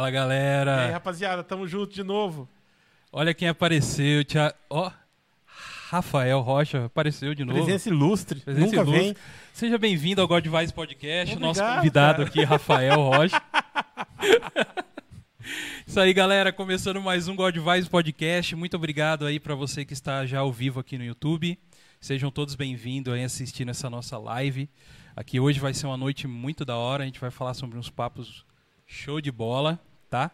Fala, E aí, galera. rapaziada, tamo junto de novo. Olha quem apareceu. Tia... Ó, Rafael Rocha apareceu de novo. Presença ilustre, Presença nunca ilustre. vem. Seja bem-vindo ao God Vice Podcast. Obrigado, Nosso convidado cara. aqui, Rafael Rocha. Isso aí, galera. Começando mais um God Vice Podcast. Muito obrigado aí pra você que está já ao vivo aqui no YouTube. Sejam todos bem-vindos aí assistindo essa nossa live. Aqui hoje vai ser uma noite muito da hora. A gente vai falar sobre uns papos show de bola, tá?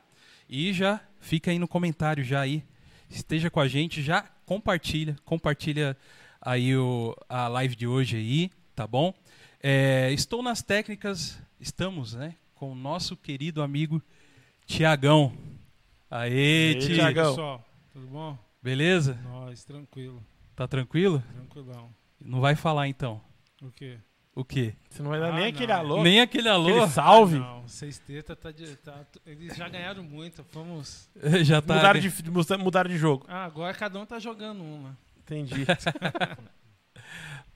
E já fica aí no comentário já aí. Esteja com a gente, já compartilha, compartilha aí o, a live de hoje aí, tá bom? É, estou nas técnicas, estamos, né, com o nosso querido amigo Tiagão. Aê, Aê, Ti. Thiagão. pessoal, tudo bom? Beleza? Nós, tranquilo, Tá tranquilo? tranquilão. Não vai falar então. O quê? O quê? Você não vai dar Ah, nem não. aquele alô, Nem aquele alô aquele salve. Não, seis teta tá de. Tá, eles já ganharam muito, vamos. já tá. Mudaram, de, muda- mudaram de jogo. Ah, agora cada um tá jogando uma. Entendi.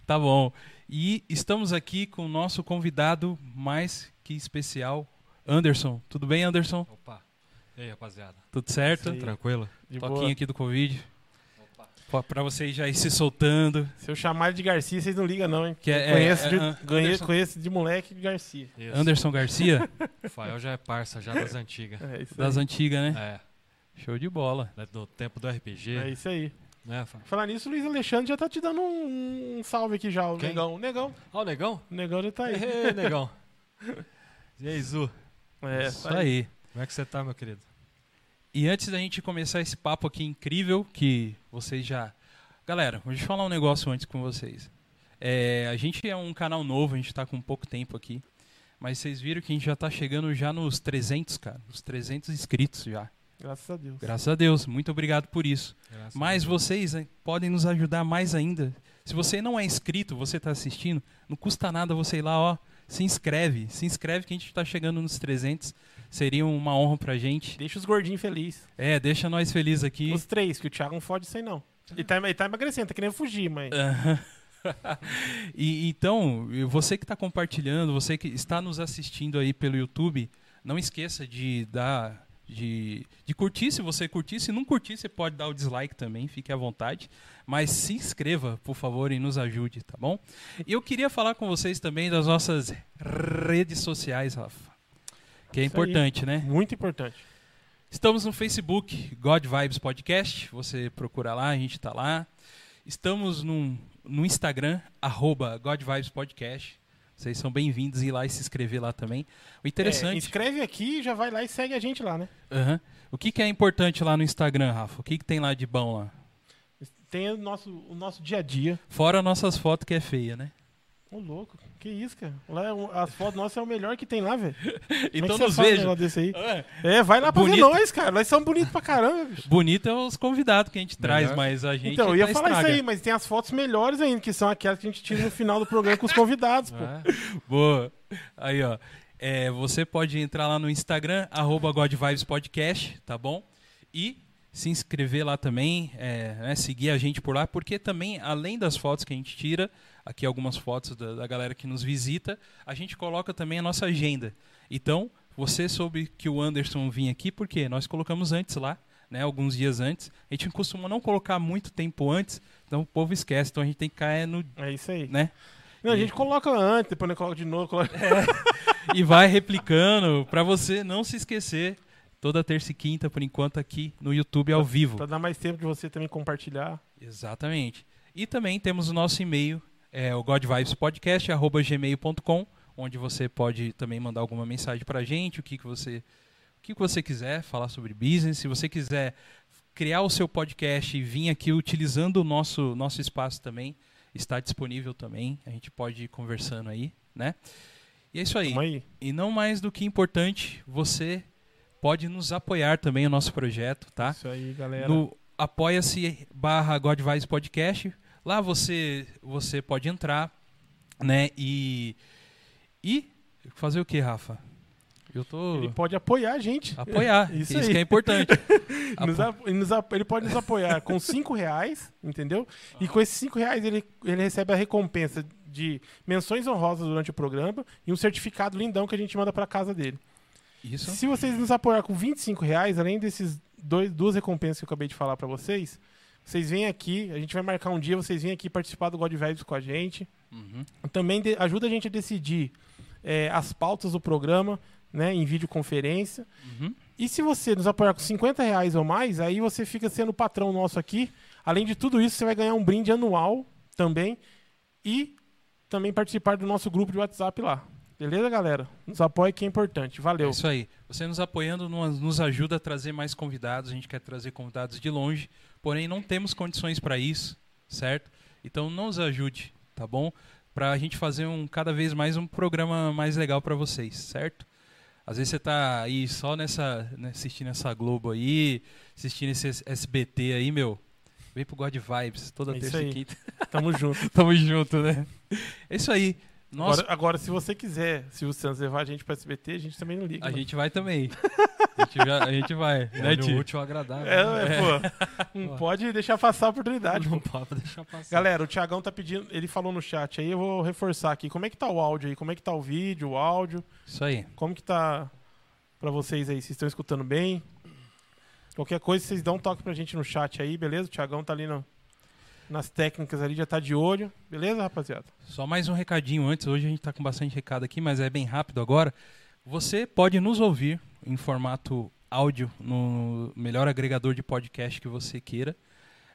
Tá bom. E estamos aqui com o nosso convidado mais que especial, Anderson. Tudo bem, Anderson? Opa. E aí, rapaziada? Tudo certo? Sim. Tranquilo? De Toquinho boa. aqui do Covid. Pra- vocês já ir se soltando. Se eu chamar de Garcia, vocês não ligam não, hein? Que é- conheço, é, de, é, ganhei- conheço de moleque de Garcia. Isso. Anderson Garcia, O Fael já é parça, já das antigas. É isso das aí. antigas, né? É, Show de bola. né, do tempo do RPG, É isso aí. né? Falar nisso, o Luiz Alexandre já tá te dando um, um salve aqui já, o Quem? Negão. O Negão. Ó, o Negão? O Negão já tá aí. Ei, Negão. E aí, Zu? É, Isso tá aí. Como é que você tá, meu querido? E antes da gente começar esse papo aqui incrível, que vocês já. Galera, deixa eu falar um negócio antes com vocês. É, a gente é um canal novo, a gente tá com pouco tempo aqui. Mas vocês viram que a gente já tá chegando já nos 300, cara. Os 300 inscritos já. Graças a Deus. Graças a Deus. Muito obrigado por isso. Graças Mas vocês hein, podem nos ajudar mais ainda. Se você não é inscrito, você está assistindo, não custa nada você ir lá, ó, se inscreve. Se inscreve que a gente está chegando nos 300. Seria uma honra pra gente. Deixa os gordinhos felizes. É, deixa nós felizes aqui. Os três, que o Thiago não fode aí não. Ele tá, ele tá emagrecendo, tá querendo fugir, mas... E então, você que está compartilhando, você que está nos assistindo aí pelo YouTube, não esqueça de dar de, de curtir, se você curtir, se não curtir, você pode dar o dislike também, fique à vontade, mas se inscreva, por favor, e nos ajude, tá bom? E eu queria falar com vocês também das nossas redes sociais, Rafa. Que é Isso aí. importante, né? Muito importante. Estamos no Facebook, God Vibes Podcast. Você procura lá, a gente está lá. Estamos no, no Instagram, arroba God Vibes Podcast. Vocês são bem-vindos a ir lá e se inscrever lá também. O É, interessante. inscreve aqui, já vai lá e segue a gente lá, né? Aham. O que, que é importante lá no Instagram, Rafa? O que, que tem lá de bom lá? Tem o nosso, o nosso dia a dia. Fora nossas fotos que é feia, né? Ô, louco. Que isso, cara. Lá é um- as fotos nossas é o melhor que tem lá, velho. Então Como é nos vejam. desse aí? É, É, vai lá pra Bonito. ver nós, cara. Nós somos bonitos pra caramba, bicho. Bonito é os convidados que a gente traz, Melhor. mas a gente. Então, eu ia tá falar estraga. isso aí, mas tem as fotos melhores ainda, que são aquelas que a gente tira no final do programa com os convidados, pô. É, Boa. Aí, ó. É, você pode entrar lá no Instagram, arroba GodVibesPodcast, tá bom? E se inscrever lá também, é, né, seguir a gente por lá, porque também, além das fotos que a gente tira, aqui algumas fotos da, da galera que nos visita, a gente coloca também a nossa agenda. Então, você soube que o Anderson vinha aqui, porque nós colocamos antes lá, né, alguns dias antes. A gente costuma não colocar muito tempo antes, então o povo esquece. Então a gente tem que cair no. É isso aí. Né? Não, a gente coloca antes, depois a gente coloca de novo. Coloca... e vai replicando pra você não se esquecer. Toda terça e quinta, por enquanto, aqui no YouTube ao vivo. Pra dar mais tempo de você também compartilhar. Exatamente. E também temos o nosso e-mail, é o godvibespodcast.gmail.com, onde você pode também mandar alguma mensagem pra gente, o que, que você o que, que você quiser, falar sobre business. Se você quiser criar o seu podcast e vir aqui utilizando o nosso, nosso espaço também, está disponível também. A gente pode ir conversando aí, né? E é isso aí. Aí. E não mais do que importante, você pode nos apoiar também no nosso projeto, tá? Isso aí, galera. No apoia-se barra Godvice Podcast. Lá você, você pode entrar, né? E, e fazer o que, Rafa? Eu tô... Ele pode apoiar a gente. Apoiar, Isso isso, que é importante. Nos ele pode nos apoiar com 5 reais, entendeu? E com esses 5 reais ele, ele recebe a recompensa de menções honrosas durante o programa e um certificado lindão que a gente manda pra casa dele. Isso. Se vocês nos apoiar com 25 reais, além desses dois, duas recompensas que eu acabei de falar pra vocês, vocês vêm aqui, a gente vai marcar um dia, vocês vêm aqui participar do God Vibes com a gente. Uhum. Também de- ajuda a gente a decidir é, as pautas do programa, né, em videoconferência. Uhum. E se você nos apoiar com 50 reais ou mais, aí você fica sendo patrão nosso aqui. Além de tudo isso, você vai ganhar um brinde anual também. E também participar do nosso grupo de WhatsApp lá. Beleza, galera? Nos apoie que é importante. É Valeu. isso aí. Você nos apoiando nos ajuda a trazer mais convidados. A gente quer trazer convidados de longe, porém não temos condições para isso, certo? Então nos ajude, tá bom? Para a gente fazer um cada vez mais um programa mais legal para vocês, certo? Às vezes você tá aí só nessa né, assistindo essa Globo aí, assistindo esse SBT aí, meu. Vem pro God Vibes toda É terça e quinta. Tamo junto. Tamo junto, né? É isso aí. Nossa, Agora, agora, se você quiser, se o Santos levar a gente pra SBT, a gente também não liga. a né? gente vai também. A gente, já- a gente vai, né, Olha tio? o útil ao agradável. É, né? é, pô. Não pode deixar passar a oportunidade. Não pô. pode deixar passar. Galera, o Thiagão tá pedindo, ele falou no chat aí, eu vou reforçar aqui. Como é que tá o áudio aí? Como é que tá o vídeo, o áudio? Isso aí. Como que tá pra vocês aí? Vocês estão escutando bem? Qualquer coisa, vocês dão um toque pra gente no chat aí, beleza? O Thiagão tá ali no- nas técnicas ali, já tá de olho. Beleza, rapaziada? Só mais um recadinho antes. Hoje a gente está com bastante recado aqui, mas é bem rápido agora. Você pode nos ouvir em formato áudio no melhor agregador de podcast que você queira.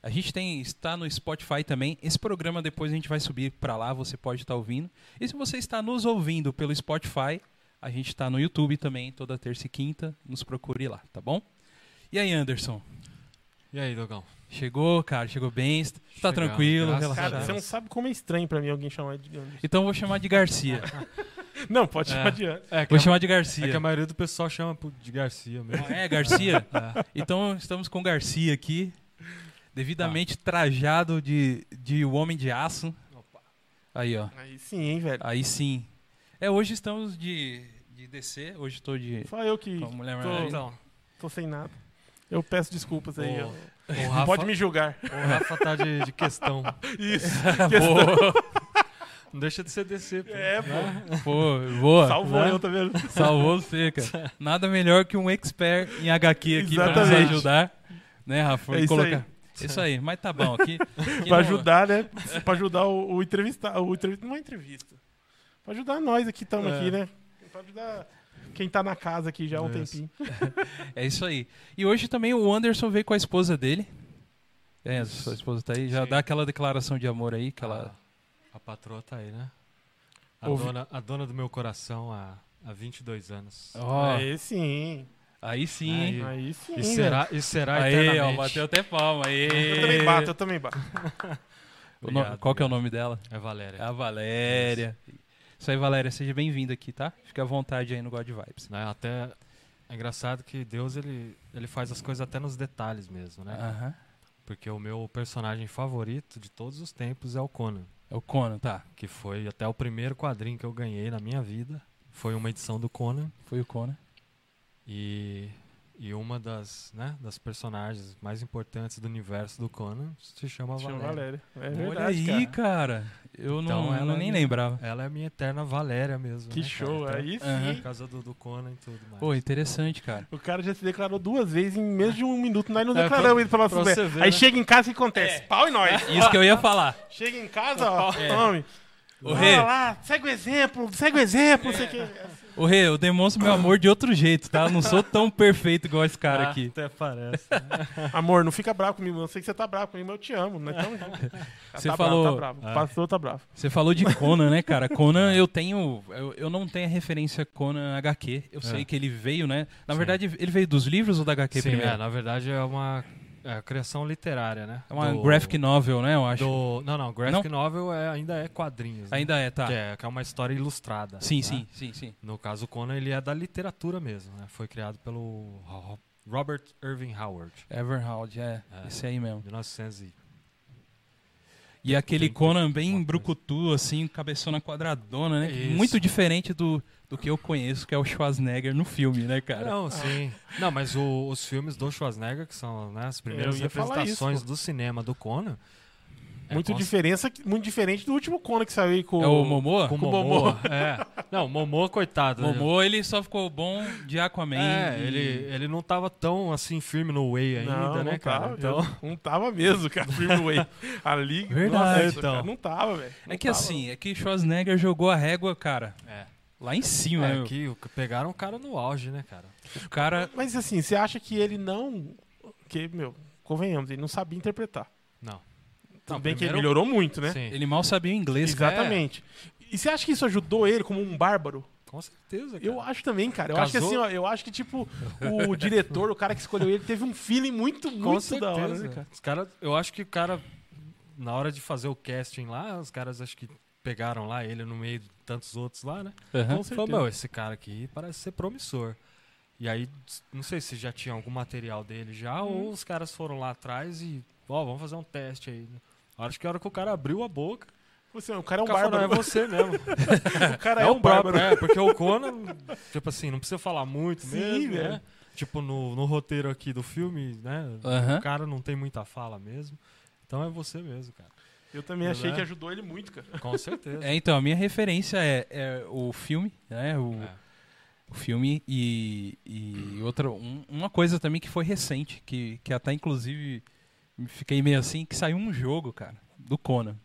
A gente tem está no Spotify também. Esse programa depois a gente vai subir para lá, você pode estar ouvindo. E se você está nos ouvindo pelo Spotify, a gente está no YouTube também toda terça e quinta. Nos procure lá, tá bom? E aí, Anderson? E aí, Dogão? Chegou, cara? Chegou bem? Está Chegamos, tranquilo? Relaxado? Cara, você não sabe como é estranho pra mim alguém chamar de Anderson. Então eu vou chamar de Garcia. Não, pode É. chamar de Anderson. É Vou a, chamar de é Garcia. que a maioria do pessoal chama de Garcia mesmo. Ah, É, Garcia? É. Então estamos com o Garcia aqui, devidamente trajado de, de Homem de Aço. Aí, ó. Aí sim, hein, velho. Aí sim. É, hoje estamos de, de DC, hoje estou de. Só eu que tô-. Então, tô sem nada. Eu peço desculpas aí. Ô, eu- o Rafa, Pode me julgar. o Rafa tá de, de questão. Isso. boa, Não deixa de ser DC, pô. É, pô. Né? pô, boa. Salvou né? eu, tá vendo? Salvou você, cara. Nada melhor que um expert em HQ aqui para nos Exatamente. ajudar. Né, Rafa? É isso aí. Isso aí, mas tá bom. Aqui, aqui Pra não- ajudar, né? Pra ajudar o, o entrevistado. O entrevista, não é entrevista. Pra ajudar nós aqui, estamos É. aqui, né? Pra ajudar quem tá na casa aqui já há um tempinho. É isso aí. E hoje também o Anderson veio com a esposa dele. É, a sua esposa tá aí. Já Sim. dá aquela declaração de amor aí, que ela. A, a patroa tá aí, né? A, Ouvi- dona, a dona do meu coração há, há 22 anos. Ó, Aí sim. aí sim, Aí. Aí sim. E será, e será Aí, ó, eternamente. bateu até palma. Aí. Eu também bato, eu também bato. O no- Obrigado, Qual que é o obrigado. nome dela? É Valéria. É a Valéria. Isso aí, Valéria, seja bem-vinda aqui, tá? Fique à vontade aí no God Vibes. Né? Até é engraçado que Deus ele, ele faz as coisas até nos detalhes mesmo, né? Aham. Porque o meu personagem favorito de todos os tempos é o Conan, É o Conan, tá? que foi até o primeiro quadrinho que eu ganhei na minha vida. Foi uma edição do Conan Foi o Conan. e, e uma das, né, das personagens mais importantes do universo do Conan se chama Chama Valéria. Valéria. É Olha verdade, aí, cara. cara. Eu Então, não, ela eu nem é- lembrava. Ela é a minha eterna Valéria mesmo. Que né, cara? show. Então, Aí sim. Aham. Por causa do, do Conan e tudo mais. Pô, interessante, cara. O cara já se declarou duas vezes em menos de um minuto. Nós não É, declaramos ele pra nossa pra mulher. você ver, Aí né? chega em casa e acontece. Pau em nós. Isso que eu ia falar. Chega em casa, ó. É. Tome. O Rê, lá, segue o exemplo, segue o exemplo, não sei o o Rê, eu demonstro meu amor de outro jeito, tá? Eu não sou tão perfeito igual esse cara Ah, aqui. Até parece. Amor, não fica bravo comigo. Eu sei que você tá bravo comigo, mas eu te amo. Tamo junto. Você tá falou- Bravo, tá bravo. Ah. Passou, tá bravo. Você falou de Conan, né, cara? Conan, eu tenho. Eu, eu não tenho a referência Conan HQ. Eu sei É. que ele veio, né? Na Sim. verdade, ele veio dos livros ou da HQ Sim, primeiro? é, na verdade é uma é, criação literária, né? É uma Do- graphic novel, né? Eu acho. do- Não, não, graphic novel é, ainda é quadrinhos. né? Ainda é, tá. Que é, que é uma história ilustrada. Sim, né? sim, sim, sim. No caso, o Conan ele é da literatura mesmo, né? Foi criado pelo Ro- Robert Irving Howard, Everhard, é, É. esse aí mesmo. 1900 e... E aquele Conan bem brucutu, assim, cabeçona quadradona, né? Isso. Muito diferente do, do que eu conheço, que é o Schwarzenegger no filme, né, cara? Não, sim. Não, mas o- os filmes do Schwarzenegger, que são né, as primeiras representações isso, do cinema do Conan, É, muito, com- diferença, muito diferente do último Conan que saiu aí com É o Momoa? Com o Com o Momoa. É. Não, o Momoa, coitado. né? Momoa, ele só ficou bom de Aquaman. É, e- ele, ele não tava tão assim firme no Way ainda, Não, né, não cara? Tava, Então, Não tava mesmo, cara. Freeway. Ali. Verdade, nossa, então. cara, não tava, velho. É que tava. assim, é que Schwarzenegger jogou a régua, cara, é. lá em cima. É né? que pegaram o cara no auge, né, cara? O cara. Mas assim, você acha que ele não. Que, meu, convenhamos, ele não sabia interpretar. Não. Tudo bem que ele primeiro- melhorou muito, né? Sim, Ele mal sabia o inglês, cara. Exatamente. E você acha que isso ajudou ele como um bárbaro? com certeza, cara. Eu acho também, cara. Eu acho que Casou? assim, ó, eu acho que, tipo, o diretor, o cara que escolheu ele, teve um feeling muito, Com muito certeza. da hora, né, cara? Os cara, eu acho que o cara, na hora de fazer o casting lá, os caras acho que pegaram lá ele no meio de tantos outros lá, né? Aham. Com Falou, certeza. meu, esse cara aqui parece ser promissor. E aí, não sei se já tinha algum material dele já, ou os caras foram lá atrás e, ó, vamos fazer um teste aí. Acho que a hora que o cara abriu a boca, Você, o cara é um o cara falou, bárbaro. é você mesmo. O cara é, é um o próprio, bárbaro. é, porque o Conan, tipo assim, não precisa falar muito Sim, mesmo, velho. né? Tipo, no, no roteiro aqui do filme, né? Aham. O cara não tem muita fala mesmo. Então é você mesmo, cara. Eu também achei que ajudou ele muito, cara. Com certeza. É, então, a minha referência é, é o filme, né? O, É. o filme e, e outra, um- uma coisa também que foi recente, que, que até inclusive fiquei meio assim, que saiu um jogo, cara, do Conan.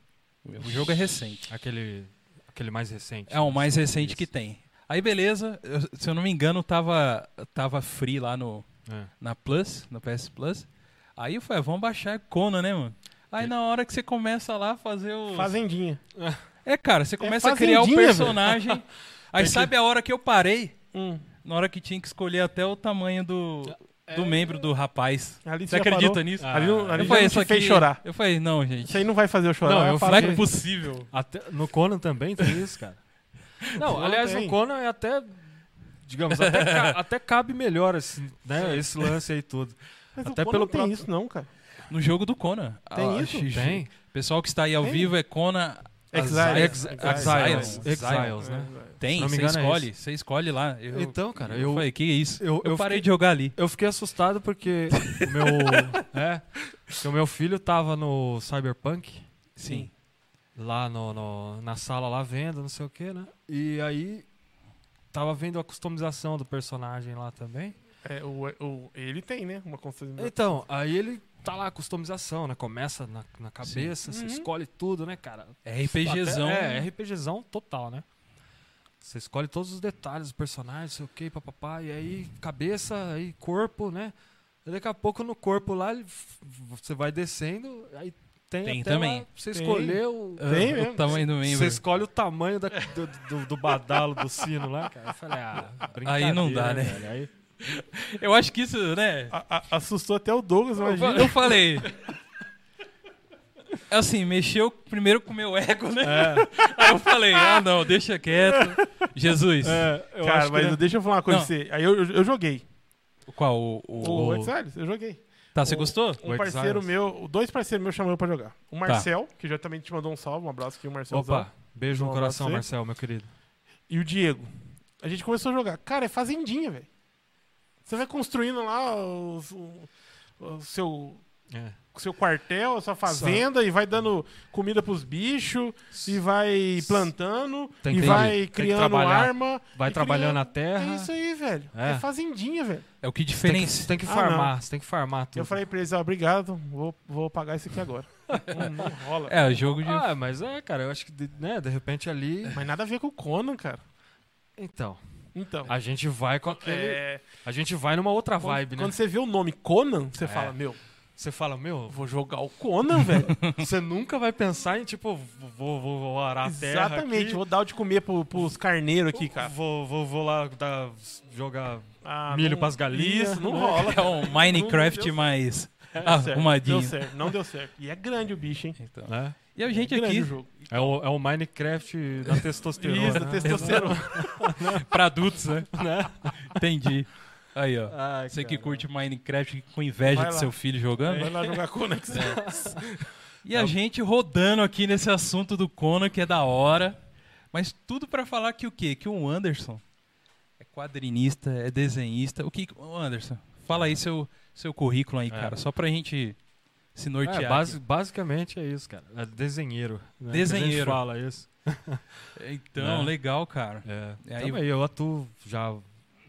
O jogo é recente. Aquele, aquele mais recente. É o mais recente que tem. Aí beleza, eu- se eu não me engano, tava, tava free lá no, É. na Plus, no PS Plus. Aí eu falei, "Ah, vamos baixar Conan, né, mano? Aí na hora que você começa lá a fazer o. Fazendinha. É, cara, você começa a criar o personagem. Aí sabe a hora que eu parei? Hum. Na hora que tinha que escolher até o tamanho do, do membro do rapaz. Ali Você acredita parou. nisso? Ah, Ali, não- ali eu falei, isso te fez aqui- chorar. Eu falei, não, gente. Isso aí não vai fazer eu chorar. Não, eu fácil. Não é falei- possível. Até, no Conan também tem isso, cara. Não, Não aliás, tem. no Conan é até. Digamos, até, ca- até cabe melhor esse, né, esse lance aí tudo. Mas até o Conan pelo não tem próprio- isso não, cara. No jogo do Conan. Tem Ah, isso? xixi. Tem. Pessoal que está aí ao Tem? vivo é Conan Exiles. Exiles. Exiles. Exiles. Exiles, né? Tem, Se não me você engano, é escolhe. Você escolhe lá. Eu, Então, cara, eu eu, falei, que isso? eu, Eu, eu parei fiquei- de jogar ali. eu fiquei assustado porque o meu. é, o meu filho tava no Cyberpunk. Sim. lá no, no- na sala lá vendo, não sei o que, né? E aí tava vendo a customização do personagem lá também. É, o, o- ele tem, né? Uma constância. Então, aí ele tá lá a customização, né? Começa na, na cabeça, você Uhum. escolhe tudo, né, cara? É RPGzão. Até- é, RPGzão total, né? Você escolhe todos os detalhes dos personagens, sei o que, papapá, e aí cabeça, aí corpo, né? E daqui a pouco no corpo lá, ele você vai descendo, aí tem, Tem até também. você Tem. escolher o, Tem o mesmo. tamanho do você membro. escolhe o tamanho da- do, do- do badalo do sino lá, cara. Eu falei, ah, Aí não dá, né? velho? Aí, Eu acho que isso, né? A- a- assustou até o Douglas, imagina. eu falei. Assim, mexeu primeiro com o meu ego, né? Aí eu falei, ah não, deixa quieto. Jesus. é, eu Cara, acho mas que, né, deixa eu falar uma coisa Não. pra você. Aí eu, eu, eu joguei. Qual? O, o- O Exiles, eu joguei. Tá, você o- gostou? Um O parceiro meu, dois parceiros meus chamaram pra jogar. O Marcel, que já também te mandou um salve, um abraço aqui, o Marcel. Opa, beijo no Um coração. Marcel, meu querido. E o Diego. A gente começou a jogar. Cara, é fazendinha, velho. Você vai construindo lá os- o, o seu, É. seu quartel, a sua fazenda, e vai dando comida pros bichos, e vai plantando, Tem e que- vai tem que criando arma. Vai trabalhando criando- na terra. É isso aí, velho. É, É. fazendinha, velho. É o que Tem que, diferencia. você tem que Ah, farmar, você tem que farmar tudo. Eu falei pra eles, ó, obrigado, vou, vou pagar isso aqui agora. não, não rola. É, o jogo de. Ah, mas é, cara, eu acho que, de- né, de repente ali... Mas nada a ver com o Conan, cara. Então, Então. a gente vai com aquele... é, A gente vai numa outra quando, vibe, né? quando você vê o nome Conan, você É. fala, meu, Você fala, meu, vou jogar o Conan, velho. você nunca vai pensar em, tipo, vou, vou, vou arar a terra Exatamente, aqui, vou dar o de comer pro, pros carneiros aqui, cara. Vou, vou, vou lá dar, jogar Ah, milho não- pras galinhas. Isso, não né? rola. É um Minecraft mais certo. arrumadinho. Deu certo, não deu certo. E é grande o bicho, hein? Então. né? E a gente é aqui, o jogo. É o, é o Minecraft da testosterona. Isso, né? testosterona. pra adultos, né? Né? Entendi. Aí, ó. Ai, Você que curte Minecraft com inveja Vai de lá. seu filho jogando. Vai lá jogar que você- E a gente rodando aqui nesse assunto do Conan, que é da hora. Mas tudo pra falar que o quê? Que o Anderson é quadrinista, é desenhista. O que. Ô, Anderson, fala aí seu, seu currículo aí, É. cara. Só pra gente se nortear. É, basi- basicamente é isso, cara. É desenheiro. né? Que A Desenheiro. gente fala isso. Então, Né? legal, cara. É. E aí- Também eu atuo já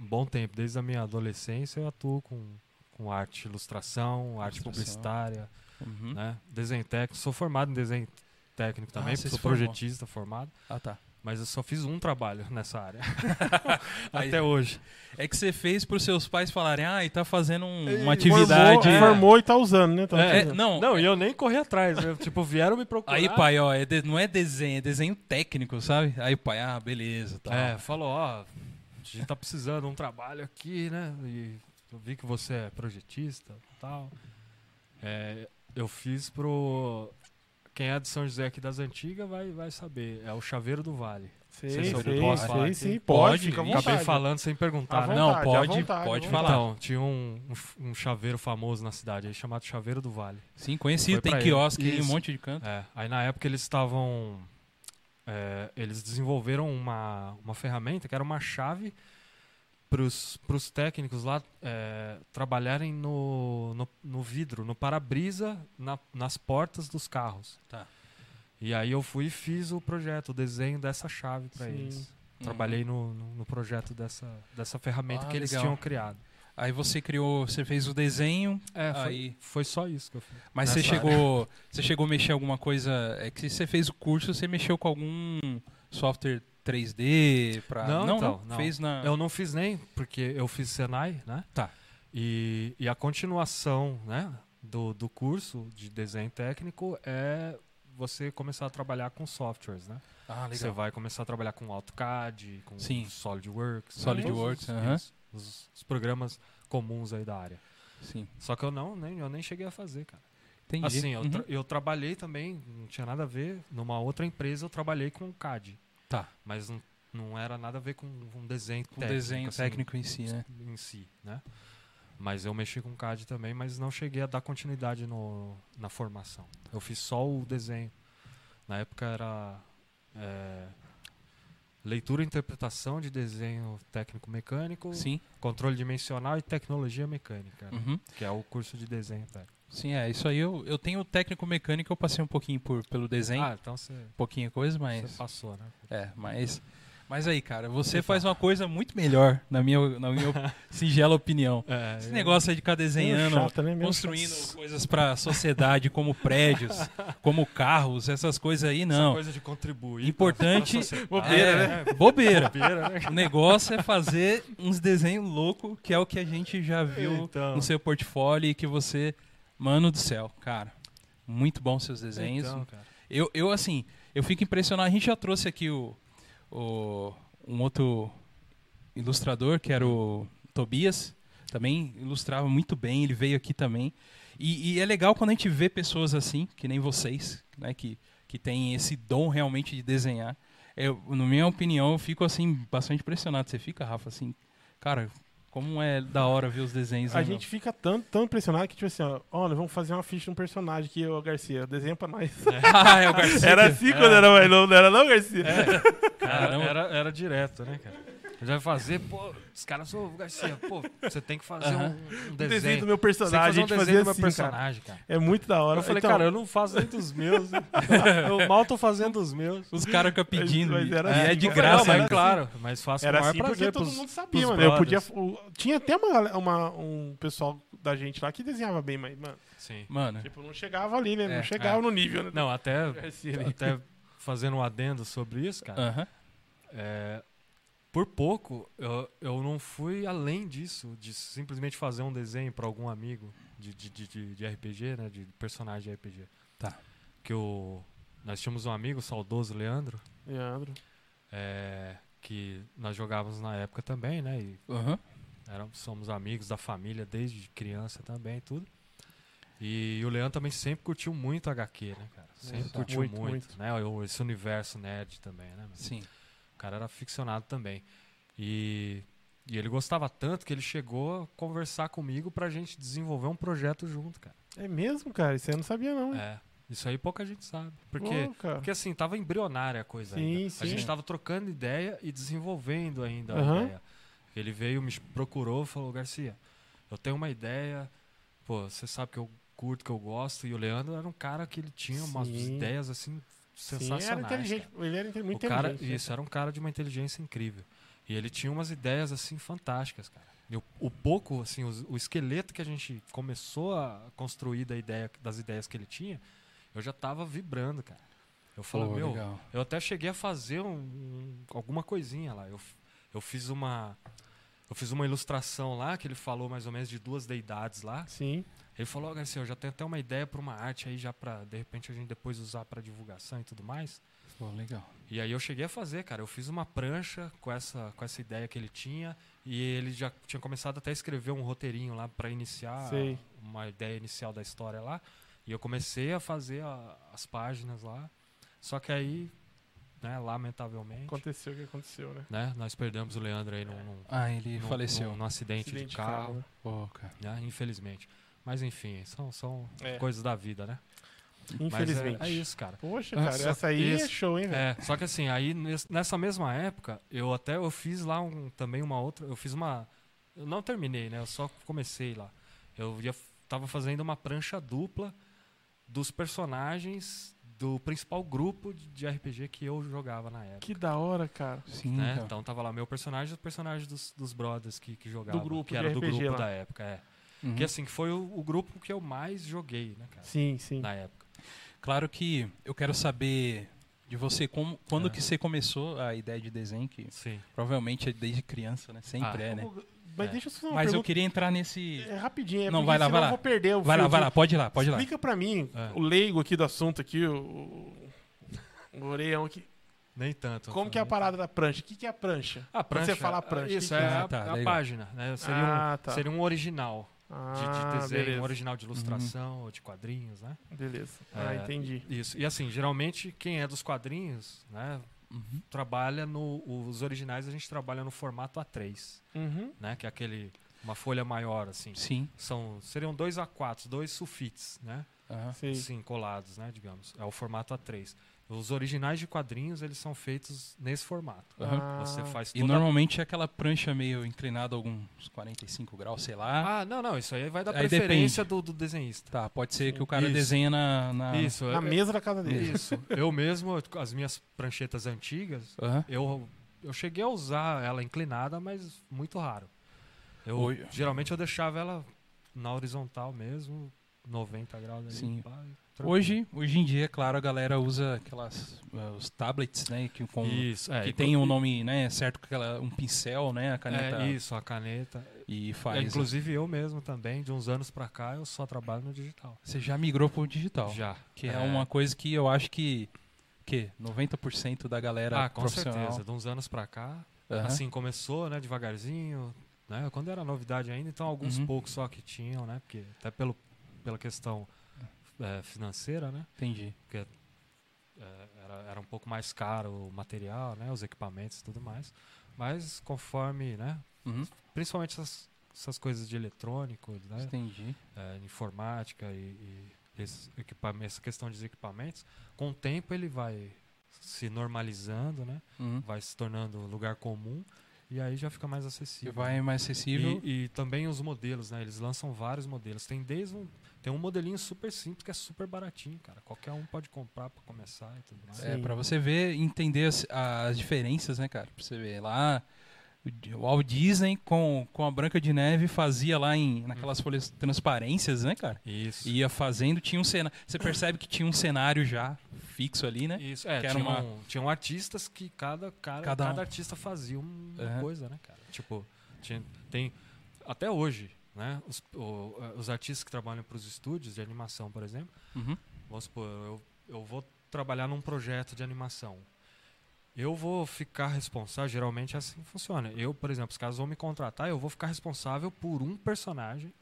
um bom tempo. Desde a minha adolescência eu atuo com, com arte, ilustração, arte Ilustração. publicitária, Uhum. né? Desenho técnico. Sou formado em desenho técnico também, Ah, sou projetista formado. Ah, tá. Mas eu só fiz um trabalho nessa área. Aí- Até hoje. É que você fez pros seus pais falarem, ah, e tá fazendo um- Ei, uma atividade. Formou, formou e tá usando, né? Tá É, não, Não, e eu nem corri atrás. eu, tipo, vieram me procurar. Aí, pai, ó, é de- não é desenho, é desenho técnico, sabe? Aí, pai, ah, beleza, tá. É, falou, ó, a gente tá precisando de um trabalho aqui, né? E eu vi que você é projetista e tal. É, eu fiz pro. Quem é de São José aqui das antigas vai, vai saber. É o Chaveiro do Vale. Eu sei, posso falar aqui. sim. Pode, Pode. Acabei falando sem perguntar? Não, vontade, à pode, vontade, pode falar. Então, tinha um, um, um chaveiro famoso na cidade aí chamado Chaveiro do Vale. Sim, conhecido, tem quiosque em um monte de canto. É, aí na época eles estavam. É, eles desenvolveram uma, uma ferramenta que era uma chave para os técnicos lá é, trabalharem no, no, no vidro, no para-brisa, na- nas portas dos carros. Tá. E aí eu fui e fiz o projeto, o desenho dessa chave para eles. Uhum. Trabalhei no, no, no projeto dessa, dessa ferramenta Ah, que eles legal. tinham criado. Aí você criou, você fez o desenho, É, foi, Aí- foi só isso que eu fiz. mas você chegou, você chegou a mexer alguma coisa, é que você fez o curso, você mexeu com algum software 3D pra Não, não, então, não. fez na Eu não fiz nem, porque eu fiz Senai, né? Tá. E, e a continuação, né, do, do curso de desenho técnico é você começar a trabalhar com softwares, né? Ah, Você vai começar a trabalhar com Sim. AutoCAD, com SolidWorks, né? SolidWorks, os, aham. isso, os, programas comuns aí da área. Sim. Só que eu não, nem, eu nem cheguei a fazer, cara. Entendi. Assim, eu, Uhum. tra- eu trabalhei também, não tinha nada a ver, numa outra empresa eu trabalhei com CAD. Tá. Mas não, não era nada a ver com um desenho Com técnico. desenho assim, técnico em si, né? em si, né? Mas eu mexi com CAD também, mas não cheguei a dar continuidade no, na formação. Eu fiz só o desenho. Na época era é, leitura e interpretação de desenho técnico-mecânico, Sim. controle dimensional e tecnologia mecânica, né? Uhum. que é o curso de desenho técnico. Sim, é. Isso aí eu, eu tenho técnico mecânico, eu passei um pouquinho por, pelo desenho, Ah, então você um pouquinho coisa, você mas. passou, né? É, mas. Mas aí, cara, você faz uma coisa muito melhor, na minha, na minha singela opinião. É, Esse negócio aí de ficar desenhando, né? Construindo coisas pra sociedade, como prédios, como carros, essas coisas aí, essa não. coisa de contribuir. Importante-. Bobeira, É, É, bobeira. bobeira, né? O negócio é fazer uns desenhos loucos, que é o que a gente já viu Então. no seu portfólio e que você. Mano do céu, cara. Muito bom seus desenhos. Então. Eu, eu, assim, eu fico impressionado. A gente já trouxe aqui o, o- um outro ilustrador, que era o Tobias. Também ilustrava muito bem, ele veio aqui também. E, e é legal quando a gente vê pessoas assim, que nem vocês, né, que, que tem esse dom realmente de desenhar. Eu, na minha opinião, eu fico assim, bastante impressionado. Você fica, Rafa, assim, cara, como é da hora ver os desenhos. A né, gente fica tão, tão impressionado que, tipo assim, ó, olha, vamos fazer uma ficha de um personagem aqui, ô Garcia, desenha pra nós. meu? ah, é o Garcia. Era assim quando era mais novo, não era não, Garcia? Era, Caramba. era, era direto, né, cara? Gente vai fazer, pô, os caras são Garcia, pô, você tem que fazer Aham. um, um O desenho. desenho do meu Você tem que personagem, a fazer um gente desenho fazia do meu assim, personagem, cara. É muito da hora. Eu falei, Então, cara, eu não faço nem dos meus. né? eu mal tô fazendo os meus. Os caras ficam pedindo. Mas era e é assim, de cara. graça. não, mas né? era claro, mas faço Era o maior assim porque prazer todo pros- mundo sabia, mano. Eu podia, o- tinha até uma, uma- um pessoal da gente lá que desenhava bem, mas, mano, Sim. Mano, tipo, não chegava ali, né? É, não chegava é. no nível, né? Não, até, até fazendo um adendo sobre isso, cara. aham. É, por pouco, eu, eu não fui além disso, de simplesmente fazer um desenho para algum amigo de, de, de, de- RPG, né? De personagem de RPG. Tá. Que o, nós tínhamos um amigo, o saudoso Leandro, Leandro. é, que nós jogávamos na época também, né? E aham. éramos, somos amigos da família desde criança também e tudo. E o Leandro também sempre curtiu muito HQ, né, cara? Sempre Exato. curtiu Muito, muito, muito. né? Esse universo nerd também, né? mano? Sim. Cara era ficcionado também. E, e ele gostava tanto que ele chegou a conversar comigo pra gente desenvolver um projeto junto, cara. É mesmo, cara? Isso aí eu não sabia, não. É. Isso aí pouca gente sabe. Porque, porque assim, tava embrionária a coisa Sim, ainda. sim. A gente tava trocando ideia e desenvolvendo ainda Aham. a ideia. Ele veio, me procurou falou, Garcia, eu tenho uma ideia. Pô, você sabe que eu curto, que eu gosto. E o Leandro era um cara que ele tinha umas Sim. ideias assim Sim, sensacionais. era inteligente. cara. Ele era muito O cara, inteligente. né? isso, era um cara de uma inteligência incrível. E ele tinha umas ideias assim fantásticas, cara. E o, o pouco, assim, os- o, esqueleto que a gente começou a construir da ideia, das ideias que ele tinha, eu já tava vibrando, cara. Eu falei, Pô, meu, legal. eu até cheguei a fazer um- um- alguma coisinha lá. Eu, eu fiz uma eu fiz uma ilustração lá que ele falou mais ou menos de duas deidades lá. Sim. Ele falou, ó, Garcia, eu já tenho até uma ideia para uma arte aí já para de repente a gente depois usar para divulgação e tudo mais. Pô, legal. E aí eu cheguei a fazer, cara. Eu fiz uma prancha com essa, com essa ideia que ele tinha. E ele já tinha começado até a escrever um roteirinho lá para iniciar Sei. uma ideia inicial da história lá. E eu comecei a fazer a- as páginas lá. Só que aí, né, lamentavelmente, Aconteceu o que aconteceu, né? né, nós perdemos o Leandro aí num, num, Ah, ele num- faleceu. num- num acidente, Acidente de carro, né? Pô, cara. né, infelizmente. Mas enfim, são, são É. coisas da vida, né? Mas Infelizmente. é, é isso, cara. Poxa, cara, só- essa aí é isso. show, hein, velho? É, só que assim, aí nes- nessa mesma época, eu até eu fiz lá um, também uma outra, eu fiz uma eu não terminei, né? Eu só comecei lá. Eu ia, tava fazendo uma prancha dupla dos personagens do principal grupo de RPG que eu jogava na época. Que da hora, cara. Sim, né? cara. Então tava lá meu personagem e o personagem dos, dos brothers que, que jogavam. grupo que era do RPG grupo lá. da época, é. Uhum. Que assim, foi o, o grupo que eu mais joguei, né, cara? Sim, sim. Na época. Claro que eu quero saber de você como, quando É. que você começou a ideia de desenho, que Sim. provavelmente é desde criança, né? Sempre Ah, é, né? Mas É. deixa eu fazer uma Mas eu pergunta. queria entrar nesse. É rapidinho, é Não, vai lá, vai eu lá. vou perder o Vai lá, fio vai lá, pode ir lá, pode ir lá. Explica pra mim, É. o leigo aqui do assunto aqui, o, o orelhão aqui. Nem tanto. Como que é a parada da prancha? O que, que é a prancha? A Quando prancha. você fala prancha, Isso, que que é, é? a, Ah, tá, a página. Né? Seria, Ah, um, tá. seria um original de, de Ah, desenho, beleza. um original de ilustração ou de quadrinhos, né? Beleza. Ah, É, entendi. Isso. E assim, geralmente quem é dos quadrinhos, né, Uhum. trabalha no. Os originais a gente trabalha no formato A3, Uhum. né? Que é aquele. Uma folha maior, assim. Sim. São, seriam dois A4, dois sulfites, né? Sim, colados, né? Digamos. É o formato A3. Os originais de quadrinhos, eles são feitos nesse formato. Ah, Você faz E toda normalmente é aquela prancha meio inclinada alguns 45 graus, sei lá. Ah, não, não, isso aí vai da Aí preferência do, do desenhista. Tá, pode ser que o cara Isso. desenha na. na... Isso, Na eu- mesa da casa dele. isso. Eu mesmo, as minhas pranchetas antigas, Aham. eu, eu cheguei a usar ela inclinada, mas muito raro. Eu, Oi. geralmente eu deixava ela na horizontal mesmo, 90 graus ali. Sim. pá, tranquilo. Hoje, hoje em dia, claro, a galera usa aquelas eh, os tablets, né, que com Isso, é, que tem um nome, né, certo com aquela um pincel, né, a caneta É, isso, a caneta. e É, faz. inclusive eu mesmo também, de uns anos pra cá, eu só trabalho no digital. Você já migrou pro digital, Já. que é. uma coisa que eu acho que que 90% da galera Ah, com certeza. De uns anos pra cá, Aham. assim, começou, né, devagarzinho, né, quando era novidade ainda, então alguns Uhum. poucos só que tinham, né, porque até pelo, pela questão é, financeira, né, Entendi. é, era, era um pouco mais caro o material, né, os equipamentos e tudo mais, mas conforme, né, Uhum. principalmente essas, essas coisas de eletrônico, né, Entendi. é, informática e, e essa questão dos equipamentos, com o tempo ele vai se normalizando, né, Uhum. vai se tornando lugar comum e aí já fica mais acessível. vai mais acessível. E, e também os modelos, né? Eles lançam vários modelos. Tem desde um, tem um modelinho super simples que é super baratinho, cara. Qualquer um pode comprar pra começar e tudo mais. É, Sim. pra você ver, entender as, as diferenças, né, cara? Pra você ver lá, o- Walt Disney com, com a Branca de Neve fazia lá em, naquelas folhas transparências, né, cara? Isso. Ia fazendo, tinha um cenário. Você percebe que tinha um cenário já fixo ali, né? Isso, é, Que era tinham, uma- tinham artistas que cada, cara, Cada cada, um. artista fazia uma coisa, né, cara? Tipo, tinha- tem. Até hoje, né? Os, o- os artistas que trabalham para os estúdios de animação, por exemplo, Uhum. Vamos supor, eu, eu vou trabalhar num projeto de animação. Eu vou ficar responsável, geralmente é assim que funciona. Eu, por exemplo, os caras vão me contratar, eu vou ficar responsável por um personagem.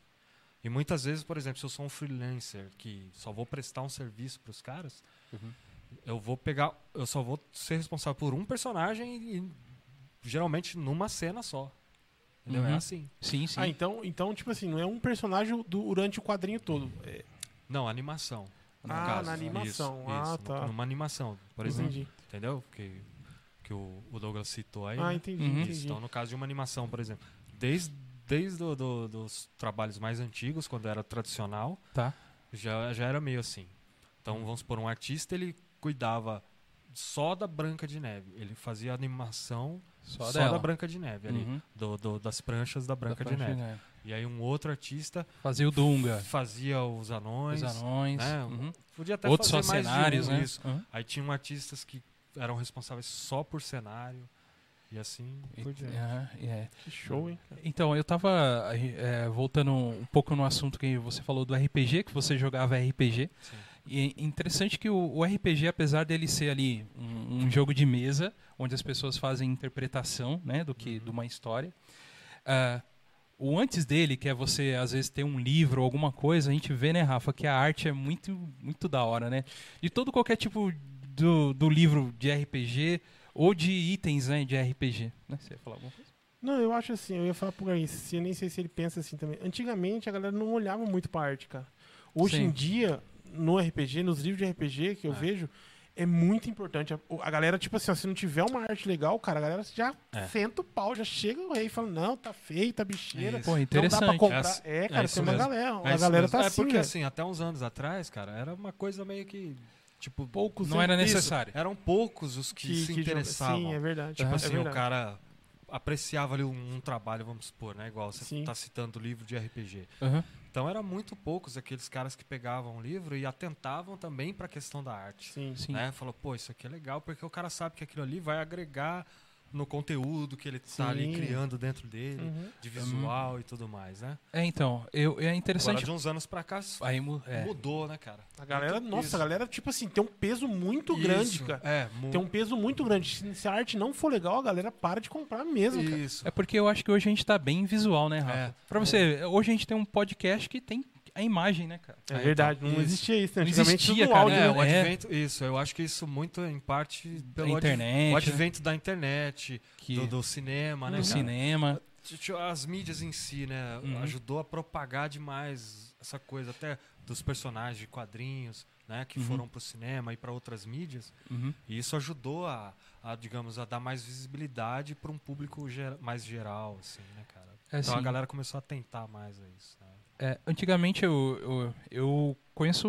E muitas vezes, por exemplo, se eu sou um freelancer que só vou prestar um serviço para os caras, Uhum. eu vou pegar, eu só vou ser responsável por um personagem e geralmente numa cena só. Entendeu? É Uhum. assim. Sim, sim. Ah, então, então, tipo assim, não é um personagem durante o quadrinho todo. É, Não, animação. no Ah, caso. na animação. Isso, Ah, isso, tá. Numa animação, por exemplo. entendi. Entendeu? Que, que o, o Douglas citou aí. Ah, né? entendi, Uhum. entendi. Então, no caso de uma animação, por exemplo, desde, desde do, do- dos trabalhos mais antigos, quando era tradicional, Tá. Já, já era meio assim. Então, vamos supor, um artista, ele cuidava só da Branca de Neve. Ele fazia animação Só, só, da Branca de Neve, ali. Uhum. do- do- das pranchas da Branca Da de Branca Neve. E aí um outro artista Fazia o Dunga, fazia os anões. os anões. né? uhum. Podia até Outros só fazer mais de cenários, um, né? isso. Uhum. Aí tinham artistas que eram responsáveis só por cenário. E assim por diante. É. Que show, hein? Então, eu tava é, voltando um pouco no assunto que você falou do RPG, que você jogava RPG. Sim. E é interessante que o, o RPG, apesar dele ser ali um, um jogo de mesa, onde as pessoas fazem interpretação né, do que, de uma história, ah, o antes dele, que é você às vezes ter um livro ou alguma coisa, a gente vê, né, Rafa, que a arte é muito, muito da hora, né? De todo qualquer tipo do, do livro de RPG ou de itens né, de RPG. Né? Você ia falar alguma coisa? Não, eu acho assim, eu ia falar pro Garcia, eu nem sei se ele pensa assim também. Antigamente a galera não olhava muito pra arte, cara. Hoje Sim. em dia, no RPG, nos livros de RPG que eu É. vejo, é muito importante. A, a galera, tipo assim, ó, se não tiver uma arte legal, cara, a galera já É. senta o pau, já chega o rei e fala, não, tá feio, tá bicheira. Isso. Pô, Não dá pra interessante. comprar. É, É, é cara, isso tem uma mesmo. galera. É a isso galera mesmo. tá é assim, porque velho. assim, até uns anos atrás, cara, era uma coisa meio que. Tipo, poucos Não era Isso, necessário. Eram poucos os que, se joga- interessavam. Sim, é verdade. Tipo assim, é o verdade. cara apreciava ali um, um trabalho, vamos supor, né? Igual você Sim. tá citando o livro de RPG. Aham. Então eram muito poucos aqueles caras que pegavam o livro e atentavam também para a questão da arte. Sim. Sim. Né? Falou, pô, isso aqui é legal porque o cara sabe que aquilo ali vai agregar no conteúdo que ele Sim. tá ali criando dentro dele, Uhum. de visual e tudo mais, né? É, então, eu, é Agora, interessante. de uns anos pra cá, Aí, é. mudou, né, cara? A galera, Muito- nossa, isso. a galera, tipo assim, tem um peso muito grande, Isso, cara. É, mu- Tem um peso muito grande. Se se a arte não for legal, a galera para de comprar mesmo, cara. Isso. É porque eu acho que hoje a gente tá bem visual, né, Rafa? É. Pra você, hoje a gente tem um podcast que tem a imagem, né, cara? É É, verdade, então, não isso. existia isso. né? Não Antigamente existia, tudo cara. áudio, É, né? o É. advento, isso, eu acho que isso muito em parte pelo internet, o advento da internet, Que, do, do cinema, né, no cara? cinema. As mídias em si, né, Uhum. ajudou a propagar demais essa coisa até dos personagens de quadrinhos, né, que Uhum. foram pro cinema e para outras mídias. Uhum. E isso ajudou a, a, digamos, a dar mais visibilidade para um público ger- mais geral, assim, né, cara? É, Então a assim, galera começou a tentar mais a isso. Né? É, antigamente eu, eu, eu conheço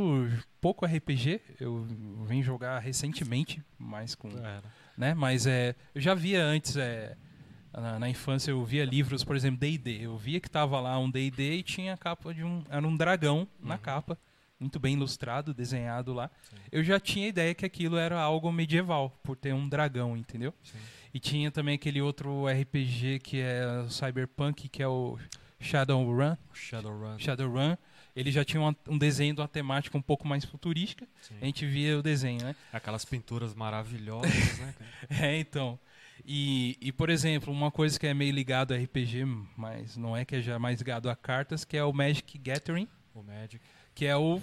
pouco RPG, eu vim jogar recentemente, mais com. Era. né? Mas é, eu já via antes, é, na, na infância eu via livros, por exemplo, D&D. Eu via que tava lá um D&D e tinha a capa de um, era um dragão na Uhum. capa, muito bem ilustrado, desenhado lá. Sim. Eu já tinha ideia que aquilo era algo medieval, por ter um dragão, entendeu? Sim. E tinha também aquele outro RPG que é o Cyberpunk, que é o Shadowrun. Shadowrun. Shadowrun. Ele já tinha uma- um desenho de uma temática um pouco mais futurística. Sim. A gente via o desenho, né? Aquelas pinturas maravilhosas, né, cara? É, então. E, e, por exemplo, uma coisa que é meio ligado a RPG, mas não é que é já mais ligado a cartas, que é o Magic Gathering, O Magic. que é o.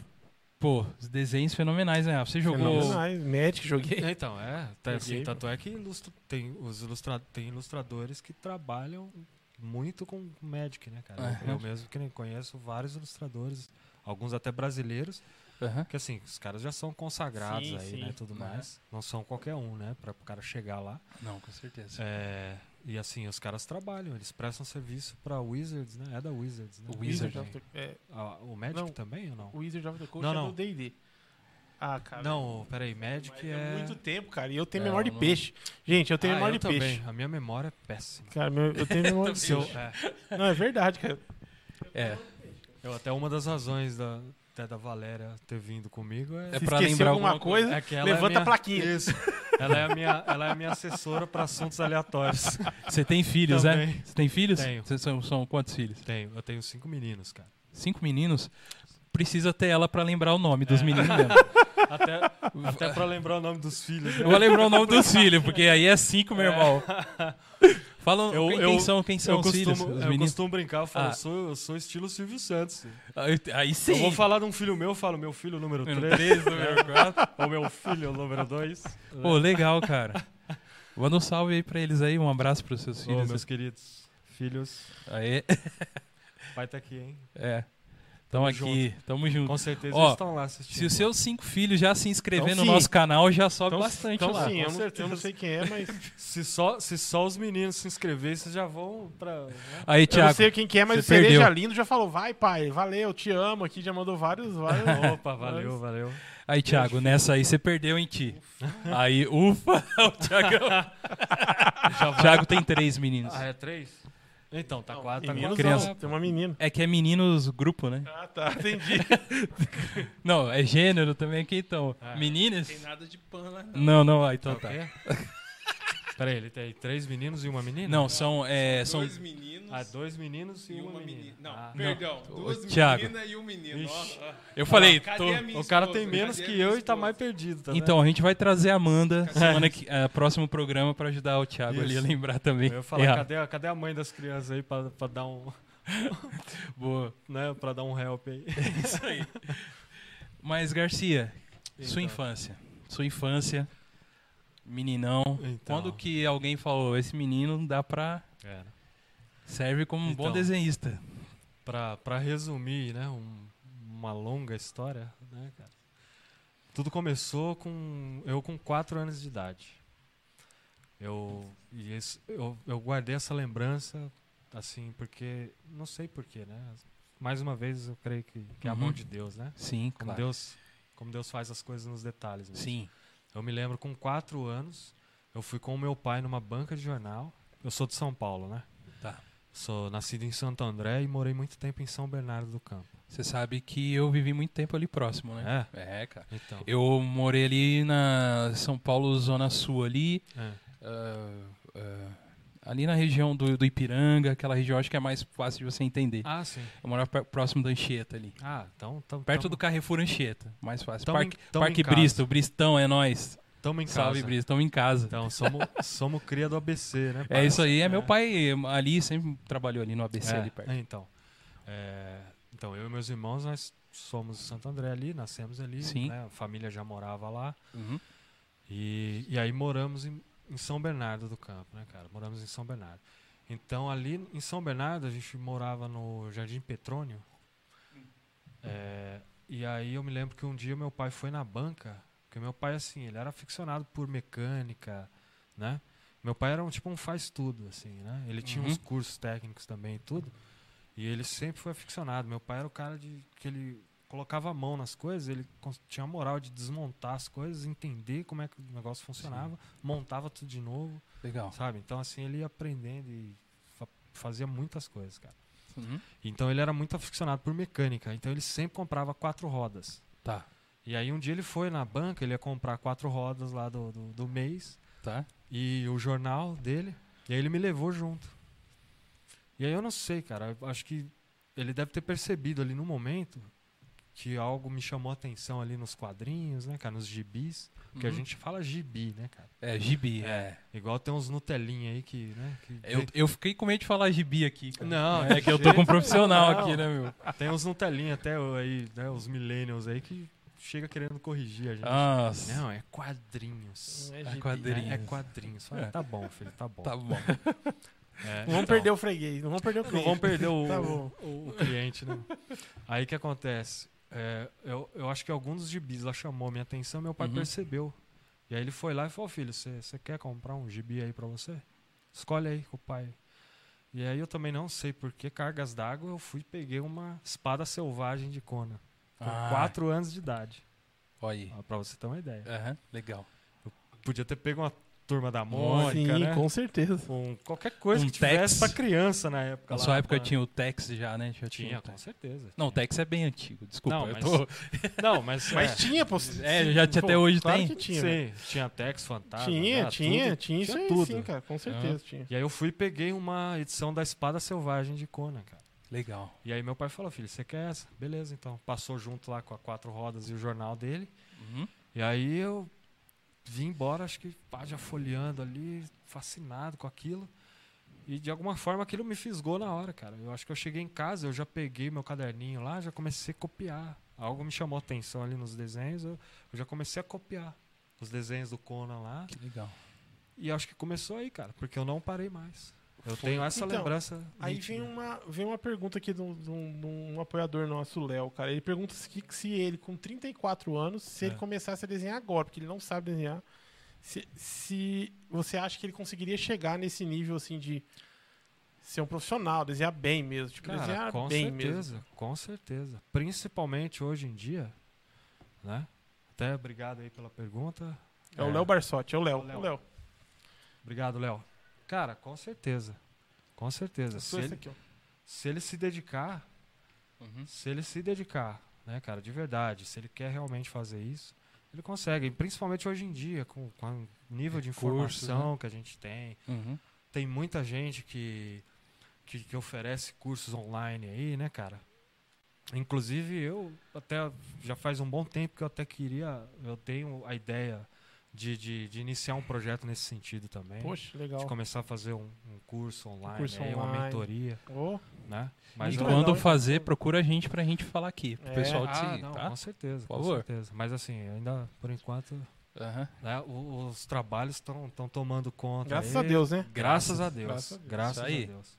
Pô, os desenhos fenomenais, né? Você jogou. Fenomenais. Magic, joguei. É, Então, é. tá, assim, tanto é que ilustra- tem, os ilustra, tem ilustradores que trabalham muito com Magic, né, cara? É. Eu, mesmo que nem conheço vários ilustradores, alguns até brasileiros, Aham. que assim, os caras já são consagrados Sim, aí, sim. né, tudo Né? mais. Não são qualquer um, né, para o cara chegar lá. Não, com certeza. É, e assim, os caras trabalham, eles prestam serviço pra Wizards, né? É da Wizards, né? O Wizard, of the, é, Ah, o Magic Não. também ou não? o Wizard of the Coast Não, é não. do D&D. Ah, cara. Não, peraí, Magic Mas é... muito tempo, cara. E eu tenho É, memória eu de não- peixe. Gente, eu tenho ah, memória eu de também. peixe. A minha memória é péssima. Cara, meu- eu tenho memória de peixe. é. Não, é verdade, cara. É. Eu até uma das razões da, até da Valéria ter vindo comigo é, É esqueceu lembrar alguma alguma coisa, é que ela é levanta minha- a plaquinha. Isso. Ela é a minha, ela é a minha assessora para assuntos aleatórios. Você tem filhos, né? Também. Você tem filhos? Tenho. Vocês são, são quantos filhos? Tenho, eu tenho cinco meninos, cara. Cinco meninos? Precisa ter ela pra lembrar o nome dos É. meninos mesmo. Até, até para lembrar o nome dos filhos. né? Eu vou lembrar o nome dos filhos, porque aí é cinco, meu irmão. Fala Eu- quem, eu- quem são, quem são eu os filhos, costumo, os eu meninos. costumo brincar, eu falo, Ah. sou, eu sou estilo Silvio Santos. Aí, aí sim. Eu vou falar de um filho meu, eu falo meu filho número Número 3, três, número quatro. ou meu filho número 2. Pô, legal, cara. Manda um salve aí pra eles aí, um abraço pros seus Ô, filhos. meus queridos filhos, Aí, vai estar aqui, hein? é. Tamo Tamo aqui, tamo junto. Com certeza Ó, eles estão lá assistindo. Se os seus cinco filhos já se inscrever Então, no sim. nosso canal, já sobe Então, bastante então lá. sim, eu com não, eu certeza. não sei quem é, mas. Se só, se só os meninos se inscreverem, vocês já vão pra. né? Aí, Eu não Thiago, sei quem que é, mas você o Cereja perdeu. Lindo já falou, vai pai, valeu, te amo aqui, já mandou vários, vários. Opa, valeu, valeu. aí, Thiago, nessa aí você perdeu em ti. Aí, ufa, o Thiagão. Vai. Thiago tem três meninos. Ah, é três? Então, tá quatro. Tá Meninos criança. não, tem uma menina. É que é meninos grupo, né? Ah, tá, entendi. Não, é gênero também aqui, então. Ah. Meninas? Tem nada de pan lá, não. Não, não, ah, então Tá tá. Peraí, ele tem três meninos e uma menina? Não, são. É, são Dois meninos Ah, dois meninos e, e uma, uma menina. menina. Não, Ah. perdão. Não. Duas meninas e um menino. Ixi. Eu falei, tô- O cara esposa? tem menos Cadê que eu e tá mais perdido, tá Então, a gente vai trazer a Amanda semana que, é, próximo programa pra ajudar o Thiago ali a Isso. lembrar também. vendo? Eu ia falar, Errar. cadê, a- cadê a mãe das crianças aí pra, pra dar um. Boa. né, pra dar um help aí? Isso aí. Mas, Garcia, sua Então. infância. Sua infância, meninão. Então. Quando que alguém falou, esse menino dá pra. É, serve como um bom Então. desenhista? pra, pra resumir, né, um- uma longa história, né, cara? Tudo começou com eu com quatro anos de idade. Eu, esse- eu, eu guardei essa lembrança, assim, porque. Não sei porquê, né? Mais uma vez eu creio que, que é a mão Uhum. de Deus, né? Sim, Como, claro. Deus, como Deus faz as coisas nos detalhes. mesmo. Sim. Eu me lembro com quatro anos, eu fui com o meu pai numa banca de jornal. Eu sou de São Paulo, né? Tá. Sou nascido em Santo André e morei muito tempo em São Bernardo do Campo. Você sabe que eu vivi muito tempo ali próximo, né? É, cara. Então. Eu morei ali na São Paulo, Zona Sul ali. é. ah, ah, ali na região do, do Ipiranga, aquela região acho que é mais fácil de você entender. Ah, sim. Eu morava próximo da Anchieta ali. Ah, então. Tam, Perto tam- do Carrefour Anchieta, mais fácil. Tamo Parque, tamo Parque. Bristol, Bristão, é nós. Tamo em Salve, casa. Bristol, estamos em casa. Então, somos, somos cria do ABC, né? é isso aí, é, meu pai ali, sempre trabalhou ali no ABC É, ali perto. é, então. É, então, eu e meus irmãos, nós somos de Santo André ali, nascemos ali. Sim. né, A família já morava lá. Uhum. E, e aí moramos em, em São Bernardo do Campo, né, cara? Moramos em São Bernardo. Então, ali em São Bernardo, a gente morava no Jardim Petrônio. É, e aí eu me lembro que um dia meu pai foi na banca, porque meu pai, assim, ele era aficionado por mecânica, né? Meu pai era um, tipo um faz-tudo, assim, né? Ele tinha Uhum. uns cursos técnicos também e tudo. E ele sempre foi aficionado. Meu pai era o cara de que ele colocava a mão nas coisas, ele tinha a moral de desmontar as coisas, entender como é que o negócio funcionava, montava tudo de novo, Legal. sabe? Então assim ele ia aprendendo e fa- fazia muitas coisas, cara. Uhum. Então ele era muito aficionado por mecânica, então ele sempre comprava quatro rodas. Tá, E aí um dia ele foi na banca, ele ia comprar quatro rodas lá do, do, do mês tá. e o jornal dele, e aí ele me levou junto. E aí eu não sei, cara, acho que ele deve ter percebido ali no momento que algo me chamou a atenção ali nos quadrinhos, né, cara, nos gibis, porque a Uhum. gente fala gibi, né, cara? É, gibi, é. Igual tem uns Nutelinha aí que, né, que Eu, eu fiquei com medo de falar gibi aqui, cara. Não, é que eu tô com um profissional não. aqui, né, meu? tem uns Nutelinha até aí, né, os millennials aí que chega querendo corrigir a gente. Nossa. Não, é quadrinhos. É É gibi. quadrinhos. É, é quadrinhos. Fala, É. Tá bom, filho, tá bom. Tá bom. É, Não vamos então. perder o freguês, não vamos perder o Não cliente. vamos perder o, Tá bom. o, o cliente, né? Aí o que acontece? É, eu, eu acho que alguns dos gibis lá chamou minha atenção, meu pai Uhum. percebeu. E aí ele foi lá e falou, filho, você quer comprar um gibi aí pra você? Escolhe aí com o pai. E aí eu também não sei por que cargas d'água, eu fui e peguei uma espada selvagem de Conan. Com Ah. 4 anos de idade. Olha aí. Pra você ter uma ideia. Aham, legal. Podia ter pego uma turma da Sim, Mônica, né? com certeza. Um, qualquer coisa Um que tivesse Tex. pra criança na época. Na lá, sua época pra- tinha o Tex já, né? Já Tinha, o com certeza. Não, o tinha. Tex é bem antigo, desculpa. Não, eu mas- tô- Não, mas. Mas é, tinha, pô. É, já tinha pô, até hoje claro tem. que tinha. né? Sim, tinha Tex Fantasma. Tinha, tinha, tudo, tinha isso aí tudo. sim, cara, com certeza tinha. E aí eu fui e peguei uma edição da Espada Selvagem de Conan, cara. Legal. E aí meu pai falou, filho, você quer essa? Beleza, então. Passou junto lá com a quatro rodas e o jornal dele. Uhum. E aí eu vim embora, acho que pá, já folheando ali, fascinado com aquilo. E de alguma forma aquilo me fisgou na hora, cara. Eu acho que eu cheguei em casa, eu já peguei meu caderninho lá, já comecei a copiar. Algo me chamou a atenção ali nos desenhos, eu, eu já comecei a copiar os desenhos do Conan lá. Que legal. E acho que começou aí, cara, porque eu não parei mais. Eu tenho essa Então, lembrança. Aí nítida. vem uma, vem uma pergunta aqui de um, de um- de um apoiador nosso, o Léo, cara. Ele pergunta se, se ele, com 34 anos, se É. ele começasse a desenhar agora, porque ele não sabe desenhar, se, se você acha que ele conseguiria chegar nesse nível, assim, de ser um profissional, desenhar bem mesmo. Tipo, Cara, desenhar com bem certeza, mesmo. com certeza. Principalmente hoje em dia, né? Até obrigado aí pela pergunta. É o Léo Barsotti, é o Léo. É. O Léo. Obrigado, Léo. Cara, com certeza. Com certeza. Se ele, aqui, se ele se dedicar, Uhum. se ele se dedicar, né, cara, de verdade, se ele quer realmente fazer isso, ele consegue. Principalmente hoje em dia, com, com o nível de Recursos, informação que a gente tem. Uhum. Tem muita gente que, que, que oferece cursos online aí, né, cara? Inclusive, eu até já faz um bom tempo que eu até queria, eu tenho a ideia de, de, de iniciar um projeto nesse sentido também. Poxa, legal. de começar a fazer um, um curso online, curso aí, uma online. mentoria, Ô, né? e eu- Muito quando legal, hein? fazer, procura a gente pra gente falar aqui. Pro É. pessoal te ah, seguir, não, tá? com certeza, Por com favor. certeza. Mas assim, ainda por enquanto, Aham. né, o- os trabalhos estão tomando conta. graças aí. a Deus, né? Graças a Deus. Graças a Deus. Graças a Isso aí. Deus.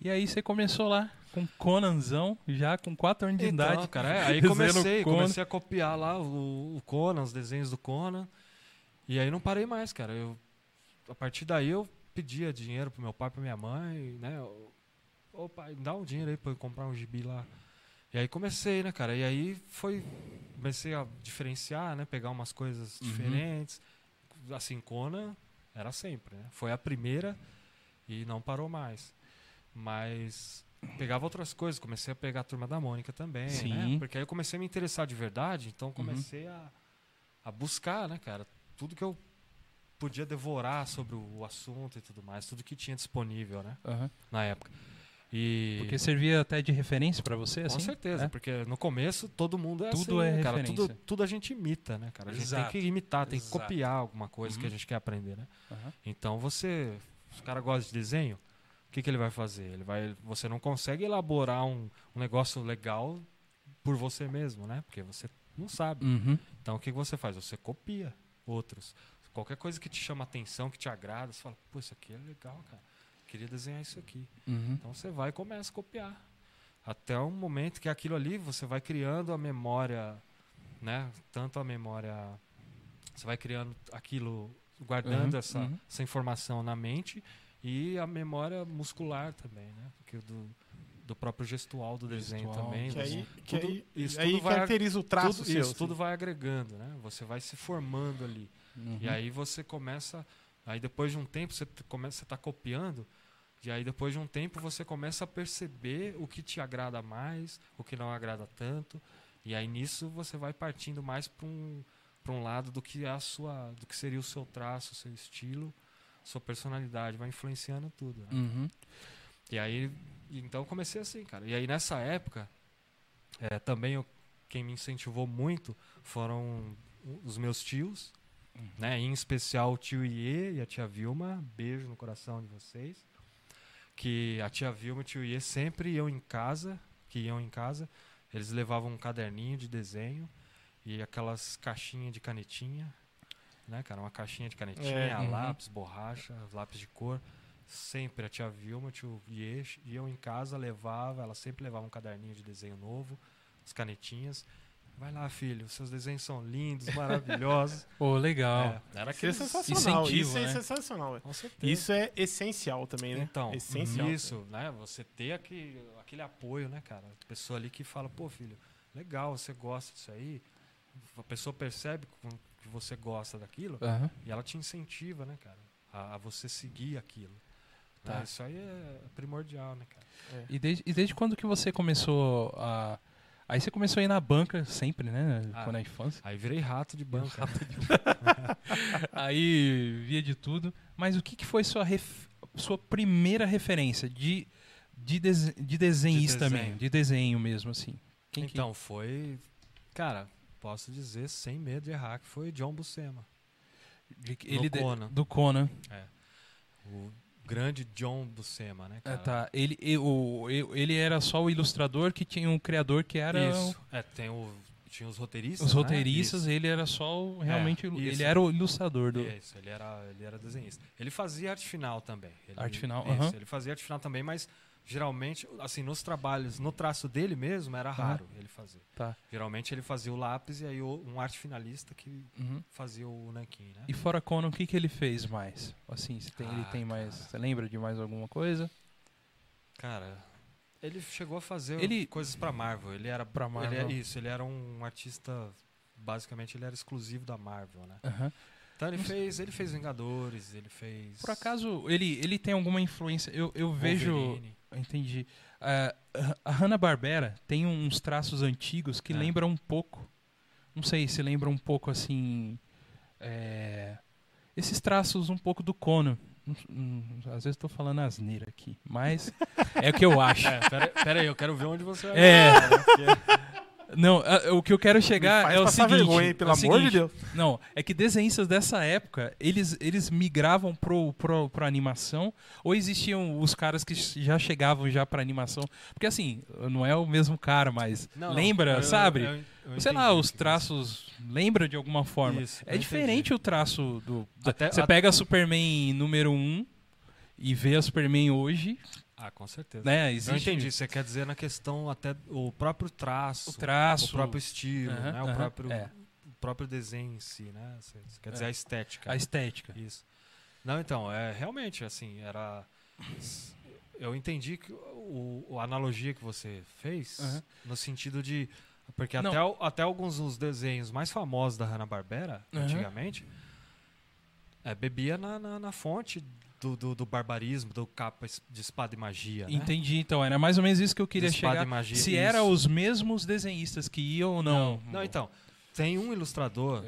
E aí você começou lá com Conanzão, já com 4 anos de Então, idade. cara, é, aí comecei, comecei a copiar lá o, o Conan, os desenhos do Conan. E aí não parei mais, cara. Eu, a partir daí eu pedia dinheiro pro meu pai, pra minha mãe, né? Ô pai, dá um dinheiro aí pra eu comprar um gibi lá. E aí comecei, né, cara? E aí foi. Comecei a diferenciar, né? Pegar umas coisas Uhum. diferentes. Assim, Conan era sempre, né? Foi a primeira e não parou mais. Mas pegava outras coisas, comecei a pegar a turma da Mônica também, Sim. né? Porque aí eu comecei a me interessar de verdade, então comecei a, a buscar, né, cara? Tudo que eu podia devorar sobre o assunto e tudo mais, tudo que tinha disponível, né? Aham. Na época. E Porque servia até de referência pra você, com assim? certeza, É? porque no começo todo mundo é Tudo assim, é cara? referência. Tudo, tudo a gente imita, né, cara? A gente Exato. tem que imitar, tem que Exato. copiar alguma coisa que a Uhum. gente quer aprender, né? Aham. Então você, se o cara gosta de desenho, o que, que ele vai fazer? Ele vai, você não consegue elaborar um, um negócio legal por você mesmo, né? Porque você não sabe. Uhum. Então o que, que você faz? Você copia outros. Qualquer coisa que te chama atenção, que te agrada, você fala, pô, isso aqui é legal, cara. Queria desenhar isso aqui. Uhum. Então você vai e começa a copiar. Até um momento que aquilo ali você vai criando a memória, né? Tanto a memória. Você vai criando aquilo, guardando Uhum, essa, uhum. essa informação na mente e a memória muscular também, né? Porque do, do próprio gestual do desenho Gestual, também. Que aí, que tudo- aí, isso aí tudo vai- caracteriza o traço tudo, seu. isso assim. tudo vai agregando, né? Você vai se formando ali. Uhum. E aí você começa. Aí depois de um tempo você começa você tá copiando. E aí depois de um tempo você começa a perceber o que te agrada mais, o que não agrada tanto. E aí nisso você vai partindo mais para um, pra um lado do que é a sua. do que seria o seu traço, o seu estilo, sua personalidade, vai influenciando tudo. né? Uhum. E aí, então comecei assim, cara. E aí nessa época, é, também eu- quem me incentivou muito foram os meus tios, né? Em especial o tio Iê e a tia Vilma. Beijo no coração de vocês. Que a tia Vilma e o tio Iê sempre iam em casa, que iam em casa, eles levavam um caderninho de desenho e aquelas caixinhas de canetinha, né, cara? Uma caixinha de canetinha, É, uhum. lápis, borracha, lápis de cor. Sempre a tia Vilma, o tio Iê iam em casa, levava, ela sempre levava um caderninho de desenho novo, as canetinhas. Vai lá, filho, seus desenhos são lindos, maravilhosos. Pô, legal. É, era Isso é aquele sensacional. incentivo, isso é né? sensacional. velho. Com certeza. Isso é essencial também, né? Então, essencial. isso, né? Você ter aquele, aquele apoio, né, cara? A pessoa ali que fala, pô, filho, legal, você gosta disso aí. A pessoa percebe que você gosta daquilo Aham. e ela te incentiva, né, cara? A, a você seguir aquilo. Tá. Né? Isso aí é primordial, né, cara? E desde, e desde quando que você começou a. Aí você começou a ir na banca sempre, né? Ah. Quando é infância. Aí virei rato de banca. Aí via de tudo. Mas o que, que foi sua, ref- sua primeira referência de, de, dese- de desenhista De desenho. mesmo? De desenho mesmo, assim. Quem que- então, foi. Cara, posso dizer sem medo de errar que foi John Buscema. de- ele de- Conan. do Conan. O grande John Buscema, né, É, cara? tá. Ele, e- o- e- ele era só o ilustrador que tinha um criador que era. Isso. É, tem o tinha os roteiristas. Os né? roteiristas, Isso. ele era só o, realmente. isso. ele era o ilustrador do. Isso, ele era, ele era desenhista. Ele fazia arte final também. Ele, Arte final, isso, aham. ele fazia arte final também, mas geralmente, assim, nos trabalhos, no traço dele mesmo, era raro ele fazer. Tá. Geralmente ele fazia o lápis e aí um arte finalista que Uhum. fazia o nanquim, né? E fora Conan, o que, que ele fez mais? Assim, se tem, ele Ah, tem mais. cara. Você lembra de mais alguma coisa? Cara, ele chegou a fazer Ele- coisas pra Marvel. Ele era Pra Ele Marvel. é, isso, ele era um artista. Basicamente, ele era exclusivo da Marvel, né? Aham. Então ele fez, ele fez Vingadores, ele fez. Por acaso, ele, ele tem alguma influência? Eu, eu vejo. Entendi. Ah, a Hanna-Barbera tem uns traços antigos que É. lembram um pouco. Não sei se lembra um pouco assim. é, esses traços um pouco do Conan. Às vezes estou falando asneira aqui, mas é o que eu acho. É, pera, pera aí, eu quero ver onde você vai. É. né? Porque- Não, o que eu quero chegar é o seguinte. vergonha, hein, pelo é o amor de seguinte, Deus. Não, é que desenhistas dessa época, eles, eles migravam pro, pro, pro animação, ou existiam os caras que já chegavam já pra animação? Porque assim, não é o mesmo cara, mas Não, lembra, eu- sabe? eu- eu Sei lá, os traços, lembra de alguma forma. Isso, é diferente entendi. o traço do... Até- você a- pega a Superman número 1 e vê a Superman hoje, Ah, com certeza. né? Eu Existe entendi. Você quer dizer na questão até o próprio traço, o traço. o próprio estilo, Aham, né? O aham, próprio, é. o próprio desenho em si, né? Você, você quer dizer É. a estética. a estética. Isso. Não, então, é realmente assim, era. Eu entendi que o, o- a analogia que você fez, Aham. no sentido de. Porque Não. até, o- até alguns dos desenhos mais famosos da Hanna-Barbera, antigamente, é, bebia na, na, na fonte do, do, do barbarismo, do capa de espada e magia. Né? Entendi, então. Era mais ou menos isso que eu queria De espada chegar. e magia, Se eram os mesmos desenhistas que iam ou não. Não, então, tem um ilustrador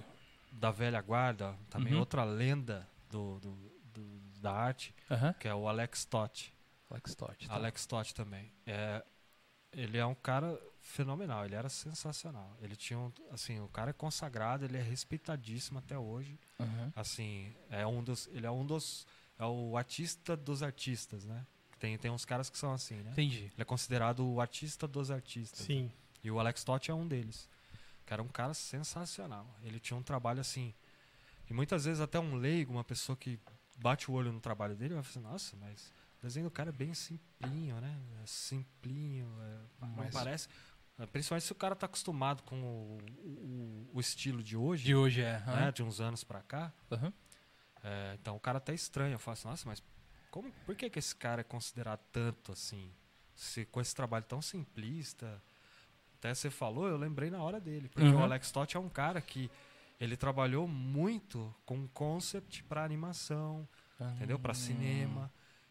da velha guarda, também Uhum. outra lenda do, do- do- da arte, Aham. que é o Alex Toth. Alex Todd. tá. Alex Toth também. É, ele é um cara fenomenal, ele era sensacional. Ele tinha um, assim, o cara é consagrado, ele é respeitadíssimo até hoje. Aham. Assim, é um dos, ele é um dos é o artista dos artistas, né? Tem tem uns caras que são assim, né? Entendi. Ele é considerado o artista dos artistas. Sim. E o Alex Toth é um deles. Que era um cara sensacional. Ele tinha um trabalho assim. E muitas vezes até um leigo, uma pessoa que bate o olho no trabalho dele, vai falar assim, nossa, mas o desenho do cara é bem simplinho, né? É simplinho, é- não Mas- parece. é, Principalmente se o cara tá acostumado com o, o- o estilo de hoje, De hoje é. né? De uns anos pra cá. Aham. É, então o cara até estranha. Eu falo assim, nossa, mas como, por que, que esse cara é considerado tanto assim? Se, com esse trabalho tão simplista. Até você falou, eu lembrei na hora dele. Porque Uhum. o Alex Toth é um cara que ele trabalhou muito com concept para animação, entendeu? Para cinema.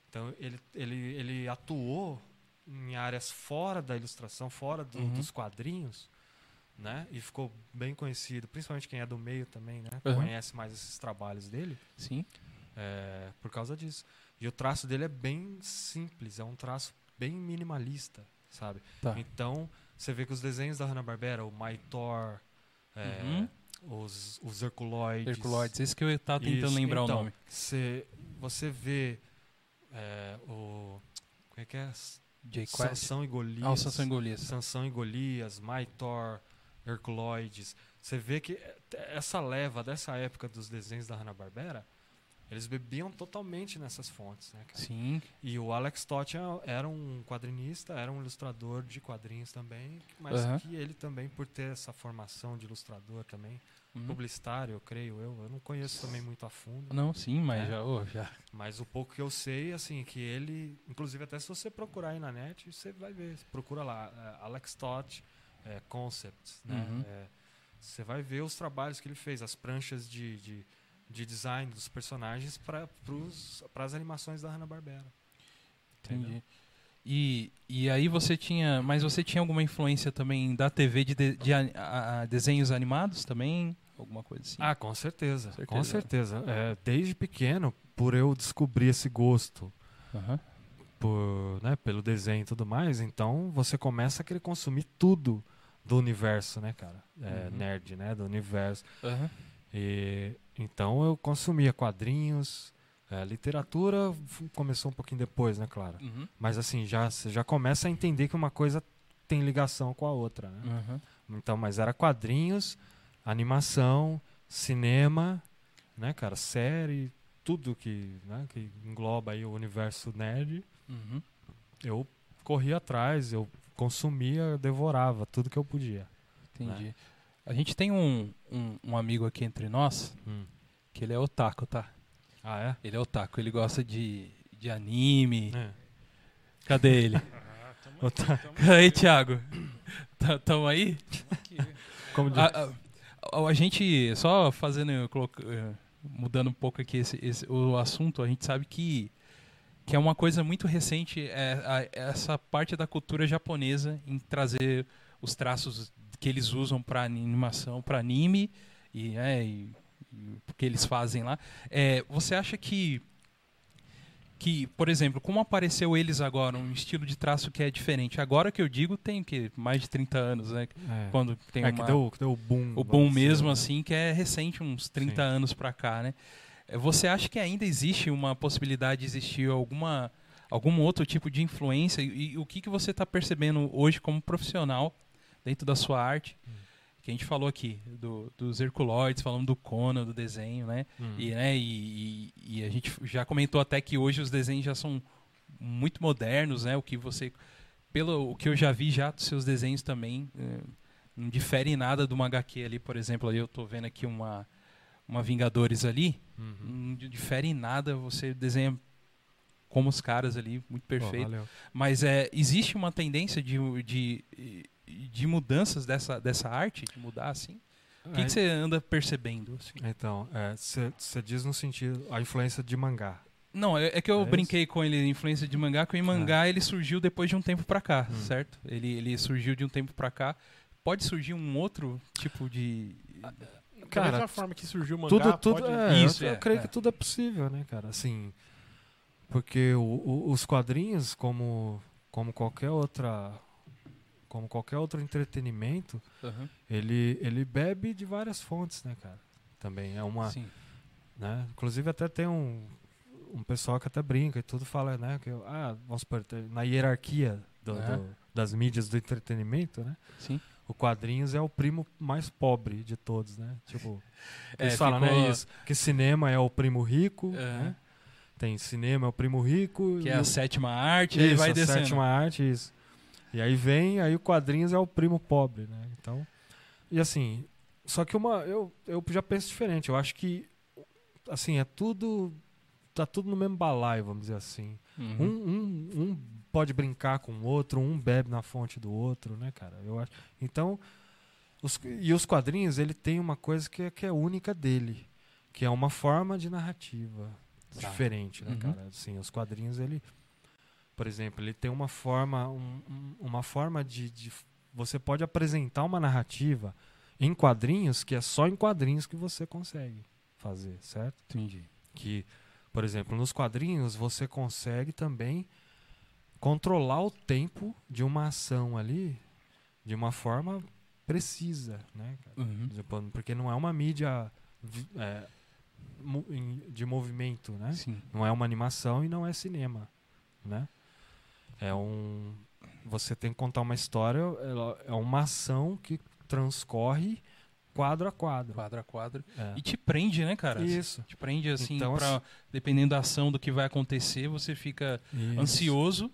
Então ele, ele, ele atuou em áreas fora da ilustração, fora do- Uhum. dos quadrinhos, né? E ficou bem conhecido, principalmente quem é do meio também, né? Uhum. Conhece mais esses trabalhos dele. Sim. É, por causa disso. E o traço dele é bem simples, é um traço bem minimalista, sabe? Tá. Então, você vê que os desenhos da Hanna-Barbera, o Maitor, é, Uhum. os, os Herculoides... Herculoides, esse que eu tava tentando Isso, lembrar então, o nome. Você, você vê é, o... Como é que é? J. Quest. Sansão e Golias. Ah, Sansão e Golias. Sansão e Golias, Maitor, Herculoides. Você vê que essa leva dessa época dos desenhos da Hanna-Barbera, eles bebiam totalmente nessas fontes, né, cara? Sim. E o Alex Toth é- era um quadrinista, era um ilustrador de quadrinhos também, mas Aham. que ele também, por ter essa formação de ilustrador também, Uhum. publicitário, eu creio eu, eu não conheço também muito a fundo, Não, sim, mas É. já, ô, já. mas o pouco que eu sei, assim, que ele, inclusive até se você procurar aí na net, você vai ver, procura lá, é, Alex Toth é, Concepts, né? Uhum. É, você vai ver os trabalhos que ele fez, as pranchas de, de, de design dos personagens para as animações da Hanna-Barbera. Entendi. E, e aí você tinha. Mas você tinha alguma influência também da TV de, de, de a- a- desenhos animados também? Alguma coisa assim? Ah, com certeza, Certeza. com certeza. É, desde pequeno, por eu descobrir esse gosto Aham. por, né, pelo desenho e tudo mais, então você começa a querer consumir tudo do universo, né, cara? É, Uhum. Nerd, né? Do universo. Aham. E, então eu consumia quadrinhos, é, literatura começou um pouquinho depois, né, claro. Uhum. Mas assim, já, você já começa a entender que uma coisa tem ligação com a outra, né? Então, mas era quadrinhos, animação, cinema, né, cara, série, tudo que, né, que engloba aí o universo nerd. Uhum. Eu corria atrás, eu consumia, devorava tudo que eu podia. Entendi. A gente tem um, um, um amigo aqui entre nós Hum. que ele é otaku, tá? Ah, é? Ele é otaku, ele gosta de, de anime. É. Cadê ele? Ah, tamo aqui, tamo aí, Thiago. Tá- Tamo aí? aqui. Como diz- A, a- a gente, só fazendo, eh, mudando um pouco aqui esse, esse- o assunto, a gente sabe que, que é uma coisa muito recente é, a- essa parte da cultura japonesa em trazer os traços que eles usam para animação, para anime e, é, e, e o que eles fazem lá. É, você acha que que, por exemplo, como apareceu eles agora, um estilo de traço que é diferente. Agora que eu digo, tem que mais de 30 anos, né? é. Quando tem É, uma que deu, que deu o boom. o boom mesmo, assim, que é recente, uns 30 Sim. anos pra cá, né? Eh, Você acha que ainda existe uma possibilidade de existir alguma, algum outro tipo de influência? E, e o que, que você está percebendo hoje como profissional dentro da sua arte? Hum. Que a gente falou aqui do, dos Herculoides, falando do Conan, do desenho, né? Hum. E, né, e, e- a gente já comentou até que hoje os desenhos já são muito modernos, né? O que você, pelo o que eu já vi já dos seus desenhos também, eh, não difere em nada de uma HQ ali, por exemplo, eu tô vendo aqui uma uma Vingadores ali, Uhum. não di- difere em nada, você desenha como os caras ali, muito Pô, perfeito. valeu. Mas é, existe uma tendência de, de, de mudanças dessa, dessa arte, de mudar assim? O que É, você anda percebendo? assim? Então, você diz no sentido a influência de mangá. Não, é, é que eu É isso? brinquei com ele, influência de mangá, que o mangá ele surgiu depois de um tempo pra cá, Hum. certo? Ele, ele surgiu de um tempo pra cá. Pode surgir um outro tipo de. Da Cara, mesma forma que surgiu o mangá, tudo, tudo pode... é, Isso, eu, eu é, creio é. que tudo é possível, né, cara? Assim, porque o- o- os quadrinhos, como, como qualquer outra, como qualquer outro entretenimento, Aham, ele, ele bebe de várias fontes, né, cara? Também é uma, Sim. né? Inclusive até tem um, um pessoal que até brinca e tudo fala, né, que ah, vamos supor, na hierarquia do- É. do- das mídias do entretenimento, né? Sim. O quadrinhos é o primo mais pobre de todos, né? Tipo, É, eles falam, ficou- né, isso, que cinema é o primo rico, É. né? Tem cinema é o primo rico. Que é a o- sétima arte, aí isso, vai a descendo. sétima arte, isso. E aí vem, aí o quadrinhos é o primo pobre, né? Então, e assim, só que uma, eu, eu já penso diferente. Eu acho que, assim, é tudo, tá tudo no mesmo balaio, vamos dizer assim. Uhum. Um, um, um pode brincar com o outro, um bebe na fonte do outro, né, cara? Eu acho. Então, os, e os quadrinhos, ele tem uma coisa que é, que é única dele, que é uma forma de narrativa Tá. diferente, né, Uhum. cara? Assim, os quadrinhos, ele, por exemplo, ele tem uma forma, um- um- uma forma de, de, você pode apresentar uma narrativa em quadrinhos que é só em quadrinhos que você consegue fazer, certo? Entendi. que, por exemplo, nos quadrinhos você consegue também controlar o tempo de uma ação ali de uma forma precisa, né? Uhum. Porque não é uma mídia é, de movimento, né? Sim. Não é uma animação e não é cinema, né? É um você tem que contar uma história, ela- é uma ação que transcorre quadro a quadro. Quadro a quadro. É. E te prende, né, cara? Isso. Te prende assim, Então, pra, dependendo da ação do que vai acontecer, você fica Isso. ansioso,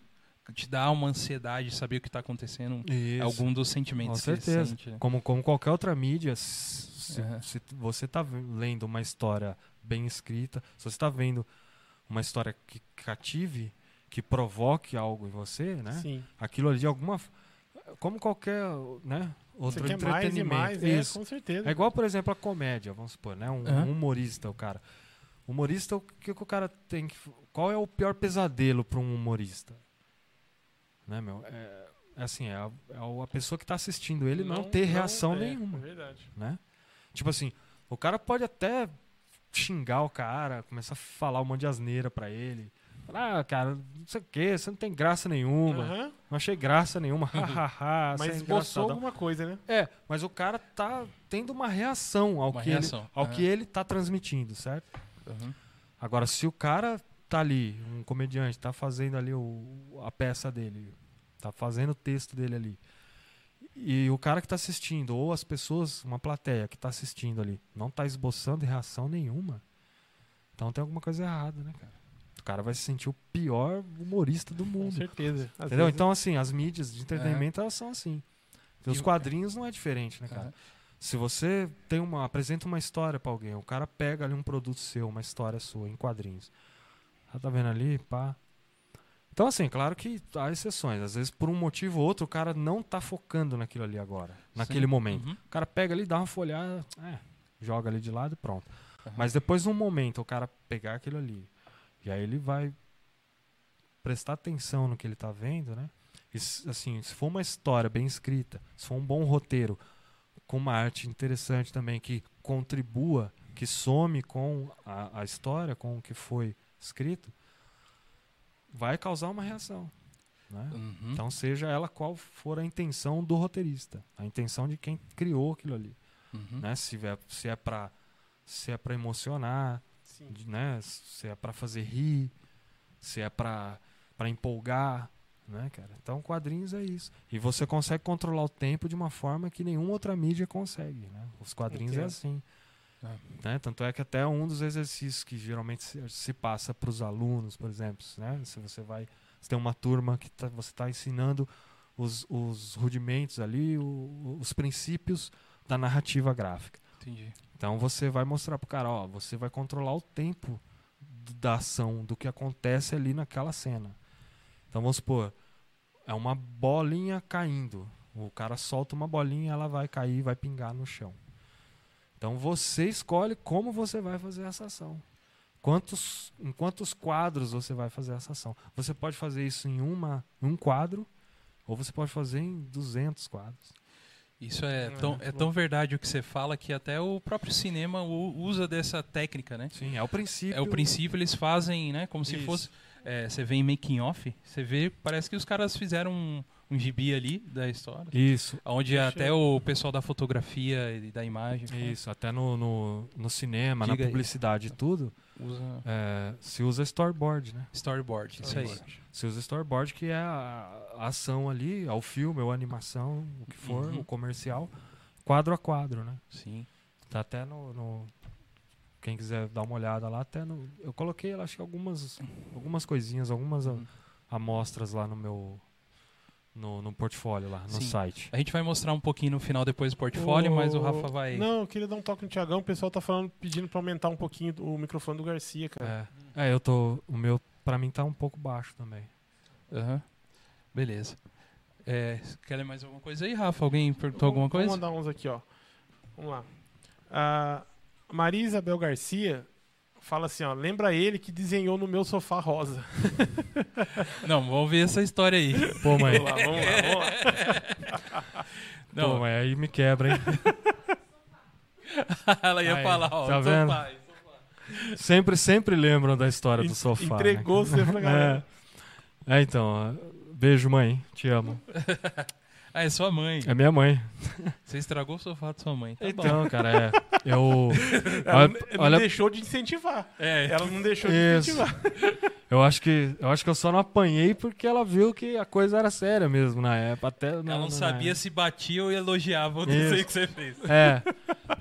te dá uma ansiedade de saber o que está acontecendo, Isso. algum dos sentimentos Com que você certeza. sente. né? Como, como qualquer outra mídia, se, se- você está lendo uma história bem escrita, se você está vendo uma história que cative, que provoque algo em você, né? Sim. Aquilo ali de alguma como qualquer, né, Você outro quer mais e entretenimento. mais, é, Isso. com certeza. É igual, por exemplo, a comédia, vamos supor, né? Um, Aham. um humorista, o cara. Humorista, o que, que o cara tem que. Qual é o pior pesadelo para um humorista? Né, meu? É, é assim, é a, é a pessoa que está assistindo ele não, ter reação é, nenhuma, É verdade. né? Tipo assim, o cara pode até xingar o cara, começar a falar um monte de asneira pra ele. Falar, ah, cara, não sei o que, você não tem graça nenhuma. Aham, Não achei graça nenhuma. hahaha, você Mas é esboçou alguma coisa, né? É, mas o cara tá tendo uma reação ao, Uma que, reação, Ele, ao aham. que ele tá transmitindo, certo? Uhum. Agora, se o cara tá ali, um comediante, tá fazendo ali o, a peça dele, tá fazendo o texto dele ali, e o cara que tá assistindo, ou as pessoas, uma plateia que tá assistindo ali, não tá esboçando reação nenhuma, então tem alguma coisa errada, né, cara? O cara vai se sentir o pior humorista do Com mundo. certeza. Às Entendeu? Então, assim, as mídias de entretenimento elas são assim. Os E quadrinhos não é diferente, né, cara? Aham. Se você tem uma, apresenta uma história pra alguém, o cara pega ali um produto seu, uma história sua em quadrinhos. Já tá vendo ali, pá. Então, assim, claro que há exceções. Às vezes, por um motivo ou outro, o cara não tá focando naquilo ali agora, naquele Sim. momento. Uhum. O cara pega ali, dá uma folhada, é, joga ali de lado e pronto. Aham. Mas depois, num momento, o cara pegar aquilo ali, e aí ele vai prestar atenção no que ele tá vendo, né? E, assim, se for uma história bem escrita, se for um bom roteiro, com uma arte interessante também, que contribua, que some com a, a história, com o que foi escrito, vai causar uma reação. Né? Uhum. Então, seja ela qual for a intenção do roteirista, a intenção de quem criou aquilo ali Uhum. né? Se é, se é para se é para emocionar, de- né? Se é para fazer rir, se é para para empolgar, né, cara? Então, quadrinhos é isso. E você consegue controlar o tempo de uma forma que nenhuma outra mídia consegue, né? Os quadrinhos é Entendo. assim. É. Né? Tanto é que até um dos exercícios que geralmente se, se passa para os alunos, por exemplo, né? Se você vai, você tem uma turma que tá- você está ensinando os, os rudimentos ali, o- os princípios da narrativa gráfica. Entendi. Então você vai mostrar pro cara, ó, você vai controlar o tempo da ação, do que acontece ali naquela cena. Então vamos supor, é uma bolinha caindo. O cara solta uma bolinha, ela vai cair, vai pingar no chão. Então você escolhe como você vai fazer essa ação. Quantos, em quantos quadros você vai fazer essa ação? Você pode fazer isso em uma, um quadro, ou você pode fazer em 200 quadros. Isso é, É, tão, é tão verdade o que você fala que até o próprio cinema usa dessa técnica, né? Sim, é o princípio. É o princípio, eles fazem, né? Como se Isso. fosse. É, você vê em making off, você vê, parece que os caras fizeram um, um gibi ali da história. Isso, Onde Deixa até eu- o pessoal da fotografia e da imagem Isso, até no, no, no cinema, Diga na publicidade e tudo, usa é, se usa storyboard, né? storyboard. Isso aí. Se usa storyboard, que é a, a ação ali, ao filme, ou a animação, o que for, Uhum. o comercial, quadro a quadro, né? Sim. Tá até no, no- Quem quiser dar uma olhada lá, até no. Eu coloquei, acho que algumas, algumas coisinhas, algumas a- Uhum. amostras lá no meu. No, no portfólio lá, no Sim. site. A gente vai mostrar um pouquinho no final depois do portfólio, mas o Rafa vai. Não, eu queria dar um toque no Tiagão. O pessoal tá falando, pedindo pra aumentar um pouquinho o microfone do Garcia, cara. É, é, eu tô. O meu, pra mim, tá um pouco baixo também. Aham. Beleza. É, quer mais alguma coisa aí, Rafa? Alguém perguntou Vou- alguma coisa? Vou mandar uns aqui, ó. Vamos lá. A Maria Isabel Garcia fala assim, ó. Lembra ele que desenhou no meu sofá rosa. Não, vamos ver essa história aí. Pô, mãe. Vamos lá, vamos lá, vamos lá. Não, Pô, mas aí me quebra, hein? ela ia Aí, falar, ó. tá o vendo? sofá, sempre, sempre lembram da história do sofá. Entregou você pra né? galera. É. É, então, ó, beijo, mãe. Te amo. Ah, é sua mãe. É minha mãe. Você estragou o sofá da sua mãe. Tá bom. Então, cara, é. Eu. Ela Olha- não- não olha- deixou de incentivar. É, Ela não deixou de Isso. incentivar. Eu acho que eu acho que eu só não apanhei porque ela viu que a coisa era séria mesmo na época. Até ela não na- sabia se batia ou elogiava o Isso. desenho que você fez. É.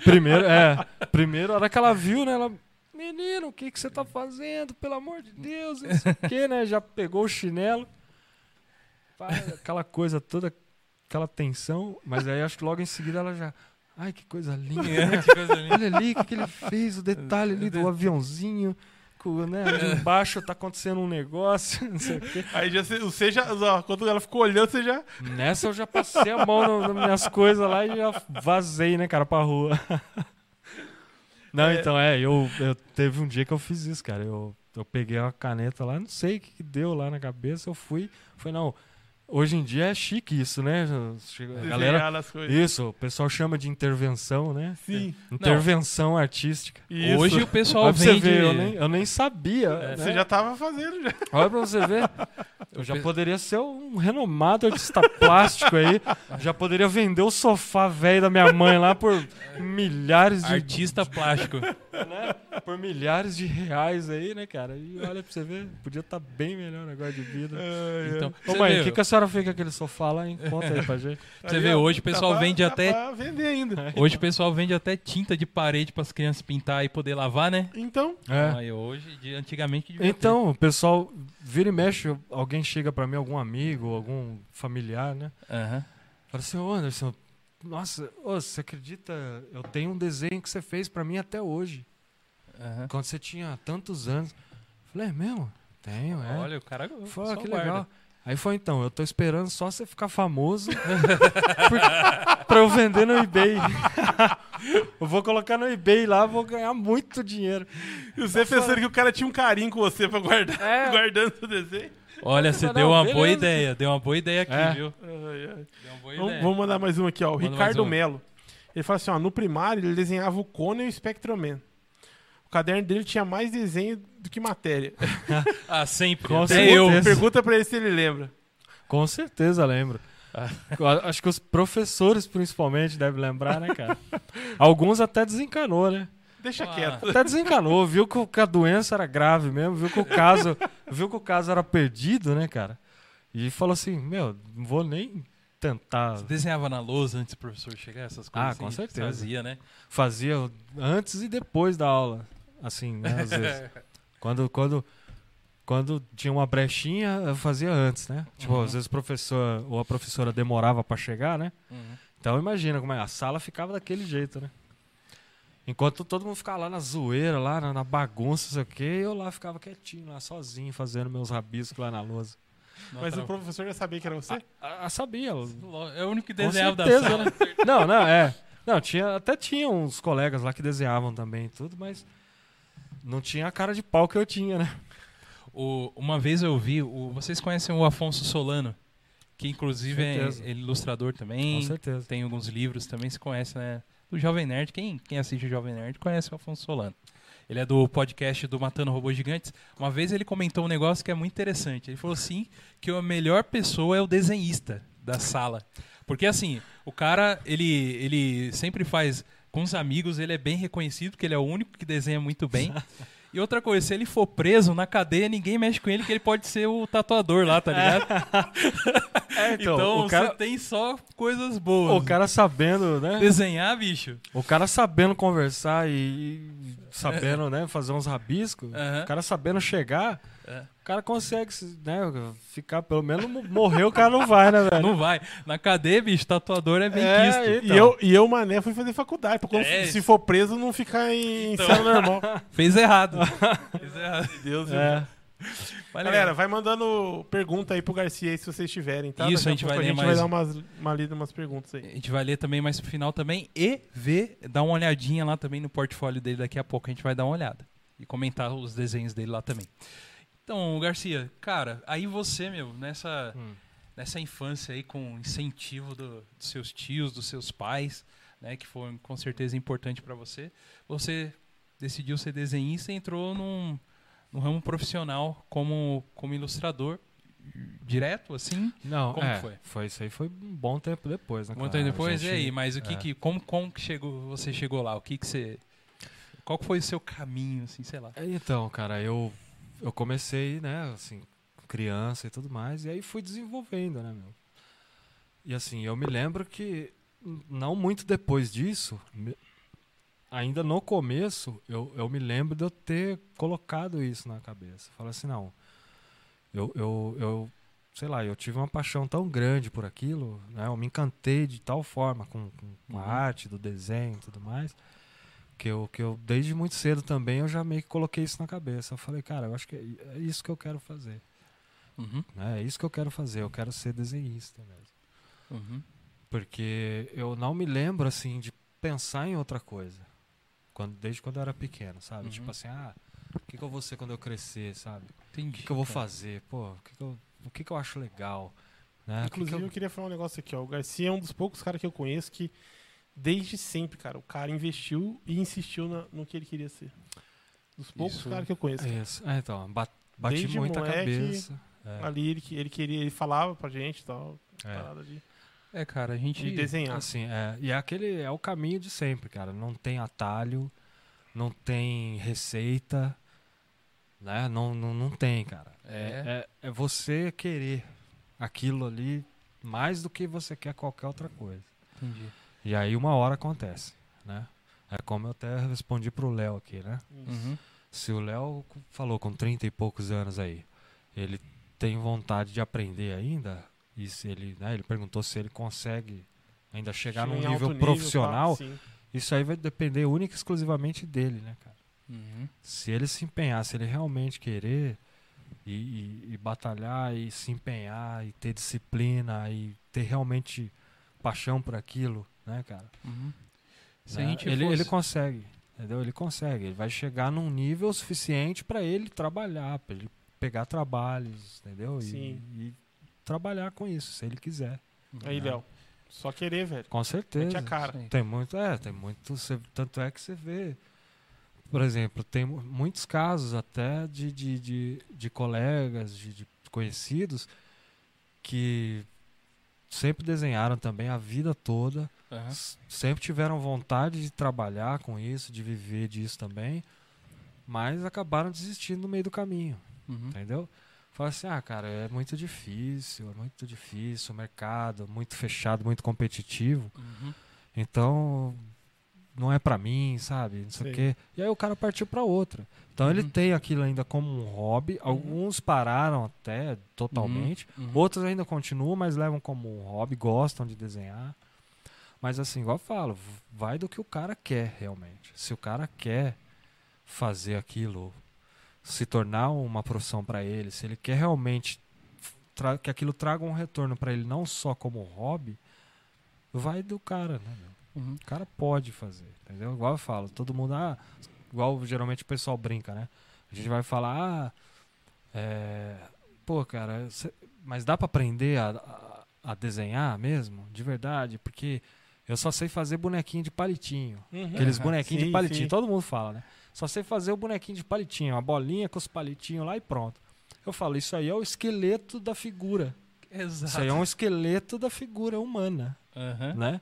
Primeiro, é. Primeiro, a hora que ela viu, né? Ela. Menino, o que, que você tá fazendo? Pelo amor de Deus, não sei o quê, né? Já pegou o chinelo. Pá, Aquela coisa toda, aquela tensão. Mas aí acho que logo em seguida ela já. Ai, que coisa linda. né? Que coisa linda. Olha ali o que, que ele fez, o detalhe ali do aviãozinho. com, né, ali embaixo tá acontecendo um negócio, não sei o quê. Aí já, você- já, ó, quando ela ficou olhando, você já. Nessa eu já passei a mão nas minhas coisas lá e já vazei, né, cara, pra rua. Não, É. então, é, eu, eu teve um dia que eu fiz isso, cara. Eu, eu peguei uma caneta lá, não sei o que, que deu lá na cabeça, eu fui, foi não. Hoje em dia é chique isso, né? Chega- A galera, desenhar nas coisas. isso, o pessoal chama de intervenção, né? Sim. Intervenção artística. Isso. Hoje o pessoal Olha vende. ver, eu nem, eu nem sabia. É, né? Você já tava fazendo já. Olha pra você ver. Eu já poderia ser um renomado artista plástico aí. Já poderia vender o sofá velho da minha mãe lá por milhares de. Artista plástico. Né? Por milhares de reais aí, né, cara? E olha pra você ver, podia estar bem melhor agora de vida. Então, Ô mãe, o que, que a senhora fez com aquele sofá lá, hein? Conta aí pra gente. Você vê, hoje o pessoal vende até- vender ainda. hoje o pessoal vende até tinta de parede para as crianças pintar e poder lavar, né? Então, É. Aí hoje, de, antigamente devia Então, o pessoal vira e mexe, alguém chega pra mim, algum amigo, algum familiar, né? ter. Aham. Fala assim, ô Anderson, nossa, ô, você acredita? Eu tenho um desenho que você fez pra mim até hoje, aham. quando você tinha tantos anos. Falei, é mesmo? Tenho, é. Olha, o cara Foi, só que guarda. legal. Aí foi então, eu tô esperando só você ficar famoso por- pra eu vender no eBay. eu vou colocar no eBay lá, vou ganhar muito dinheiro. e você pensando que o cara tinha um carinho com você pra guardar, É. guardando o desenho. Olha, você deu uma boa beleza. ideia, deu uma boa ideia aqui, É. viu? Ai, ai. Deu uma boa Vamos, ideia. vamos mandar mais um aqui, ó. O Manda Ricardo um. Melo. Ele fala assim, ó, no primário ele desenhava o Conan e o Spectroman. O caderno dele tinha mais desenho do que matéria. Ah, sempre. Com Até certeza. eu. Pergunta pra ele se ele lembra. Com certeza lembro. Ah. Acho que os professores principalmente devem lembrar, né, cara? Alguns até desencanou, né? Deixa Ah. quieto. Até desencanou, viu que a doença era grave mesmo, viu que o caso, viu que o caso era perdido, né, cara? E falou assim, meu, não vou nem tentar. Você desenhava na lousa antes do professor chegar, essas coisas? Ah, assim? com certeza. Fazia, né? Fazia antes e depois da aula, assim, né, às vezes. Quando, quando, quando tinha uma brechinha, eu fazia antes, né? Tipo, Uhum. às vezes o professor ou a professora demorava pra chegar, né? Uhum. Então imagina como é, a sala ficava daquele jeito, né? Enquanto todo mundo ficava lá na zoeira, lá na, na bagunça, não sei o quê, eu lá ficava quietinho, lá sozinho, fazendo meus rabiscos lá na lousa. Não, Mas tá- o professor já sabia que era você? Ah, ah, sabia. eu- É o único que desenhava da certeza, sala. né? Não, não, é. Não, tinha, até tinha uns colegas lá que desenhavam também e tudo, mas não tinha a cara de pau que eu tinha, né? O- uma vez eu vi, o- vocês conhecem o Afonso Solano, que inclusive é, é ilustrador também, Com certeza. tem alguns livros também, se conhece, né? Do Jovem Nerd, quem, quem assiste Jovem Nerd conhece o Afonso Solano. Ele é do podcast do Matando Robôs Gigantes. Uma vez ele comentou um negócio que é muito interessante. Ele falou assim que a melhor pessoa é o desenhista da sala. Porque assim, o cara, ele, ele sempre faz com os amigos, ele é bem reconhecido, porque ele é o único que desenha muito bem. E outra coisa, se ele for preso na cadeia, ninguém mexe com ele, que ele pode ser o tatuador lá, tá ligado? É, Então, o, cara, você tem só coisas boas. o cara sabendo, né? Desenhar, bicho. O cara sabendo conversar e, sabendo, né, fazer uns rabiscos, Aham. o cara sabendo chegar, cara consegue, né, ficar, pelo menos mo- morrer o cara não vai, né, velho? Não vai. Na cadeia, bicho, tatuador é bem É, quisto. e- E Então. eu, e eu, mané, fui fazer faculdade. Quando, É. se for preso, não ficar em, Então. cela normal. Fez errado. Fez errado. Deus É. Mas Galera, vai mandando pergunta aí pro Garcia aí se vocês tiverem, tá? Isso, a gente vai a ler gente mais- vai dar umas, uma lida, umas perguntas aí. A gente vai ler também mais pro final também e ver, dar uma olhadinha lá também no portfólio dele daqui a pouco. A gente vai dar uma olhada e comentar os desenhos dele lá também. Então, Garcia, cara, aí você, meu, nessa, Hum. nessa infância aí com incentivo do- dos seus tios, dos seus pais, né, que foi com certeza importante pra você, você decidiu ser desenhista e entrou num, num ramo profissional como, como ilustrador direto, assim? Não, Como é, foi? foi? Isso aí foi um bom tempo depois, né? Muito cara? tempo depois, A e gente- aí? Mas o que é. que, como, como que chegou, você chegou lá? O que que você, qual foi o seu caminho, assim, sei lá? Então, cara, eu, eu comecei, né, assim, criança e tudo mais, e aí fui desenvolvendo, né, meu? E assim, eu me lembro que não muito depois disso, ainda no começo, eu, eu me lembro de eu ter colocado isso na cabeça. Falei assim, não, eu, eu, eu, sei lá, eu tive uma paixão tão grande por aquilo, né, eu me encantei de tal forma com, com- com a Uhum. arte do desenho e tudo mais, que eu, que eu desde muito cedo também eu já meio que coloquei isso na cabeça. Eu falei, cara, eu acho que é, é isso que eu quero fazer. Uhum, Né? É isso que eu quero fazer. Eu quero ser desenhista mesmo. uhum, Porque eu não me lembro, assim, de pensar em outra coisa. Quando, desde quando eu era pequeno, sabe? Uhum. Tipo assim, ah, o que, que eu vou ser quando eu crescer, sabe? O entendi. que, que eu vou fazer? Pô, o que, que, eu, o que, que eu acho legal? Né? O que que Inclusive, eu- eu queria falar um negócio aqui, ó. O Garcia é um dos poucos caras que eu conheço que, desde sempre, cara, o cara investiu e insistiu na- no que ele queria ser. Dos poucos Isso- caras que eu conheço. cara. Isso. É, então, ba- bati Desde muito a moleque, cabeça. É, Ali ele, ele queria, ele falava pra gente e tal. é. De, É, cara, a gente... de desenhar. Assim, é, e é aquele é o caminho de sempre, cara. Não tem atalho, não tem receita, né? Não, não, não tem, cara. É. É, é você querer aquilo ali mais do que você quer qualquer outra coisa. Entendi. E aí uma hora acontece, né? É como eu até respondi pro Léo aqui, né? Uhum. Se o Léo falou com 30 e poucos anos aí, ele tem vontade de aprender ainda, e se ele, né, ele perguntou se ele consegue ainda chegar Chega num nível alto profissional, tá? Sim. isso aí vai depender única e exclusivamente dele, né, cara? Uhum. Se ele se empenhar, se ele realmente querer e, e- e batalhar e se empenhar e ter disciplina e ter realmente paixão por aquilo, né, cara? Uhum. Se né, a gente ele, fosse- ele consegue, entendeu? Ele consegue. Ele vai chegar num nível suficiente para ele trabalhar, para ele pegar trabalhos, entendeu? E- Sim. E, trabalhar com isso, se ele quiser. Aí, Não. Léo. Só querer, velho. Com certeza. Mete a cara. Sim. Tem muito, é, tem muito. cê- tanto é que você vê, por exemplo, tem mu- muitos casos até de, de, de, de colegas, de, de conhecidos, que sempre desenharam também a vida toda, S- sempre tiveram vontade de trabalhar com isso, de viver disso também, mas acabaram desistindo no meio do caminho, Uhum. entendeu? Fala assim, ah, cara, é muito difícil, é muito difícil, o mercado muito fechado, muito competitivo. Uhum. Então, não é pra mim, sabe? Não sei o quê. E aí o cara partiu pra outra. Então ele Uhum. tem aquilo ainda como um hobby. Alguns pararam até totalmente. Uhum. Outros ainda continuam, mas levam como um hobby, gostam de desenhar. Mas assim, igual eu falo, vai do que o cara quer realmente. Se o cara quer fazer aquilo, se tornar uma profissão pra ele, se ele quer realmente que aquilo traga um retorno pra ele, não só como hobby, vai do cara, né? Uhum. O cara pode fazer, entendeu? Igual eu falo, todo mundo, ah, igual geralmente o pessoal brinca, né? A gente vai falar, ah, é, pô, cara, cê- mas dá pra aprender a, a, a desenhar mesmo, de verdade? Porque eu só sei fazer bonequinho de palitinho. Uhum. Aqueles bonequinhos de Sim, palitinho, sim. todo mundo fala, né? Só sei fazer o bonequinho de palitinho, uma bolinha com os palitinhos lá e pronto. Eu falo, isso aí é o esqueleto da figura. Exato. Isso aí é um esqueleto da figura humana Aham. né?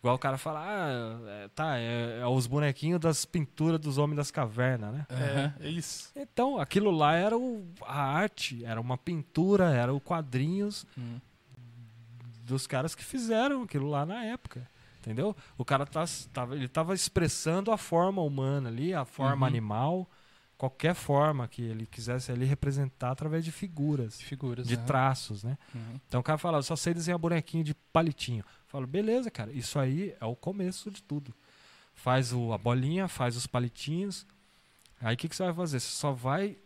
Igual o cara fala, ah, é, tá, é, é os bonequinhos das pinturas dos homens das cavernas, né? É, é isso. Então, aquilo lá era o, a arte, era uma pintura, era o quadrinhos Uhum. dos caras que fizeram aquilo lá na época. Entendeu? O cara tá, tava, ele tava expressando a forma humana ali, a forma Uhum. animal, qualquer forma que ele quisesse ali representar através de figuras, Figuras. de aham. traços, né? Uhum. Então o cara fala, eu só sei desenhar bonequinho de palitinho. Eu falo, beleza, cara, isso aí é o começo de tudo. Faz o, a bolinha, faz os palitinhos. Aí o que, que você vai fazer? Você só vai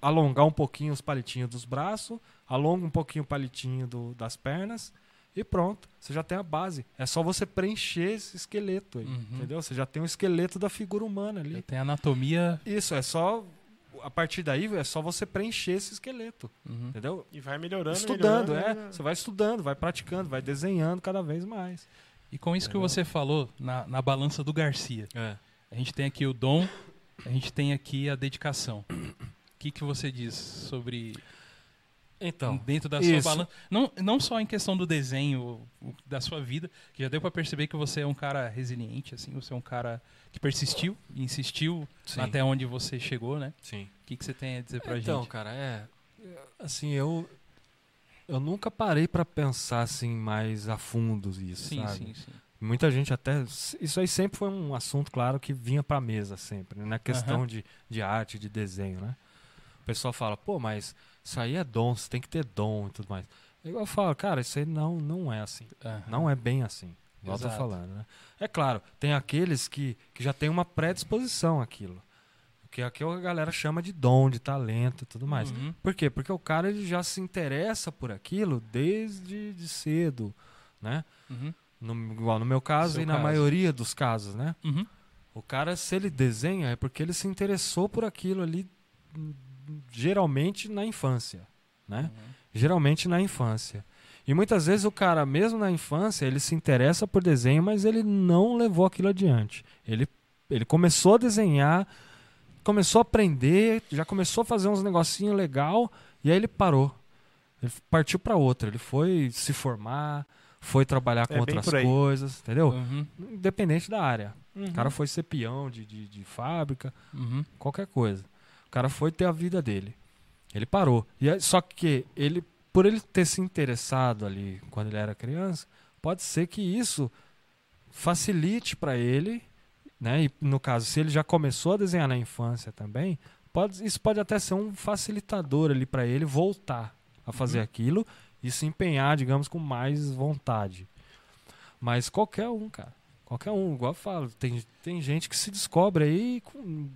alongar um pouquinho os palitinhos dos braços, alonga um pouquinho o palitinho do- das pernas e pronto. Você já tem a base. É só você preencher esse esqueleto aí, Uhum. entendeu? Você já tem o esqueleto da figura humana ali. Tem anatomia. Isso, é só... A partir daí é só você preencher esse esqueleto, Uhum. entendeu? E vai melhorando. estudando, melhorando, é. melhorando. Você vai estudando, vai praticando, vai desenhando cada vez mais. E com isso que Entendeu? você falou, na, na balança do Garcia, É. a gente tem aqui o dom, a gente tem aqui a dedicação. O que, que você diz sobre Então, dentro da isso. sua balança? Não, não só em questão do desenho o- da sua vida, que já deu pra perceber que você é um cara resiliente, assim, você é um cara que persistiu, insistiu Sim. até onde você chegou, né? sim. O que, que você tem a dizer pra Então, gente? cara, é assim, eu eu nunca parei pra pensar assim mais a fundo isso, Sim, sabe? sim, sim. Muita gente até isso aí sempre foi um assunto claro que vinha pra mesa sempre, né? na questão de, de arte, de desenho, né? O pessoal fala: "Pô, mas isso aí é dom, você tem que ter dom e tudo mais". Eu falo: "Cara, isso aí não não é assim". Aham. Não é bem assim. Igual eu falando, né? É claro, tem aqueles que, que já tem uma predisposição àquilo. Que é o que a galera chama de dom, de talento e tudo mais. Uhum. Por quê? Porque o cara ele já se interessa por aquilo desde de cedo, né? Uhum. No, igual no meu caso Seu e na caso. maioria dos casos, né? Uhum. O cara, se ele desenha, é porque ele se interessou por aquilo ali, geralmente na infância, né? Geralmente na infância. E muitas vezes o cara, mesmo na infância, ele se interessa por desenho, mas ele não levou aquilo adiante. Ele, ele começou a desenhar, começou a aprender, já começou a fazer uns negocinhos legal, e aí ele parou. Ele partiu para outra. Ele foi se formar, foi trabalhar com É, outras coisas, entendeu? Uhum. Independente da área. Uhum. O cara foi ser peão de, de, de fábrica, Uhum. qualquer coisa. O cara foi ter a vida dele. Ele parou. E aí- só que ele, por ele ter se interessado ali quando ele era criança, pode ser que isso facilite para ele, né? E no caso, se ele já começou a desenhar na infância também, pode, isso pode até ser um facilitador ali para ele voltar a fazer aquilo e se empenhar, digamos, com mais vontade. Mas qualquer um, cara. Qualquer um, igual eu falo, tem, tem gente que se descobre aí com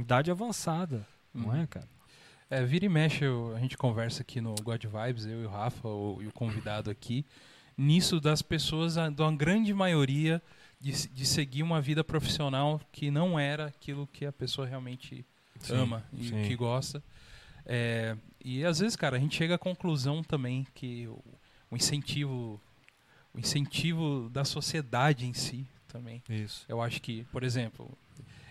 idade avançada, não Uhum. é, cara? É, vira e mexe, eu- a gente conversa aqui no God Vibes, eu e o Rafa, o, e o convidado aqui, nisso das pessoas, a- da grande maioria, de, de seguir uma vida profissional que não era aquilo que a pessoa realmente ama e sim. que gosta. É, e às vezes, cara, a gente chega à conclusão também que o, o incentivo, o incentivo da sociedade em si também Isso. eu acho que, por exemplo,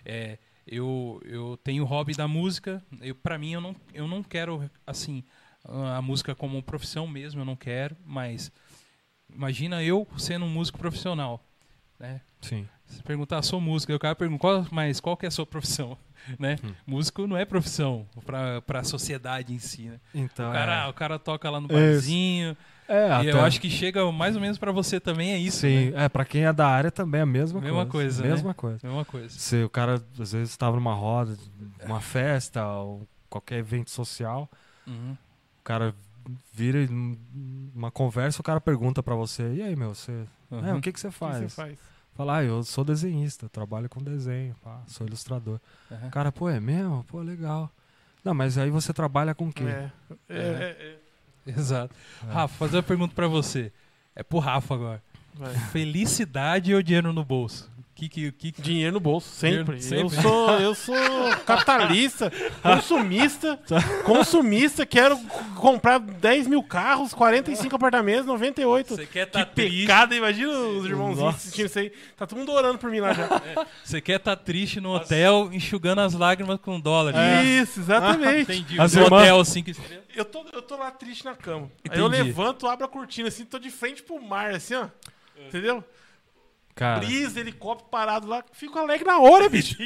é, eu, eu tenho o hobby da música. Eu, para mim, eu não, eu não quero, assim, a música como profissão mesmo, eu não quero. Mas imagina eu sendo um músico profissional, né? Sim. Se perguntar, sou músico, aí o cara pergunta, qual, mas qual que é a sua profissão? Né? Hum. Músico não é profissão para a sociedade em si, né? Então, O cara, é. o cara toca lá no barzinho. É, e até, eu acho que chega mais ou menos para você também é isso, Sim, né? é, pra quem é da área também é a mesma, Mesma coisa, né? Mesma coisa. Mesma coisa. Se o cara, às vezes, estava numa roda, uma festa, ou qualquer evento social, Uhum. o cara vira num- uma conversa, o cara pergunta pra você, e aí, meu, você, é, Uhum. o que que você O que faz? você faz? Fala, ah, eu sou desenhista, trabalho com desenho, pá, sou ilustrador. Uhum. O cara, pô, é mesmo? Pô, legal. Não, mas aí você trabalha com o quê? É. É, é, é. Exato. É. Rafa, fazer uma pergunta pra você. É pro Rafa agora. Vai. Felicidade ou dinheiro no bolso? Que que, que, que... Dinheiro no bolso, sempre. Dinheiro sempre. Eu sou, eu sou capitalista, consumista, consumista, quero comprar 10 mil carros, 45 apartamentos, 98. Você quer Que tá triste? pecado, imagina os irmãozinhos assistindo isso aí. Tá todo mundo orando por mim lá já. Você quer tá triste no hotel, enxugando as lágrimas com dólar. né? Isso, exatamente. Entendi. As no irmãs- hotel cinco estrelas. Eu tô, eu tô lá triste na cama. Aí eu levanto, abro a cortina assim, tô de frente pro mar, assim, ó. Entendeu? Cara, Brisa, helicóptero parado lá, fico alegre na hora, bicho.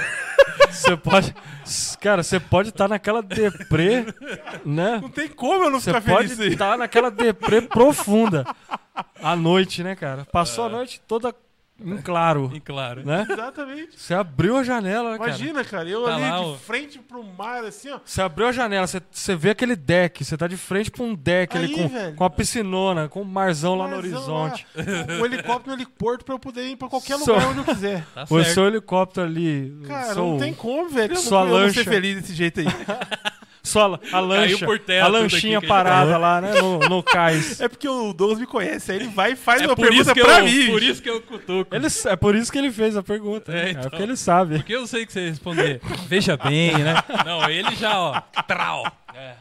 você pode. Cara, você pode estar naquela deprê, né? Não tem como eu não Você ficar pode feliz aí. estar naquela deprê profunda à noite, né, cara? Passou a noite toda em claro, E claro. né? Exatamente. Você abriu a janela, né, cara? Imagina, cara, eu Tá ali lá, de ó. frente pro mar, assim, ó. Você abriu a janela, você, você vê aquele deck, você tá de frente pra um deck ali Aí, com, velho. com a piscinona, com o marzão lá no marzão horizonte. lá, o helicóptero no heliporto pra eu poder ir pra qualquer lugar onde eu quiser. Tá O seu helicóptero ali. Cara, seu- não tem como, velho. Eu não, sua eu não lancha. ser feliz desse jeito aí. Só a lancha, por terra a lanchinha aqui gente parada lá, né, no, no cais. É porque o Douglas me conhece, aí ele vai e faz É uma pergunta pra eu, mim. por isso que eu cutuco. Ele, é por isso que ele fez a pergunta. É, né? É, então. porque ele sabe. Porque eu sei que você responder. Veja bem, né? Não, ele já, ó. Trau. É.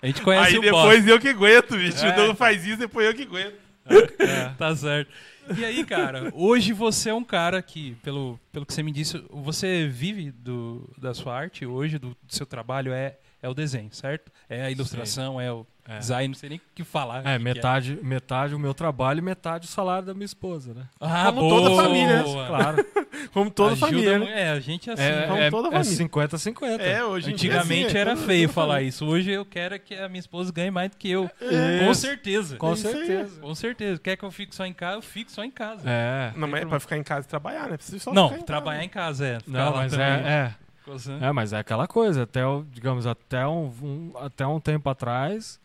A gente conhece Aí o depois eu que aguento, bicho. É. O Douglas faz isso, depois eu que aguento. boss. Tá certo. E aí, cara, hoje você é um cara que, pelo, pelo que você me disse, você vive do, da sua arte hoje, do, do seu trabalho, é, é o desenho, certo? É a ilustração, é o É. design, não sei nem o que falar. É, que metade, metade o meu trabalho e metade o salário da minha esposa, né? Ah, Como toda boa. família, Claro. Como toda Ajuda família, né? É, a gente é assim. É, como é, toda é família. 50-50. É, hoje Antigamente assim, é era toda- feio toda falar isso. Hoje eu quero é que a minha esposa ganhe mais do que eu. É. Com certeza. Com certeza. Com certeza. Quer que eu fique só em casa? Eu fico só em casa. É. Não, mas é pra ficar em casa e trabalhar, né? Precisa só Não, ficar em trabalhar casa. em casa é. Ficar Não, lá mas também, é, é, coçando. é, mas é aquela coisa, até, o- digamos, até um, um- até um tempo atrás,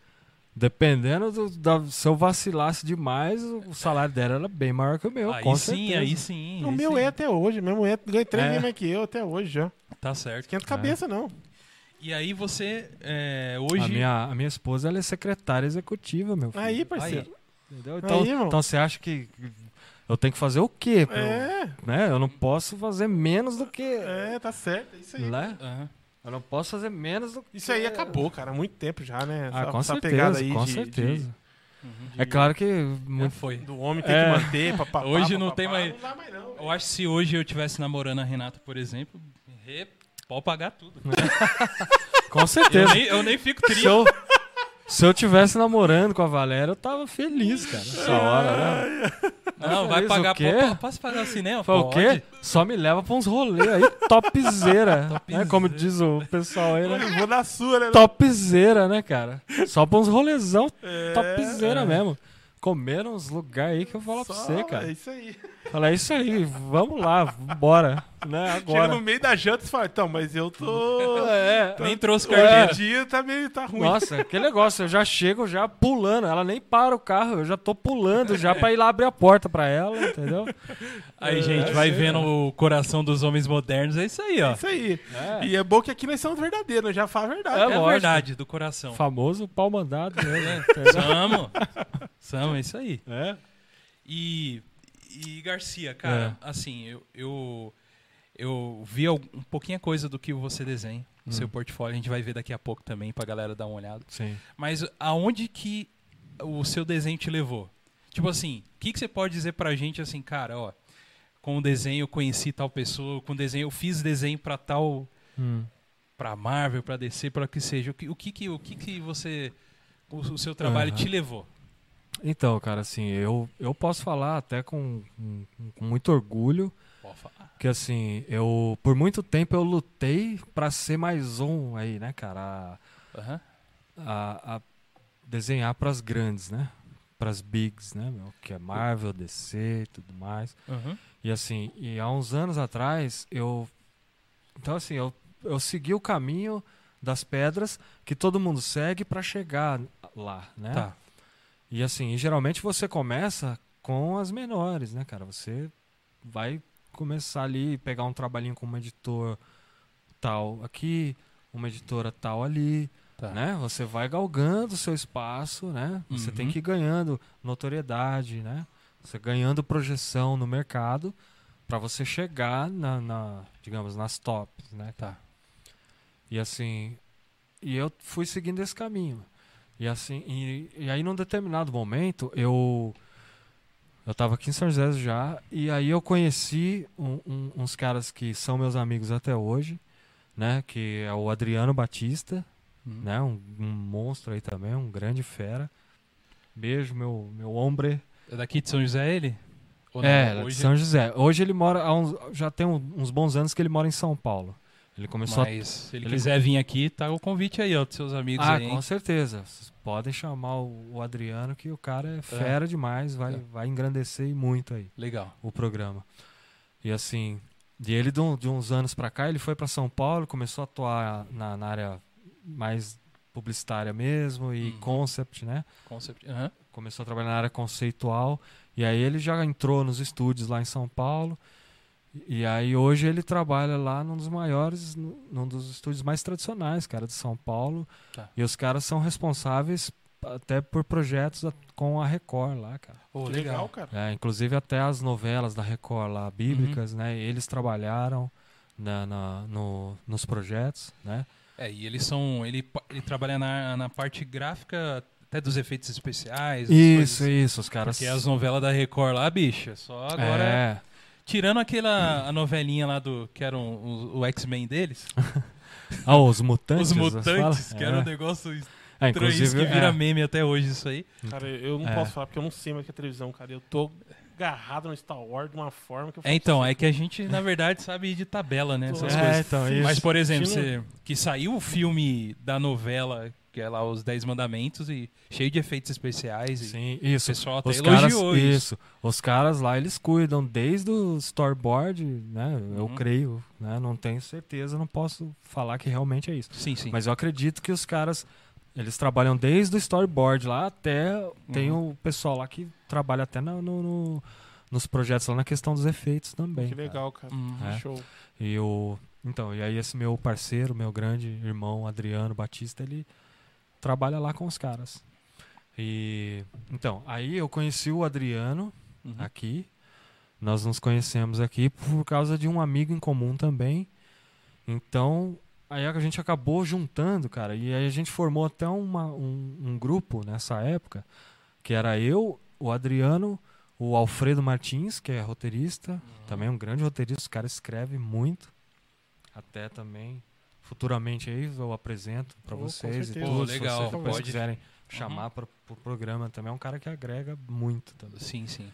dependendo do, da, se eu vacilasse demais, o salário dela era bem maior que o meu, aí com sim, certeza. aí sim. O aí meu sim. é até hoje. Meu mulher ganha três É. vezes mais que eu até hoje já. Tá certo. Esquenta cabeça, não. E aí você, é, hoje... A minha, a minha esposa, ela é secretária executiva, meu filho. Aí, parceiro. Entendeu? Então, Aí, então você acha que eu tenho que fazer o quê? pra eu- É, né? Eu não posso fazer menos do que... é, tá certo. É isso aí. Né? Aham. Eu não posso fazer menos do que... Isso aí acabou, cara. Há muito tempo já, né? Ah, Essa- com essa certeza, pegada aí com de- certeza. Uhum. É claro que muito... foi. de- do homem ter É. que manter, papapá, Hoje não papapá, tem mais- Não dá mais, não. Eu acho que se hoje eu estivesse namorando a Renata, por exemplo, re- pode pagar tudo. Com Eu certeza. nem, eu nem fico Se triste. eu, Se eu tivesse namorando com a Valéria, eu tava feliz, cara. Essa hora, né? Não, vai Feliz pagar. o quê? po- Posso pagar o cinema? Foi o quê? Só me leva pra uns rolês aí, topzera. Topzera. né? Como diz o pessoal aí, né? Eu vou na sua, né? Topzera, né, cara? Só pra uns rolezão É, topzera é. mesmo. Comeram uns lugares aí que eu vou falar Só, pra você, cara. É isso aí. Fala, é isso aí, vamos lá, bora. Né, Chega agora. no meio da janta e fala, então, mas eu tô... É, Nem trouxe O carteira. dia tá meio... tá ruim. Nossa, aquele negócio, eu já chego já pulando. Ela nem para o carro, eu já tô pulando já pra ir lá abrir a porta pra ela, entendeu? Aí, gente, vai vendo o coração dos homens modernos. É isso aí, ó. É isso aí. É, E é bom que aqui nós somos verdadeiros, nós já fala a verdade. É É a lógico. verdade do coração. famoso pau mandado mesmo. entendeu? Samo. Samo, é isso aí. É. E, e Garcia, cara, assim, eu, eu, eu vi um pouquinho coisa do que você desenha no seu portfólio. A gente vai ver daqui a pouco também pra galera dar uma olhada. Sim. Mas aonde que o seu desenho te levou? Tipo assim, o que, que você pode dizer pra gente assim, cara, ó, com o desenho eu conheci tal pessoa, com o desenho eu fiz desenho pra tal, Hum. pra Marvel, pra DC, pra que seja. O que, o que, que, o que, que você, o, o seu trabalho Aham. te levou? Então, cara, assim, eu, eu posso falar até com, com, muito orgulho que, assim, eu, por muito tempo eu lutei pra ser mais um aí, né, cara? A, a, a desenhar pras grandes, né? Pras bigs, né, meu? Que é Marvel, DC e tudo mais. Uhum. E assim, e há uns anos atrás, eu. Então, assim, eu, eu segui o caminho das pedras que todo mundo segue pra chegar lá, né? Tá. E assim, e geralmente você começa com as menores, né, cara? Você vai começar ali, pegar um trabalhinho com uma editor tal aqui, uma editora tal ali, Tá. né? Você vai galgando o seu espaço, né? Você tem Uhum. que ir ganhando notoriedade, né? Você ganhando projeção no mercado para você chegar na, na, digamos, nas tops, né? Tá. E assim, e eu fui seguindo esse caminho. E assim, e, e aí num determinado momento eu eu tava aqui em São José já e aí eu conheci um- um- uns caras que são meus amigos até hoje, né? Que é o Adriano Batista, Uhum. né? Um, um monstro aí também, um grande fera. Beijo, meu meu hombre. É daqui de São José ele? Ou não? É, de hoje, São José. Hoje ele mora uns, já tem uns bons anos que ele mora em São Paulo. Ele começou a mas se ele, ele- quiser vir aqui, tá o convite aí, ó, dos seus amigos Ah, aí. com certeza. Vocês podem chamar o, o Adriano, que o cara é fera demais, vai, É. vai engrandecer muito aí Legal. o programa. E assim, e ele de, um- de uns anos pra cá, ele foi pra São Paulo, começou a atuar na, na área mais publicitária mesmo e Uhum. concept, né? Concept. Começou a trabalhar na área conceitual. E aí ele já entrou nos estúdios lá em São Paulo. E aí hoje ele trabalha lá num dos maiores, num dos estúdios mais tradicionais, cara, de São Paulo. Tá. E os caras são responsáveis até por projetos com a Record lá, cara. Que legal. legal, cara. É, inclusive até as novelas da Record lá, bíblicas, né? Eles trabalharam na, na- no, nos projetos, né? É, e eles são. Ele, ele trabalha na, na parte gráfica até dos efeitos especiais. Isso, coisas. isso, os caras. Porque as novelas da Record lá, bicha, só agora. É, Tirando aquela a novelinha lá do. que era um- o, o X-Men deles. ah, os mutantes. os mutantes, que era um É. negócio É, estranho, isso inclusive, que vira é. meme até hoje, isso aí. Cara, eu não É. posso falar porque eu não sei mais que é televisão, cara. Eu tô agarrado no Star Wars de uma forma que eu É, então, assim, é que a gente, na verdade, sabe ir de tabela, né? Essas É, coisas. então. Mas, por exemplo, você, que saiu o filme da novela, que é lá Os Dez Mandamentos, e cheio de efeitos especiais. E Sim, o isso. pessoal até Os caras, elogiou isso. isso. Os caras lá, eles cuidam desde o storyboard, né? Eu Uhum. creio, né? Não tenho certeza, não posso falar que realmente é isso. Sim, sim. Mas eu acredito que os caras, eles trabalham desde o storyboard lá até... Tem Uhum. o pessoal lá que trabalha até no, no- no- nos projetos lá na questão dos efeitos também. Que legal, cara. Uhum. É. Show. E o então, e aí esse meu parceiro, meu grande irmão Adriano Batista, ele trabalha lá com os caras. E então, aí eu conheci o Adriano Uhum. aqui. Nós nos conhecemos aqui por causa de um amigo em comum também. Então, aí a gente acabou juntando, cara, e aí a gente formou até uma- um, um grupo nessa época, que era eu, o Adriano, o Alfredo Martins, que é roteirista, também um grande roteirista, o cara escreve muito. Até também futuramente aí eu apresento para Oh, vocês e tudo, Pô, se legal, vocês depois pode. quiserem chamar para o programa também. É um cara que agrega muito também. Sim, sim.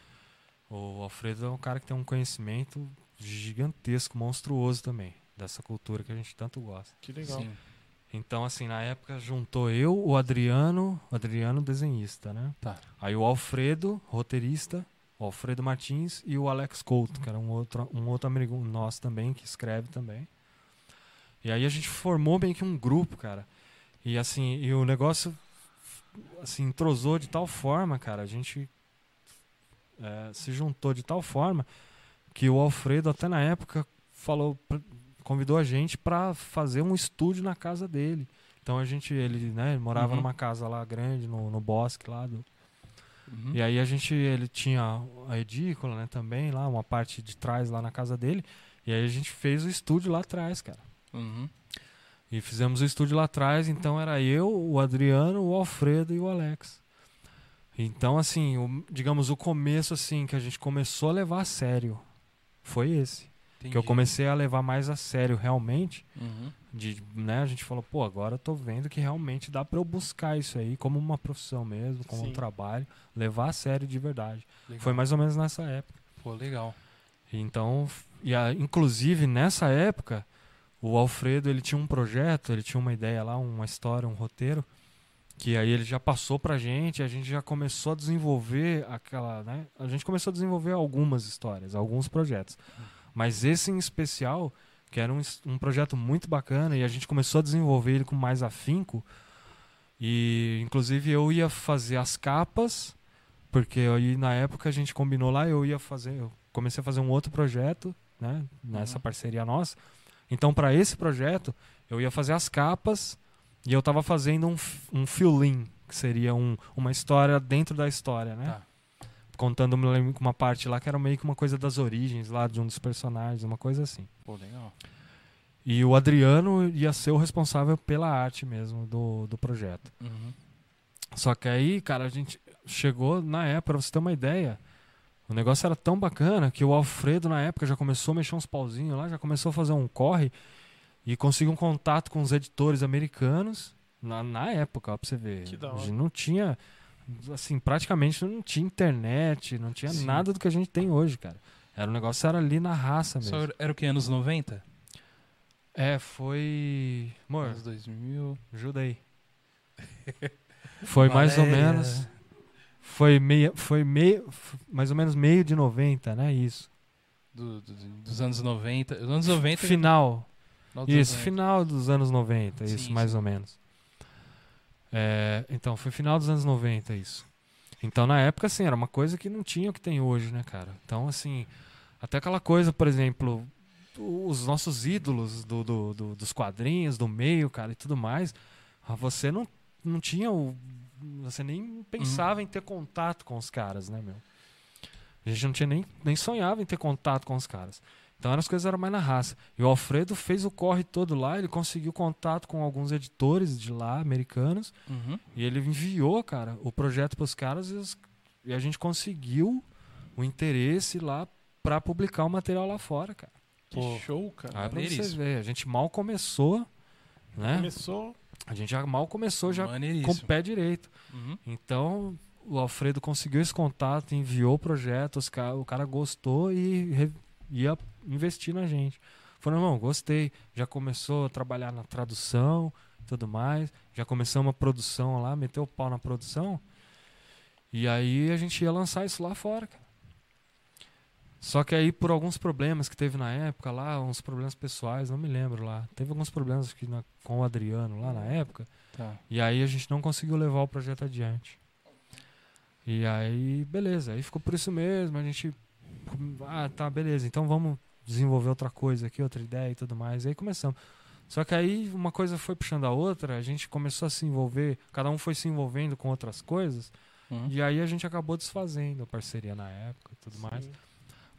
O Alfredo é um cara que tem um conhecimento gigantesco, monstruoso também, dessa cultura que a gente tanto gosta. Que legal. Sim. Então, assim, na época juntou eu, o Adriano, o Adriano desenhista, né? Tá. Aí o Alfredo, roteirista, o Alfredo Martins e o Alex Couto, que era um outro, um outro amigo nosso também, que escreve também. E aí a gente formou bem que um grupo, cara. E assim, e o negócio assim, entrosou de tal forma, cara, a gente é, se juntou de tal forma que o Alfredo até na época falou, convidou a gente para fazer um estúdio na casa dele. Então a gente, ele, né, ele morava Uhum. numa casa lá grande, no, no bosque lá do, Uhum. e aí a gente, ele tinha a edícula, né, também lá, uma parte de trás lá na casa dele. E aí a gente fez o estúdio lá atrás, cara. Uhum. E fizemos o estúdio lá atrás, então era eu, o Adriano, o Alfredo e o Alex. Então, assim, o- digamos, o começo, assim, que a gente começou a levar a sério foi esse. Que eu Entendi. comecei a levar mais a sério, realmente. Uhum. De, né, a gente falou, pô, agora eu tô vendo que realmente dá pra eu buscar isso aí como uma profissão mesmo, como um Sim. trabalho, levar a sério de verdade. Legal. Foi mais ou menos nessa época. Pô, legal. Então, e a- inclusive nessa época, o Alfredo ele tinha um projeto, ele tinha uma ideia lá, uma história, um roteiro, que aí ele já passou pra gente, a gente já começou a desenvolver aquela, né? A gente começou a desenvolver algumas histórias, alguns projetos. Mas esse em especial, que era um, um projeto muito bacana e a gente começou a desenvolver ele com mais afinco. E inclusive eu ia fazer as capas, porque aí na época a gente combinou lá, eu ia fazer, eu comecei a fazer um outro projeto, né, nessa Uhum. parceria nossa. Então para esse projeto, eu ia fazer as capas e eu tava fazendo um, um fill-in, que seria um, uma história dentro da história, né? Tá. Contando uma parte lá que era meio que uma coisa das origens lá de um dos personagens, uma coisa assim. Pô, legal. E o Adriano ia ser o responsável pela arte mesmo do, do projeto. Uhum. Só que aí, cara, a gente chegou na época, pra você ter uma ideia, o negócio era tão bacana que o Alfredo, na época, já começou a mexer uns pauzinhos lá, já começou a fazer um corre e conseguiu um contato com os editores americanos na, na época, ó, pra você ver. Que da A hora. gente não tinha, assim, praticamente não tinha internet, não tinha Sim. nada do que a gente tem hoje, cara. Era o negócio era ali na raça mesmo. Só era o que? Anos 90? É, foi. Amor, Anos 2000. ajuda aí. Foi mais ou menos. Foi meia, foi meio, mais ou menos meio de 90, né? Isso. do- do- dos anos 90. Os anos 90. Final. anos Isso, 90. final dos anos 90, isso, Sim, mais sim. ou menos. É, então, foi final dos anos 90 isso. Então, na época, assim, era uma coisa que não tinha o que tem hoje, né, cara? Então, assim, até aquela coisa, por exemplo, os nossos ídolos do, do- do- dos quadrinhos, do meio, cara, e tudo mais, ah, você não, não tinha o. Você nem pensava em ter contato com os caras, né, meu? A gente não tinha nem, nem sonhava em ter contato com os caras. Então as coisas eram mais na raça. E o Alfredo fez o corre todo lá, ele conseguiu contato com alguns editores de lá, americanos, Uhum. e ele enviou, cara, o projeto para os caras e, os- e a gente conseguiu o interesse lá para publicar o material lá fora, cara. Que Pô. show, cara. Ah, pra você ver, a gente mal começou, né? Começou. A gente já mal começou já com o pé direito. Uhum. Então, o Alfredo conseguiu esse contato, enviou o projeto, o cara gostou e re- ia investir na gente. Falou, irmão, gostei. Já começou a trabalhar na tradução e tudo mais. Já começamos a produção lá, meteu o pau na produção. E aí a gente ia lançar isso lá fora, cara. Só que aí, por alguns problemas que teve na época lá, uns problemas pessoais, não me lembro lá. Teve alguns problemas aqui na- com o Adriano lá na época. Tá. E aí a gente não conseguiu levar o projeto adiante. E aí, beleza, aí ficou por isso mesmo, a gente. Ah, tá, beleza, então vamos desenvolver outra coisa aqui, outra ideia e tudo mais. E aí começamos. Só que aí uma coisa foi puxando a outra, a gente começou a se envolver, cada um foi se envolvendo com outras coisas, Uhum. e aí a gente acabou desfazendo a parceria na época e tudo mais.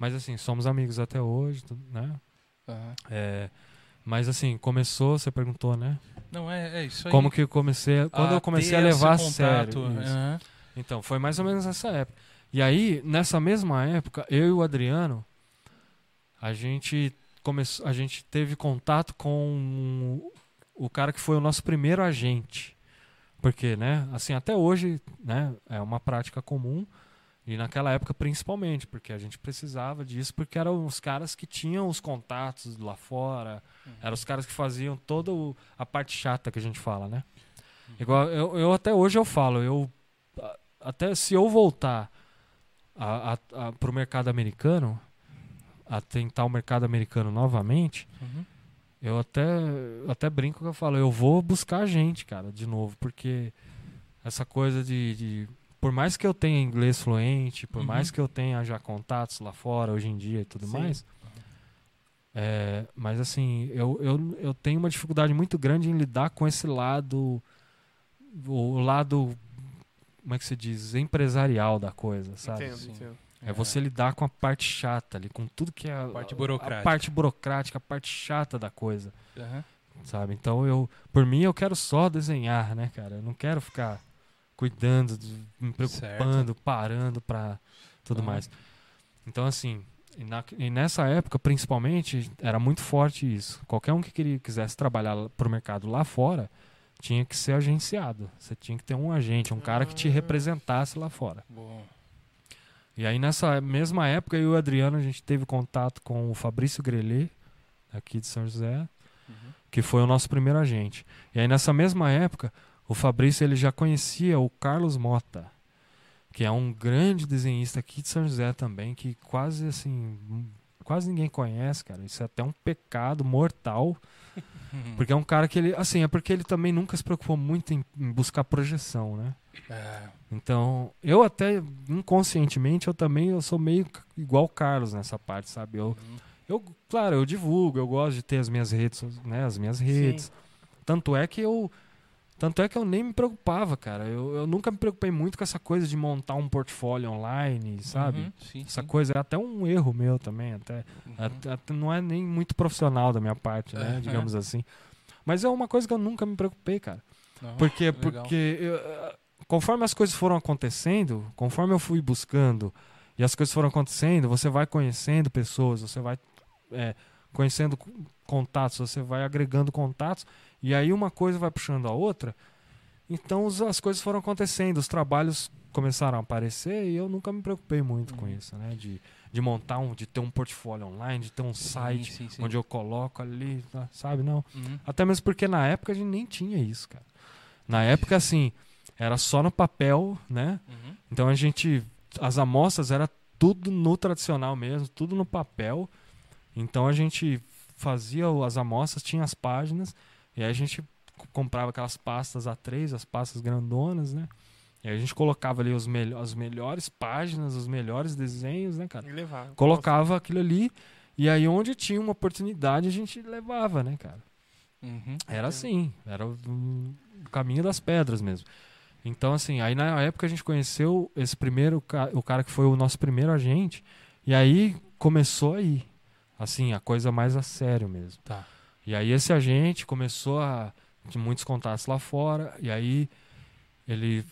Mas assim, somos amigos até hoje, né? Aham. É, mas assim, começou, você perguntou, né? Não, é, é isso aí. Como que eu comecei. Quando A eu comecei a levar a sério. isso. aham. Então, foi mais ou menos nessa época. E aí, nessa mesma época, eu e o Adriano, a gente começou, a gente teve contato com o cara que foi o nosso primeiro agente. Porque, né, assim, até hoje, né, é uma prática comum. E naquela época, principalmente, porque a gente precisava disso, porque eram os caras que tinham os contatos lá fora, eram os caras que faziam toda o- a parte chata que a gente fala, né? Igual, eu, eu até hoje eu falo, eu até se eu voltar a, a, a, pro mercado americano, a tentar o mercado americano novamente, Uhum. eu até, até brinco que eu falo, eu vou buscar gente, cara, de novo, porque essa coisa de, de- por mais que eu tenha inglês fluente, por Uhum. mais que eu tenha já contatos lá fora hoje em dia e tudo Sim. mais, é, mas assim, eu, eu, eu tenho uma dificuldade muito grande em lidar com esse lado, o lado, como é que se diz, empresarial da coisa, sabe? Entendo, Sim. entendo. É você lidar com a parte chata ali, com tudo que é a Parte a- burocrática. a parte burocrática, a parte chata da coisa, Aham. sabe? Então eu, por mim, eu quero só desenhar, né, cara? Eu não quero ficar cuidando, me preocupando, parando pra tudo Aham. mais. Então assim, e, na- e nessa época, principalmente, era muito forte isso. Qualquer um que queria, quisesse trabalhar lá- pro mercado lá fora tinha que ser agenciado. Você tinha que ter um agente, um cara que te Ah. representasse lá fora. Bom. E aí nessa mesma época eu e o Adriano a gente teve contato com o Fabrício Grelê, aqui de São José, Uhum. que foi o nosso primeiro agente. E aí nessa mesma época, o Fabrício ele já conhecia o Carlos Mota, que é um grande desenhista aqui de São José também, que quase assim, quase ninguém conhece, cara. Isso é até um pecado mortal, porque é um cara que ele, assim, é porque ele também nunca se preocupou muito em, em buscar projeção, né? É. Então, eu até inconscientemente eu também eu sou meio igual o Carlos nessa parte, sabe? Eu, Uhum. eu claro, eu divulgo, eu gosto de ter as minhas redes, né, as minhas redes. Tanto é que eu tanto é que eu nem me preocupava, cara. Eu, eu nunca me preocupei muito com essa coisa de montar um portfólio online, sabe? Uhum. Sim, Essa sim. coisa é até um erro meu também, até, Uhum. até- até não é nem muito profissional da minha parte, né, Uhum. digamos assim. Mas é uma coisa que eu nunca me preocupei, cara. Não, Por quê? legal. Porque eu, eh, conforme as coisas foram acontecendo, conforme eu fui buscando e as coisas foram acontecendo, você vai conhecendo pessoas, você vai eh, conhecendo contatos, você vai agregando contatos e aí uma coisa vai puxando a outra. Então as coisas foram acontecendo, os trabalhos começaram a aparecer e eu nunca me preocupei muito com Uhum. isso, né? De, de montar um, de ter um portfólio online, de ter um Sim, site sim, sim. onde eu coloco ali, tá, sabe? Não. Uhum. Até mesmo porque na época a gente nem tinha isso, cara. Na época, assim, era só no papel, né? Uhum. Então a gente. As amostras era tudo no tradicional mesmo, tudo no papel. Então a gente fazia as amostras, tinha as páginas, e aí a gente comprava aquelas pastas A3, as pastas grandonas, né? E aí a gente colocava ali os melho as melhores páginas, os melhores desenhos, né, cara? E levar. Colocava aquilo ali, e aí onde tinha uma oportunidade a gente levava, né, cara? Uhum. Era assim, era o, caminho das pedras mesmo. Então, assim, aí na época a gente conheceu esse primeiro, o cara que foi o nosso primeiro agente, e aí começou aí, assim, a coisa mais a sério mesmo. Tá. E aí esse agente começou a tinha muitos contatos lá fora, e aí ele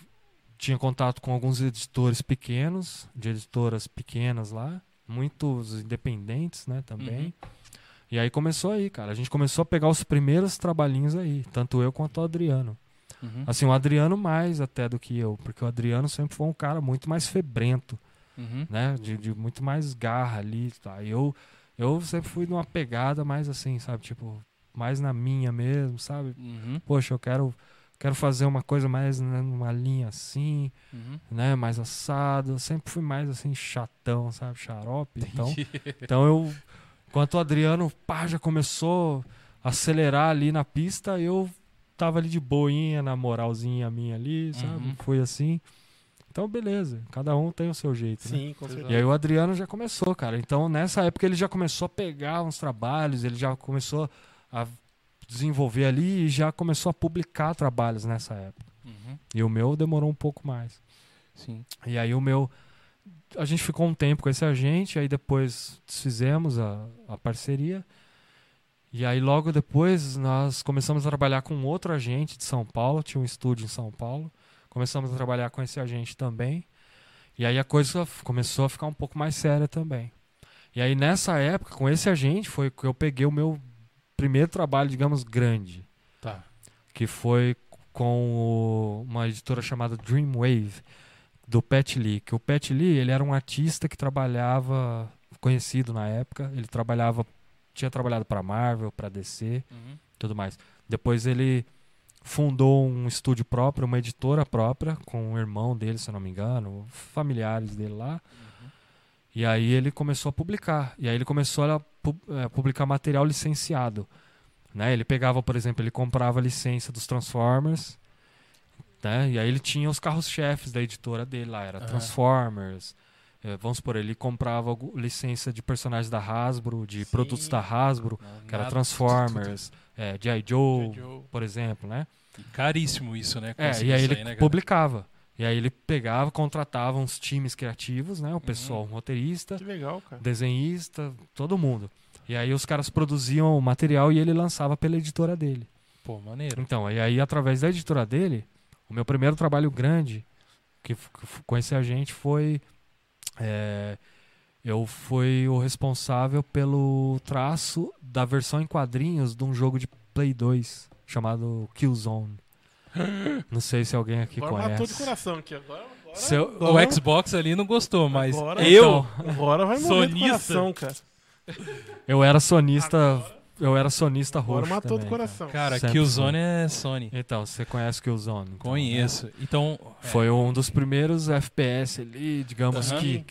tinha contato com alguns editores pequenos, de editoras pequenas lá, muitos independentes, né, também. Uhum. E aí começou aí, cara. A gente começou a pegar os primeiros trabalhinhos aí, tanto eu quanto o Adriano. Uhum. Assim, o Adriano mais até do que eu, porque o Adriano sempre foi um cara muito mais febrento, Uhum. né? De, de muito mais garra ali, tá? E eu, eu sempre fui numa pegada mais assim, sabe? Tipo, mais na minha mesmo, sabe? Uhum. Poxa, eu quero, quero fazer uma coisa mais né, numa linha assim, Uhum. né? Mais assado. Eu sempre fui mais assim, chatão, sabe? Xarope. Então, Entendi. então eu, enquanto o Adriano pá, já começou a acelerar ali na pista, eu tava ali de boinha, na moralzinha minha ali, sabe? Uhum. Foi assim. Então, beleza. Cada um tem o seu jeito, né? Sim, com certeza. E aí o Adriano já começou, cara. Então, nessa época ele já começou a pegar uns trabalhos, ele já começou a desenvolver ali e já começou a publicar trabalhos nessa época. Uhum. E o meu demorou um pouco mais. Sim. E aí o meu. A gente ficou um tempo com esse agente, aí depois desfizemos a, a parceria. E aí logo depois nós começamos a trabalhar com outro agente de São Paulo, tinha um estúdio em São Paulo. Começamos a trabalhar com esse agente também. E aí a coisa começou a ficar um pouco mais séria também. E aí nessa época, com esse agente, foi que eu peguei o meu primeiro trabalho, digamos, grande Tá. que foi com o- uma editora chamada Dreamwave, do Pat Lee. Que o Pat Lee, ele era um artista que trabalhava, conhecido na época, ele trabalhava, tinha trabalhado para Marvel, para DC, Uhum. tudo mais. Depois ele fundou um estúdio próprio, uma editora própria, com o irmão dele, se não me engano, familiares dele lá. E aí ele começou a publicar. E aí ele começou a eh, publicar material licenciado. Né? Ele pegava, por exemplo, ele comprava a licença dos Transformers. Né? E aí ele tinha os carros-chefes da editora dele lá. Era Aham. Transformers. eh, vamos supor, ele comprava licença de personagens da Hasbro, de Sim. produtos da Hasbro, que era Transformers, eh, G.I. Joe, Joe. por exemplo, né? Caríssimo isso, né? É, e aí ele né, cara? publicava. E aí ele pegava, contratava uns times criativos, Uhum. né? O pessoal, um roteirista, Que legal, cara. desenhista, todo mundo. E aí os caras produziam o material e ele lançava pela editora dele. Pô, maneiro. Então, e aí através da editora dele, o meu primeiro trabalho grande que, que conheci a gente foi é, eu fui o responsável pelo traço da versão em quadrinhos de um jogo de Play 2 chamado Killzone. Não sei se alguém aqui Agora matou de conhece. coração aqui. Agora, agora, Seu- O agora- Xbox ali não gostou, mas Agora- eu... agora vai morrer de Sonista. coração, cara. Eu era sonista, eu era sonista Agora roxo matou também, do coração. Cara, Sempre Killzone é Sony. cara. Então, você conhece Killzone? então, Conheço. Então, né? Foi um dos primeiros FPS ali, digamos Aham. que,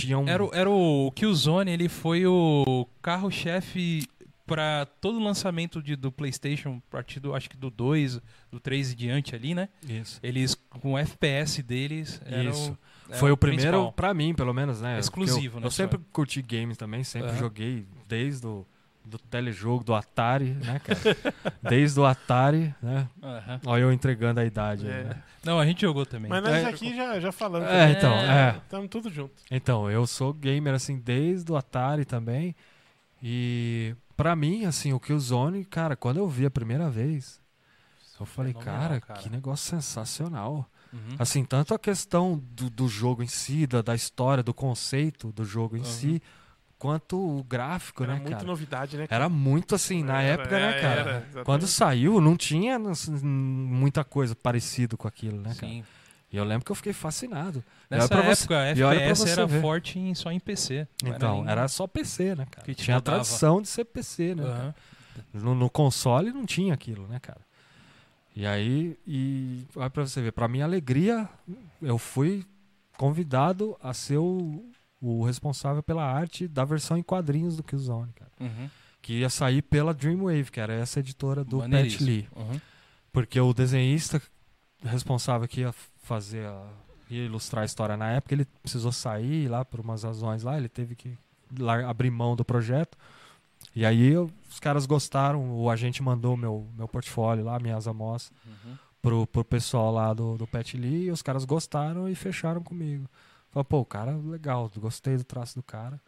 que tinham Era, o- era o o Killzone, ele foi o carro-chefe para todo o lançamento de- do PlayStation, a partir do, acho que do 2, do 3 e diante ali, né? isso. Eles, com o FPS deles, era Isso. o, era Foi o primeiro, principal. pra mim, pelo menos, né? Exclusivo, eu, né, Eu sempre curti games também, sempre Aham. joguei desde o do telejogo, do Atari, né, cara? desde o Atari, né? Aham. Olha eu entregando a idade. aí, É. né? Não, a gente jogou também. Mas nós É, aqui já, já falamos. É, então, É. é. Estamos tudo junto. Então, eu sou gamer assim desde o Atari também. E pra mim, assim, o Killzone, cara, quando eu vi a primeira vez, eu falei, cara, cara. que negócio sensacional. Uhum. Assim, tanto a questão do, do jogo em si, da, da história, do conceito do jogo em Uhum. si, quanto o gráfico, Era né, muita cara? novidade, né? Era muito assim, na Era, época, né, é, cara? era. Quando saiu, não tinha muita coisa parecida com aquilo, né, cara? Sim. E eu lembro que eu fiquei fascinado. Nessa pra você- época, e pra FPS você era ver. forte em, só em PC. Então, nem- era só PC, né, cara? Que tinha a tradição de ser PC, né? cara? Aham. No, no console não tinha aquilo, né, cara? E aí, e olha pra você ver, pra minha alegria, eu fui convidado a ser o, o responsável pela arte da versão em quadrinhos do Killzone, cara. Uhum. Que ia sair pela Dreamwave, que era essa editora do Pat. Lee. Uhum. Porque o desenhista responsável que ia fazer a, ia ilustrar a história na época, ele precisou sair lá por umas razões lá, ele teve que abrir mão do projeto. E aí eu- os caras gostaram, o agente mandou meu, meu portfólio lá, minhas amostras, Uhum. pro, pro pessoal lá do, do Pet Lee, e os caras gostaram e fecharam comigo. Falei, pô, o cara, legal, gostei do traço do cara.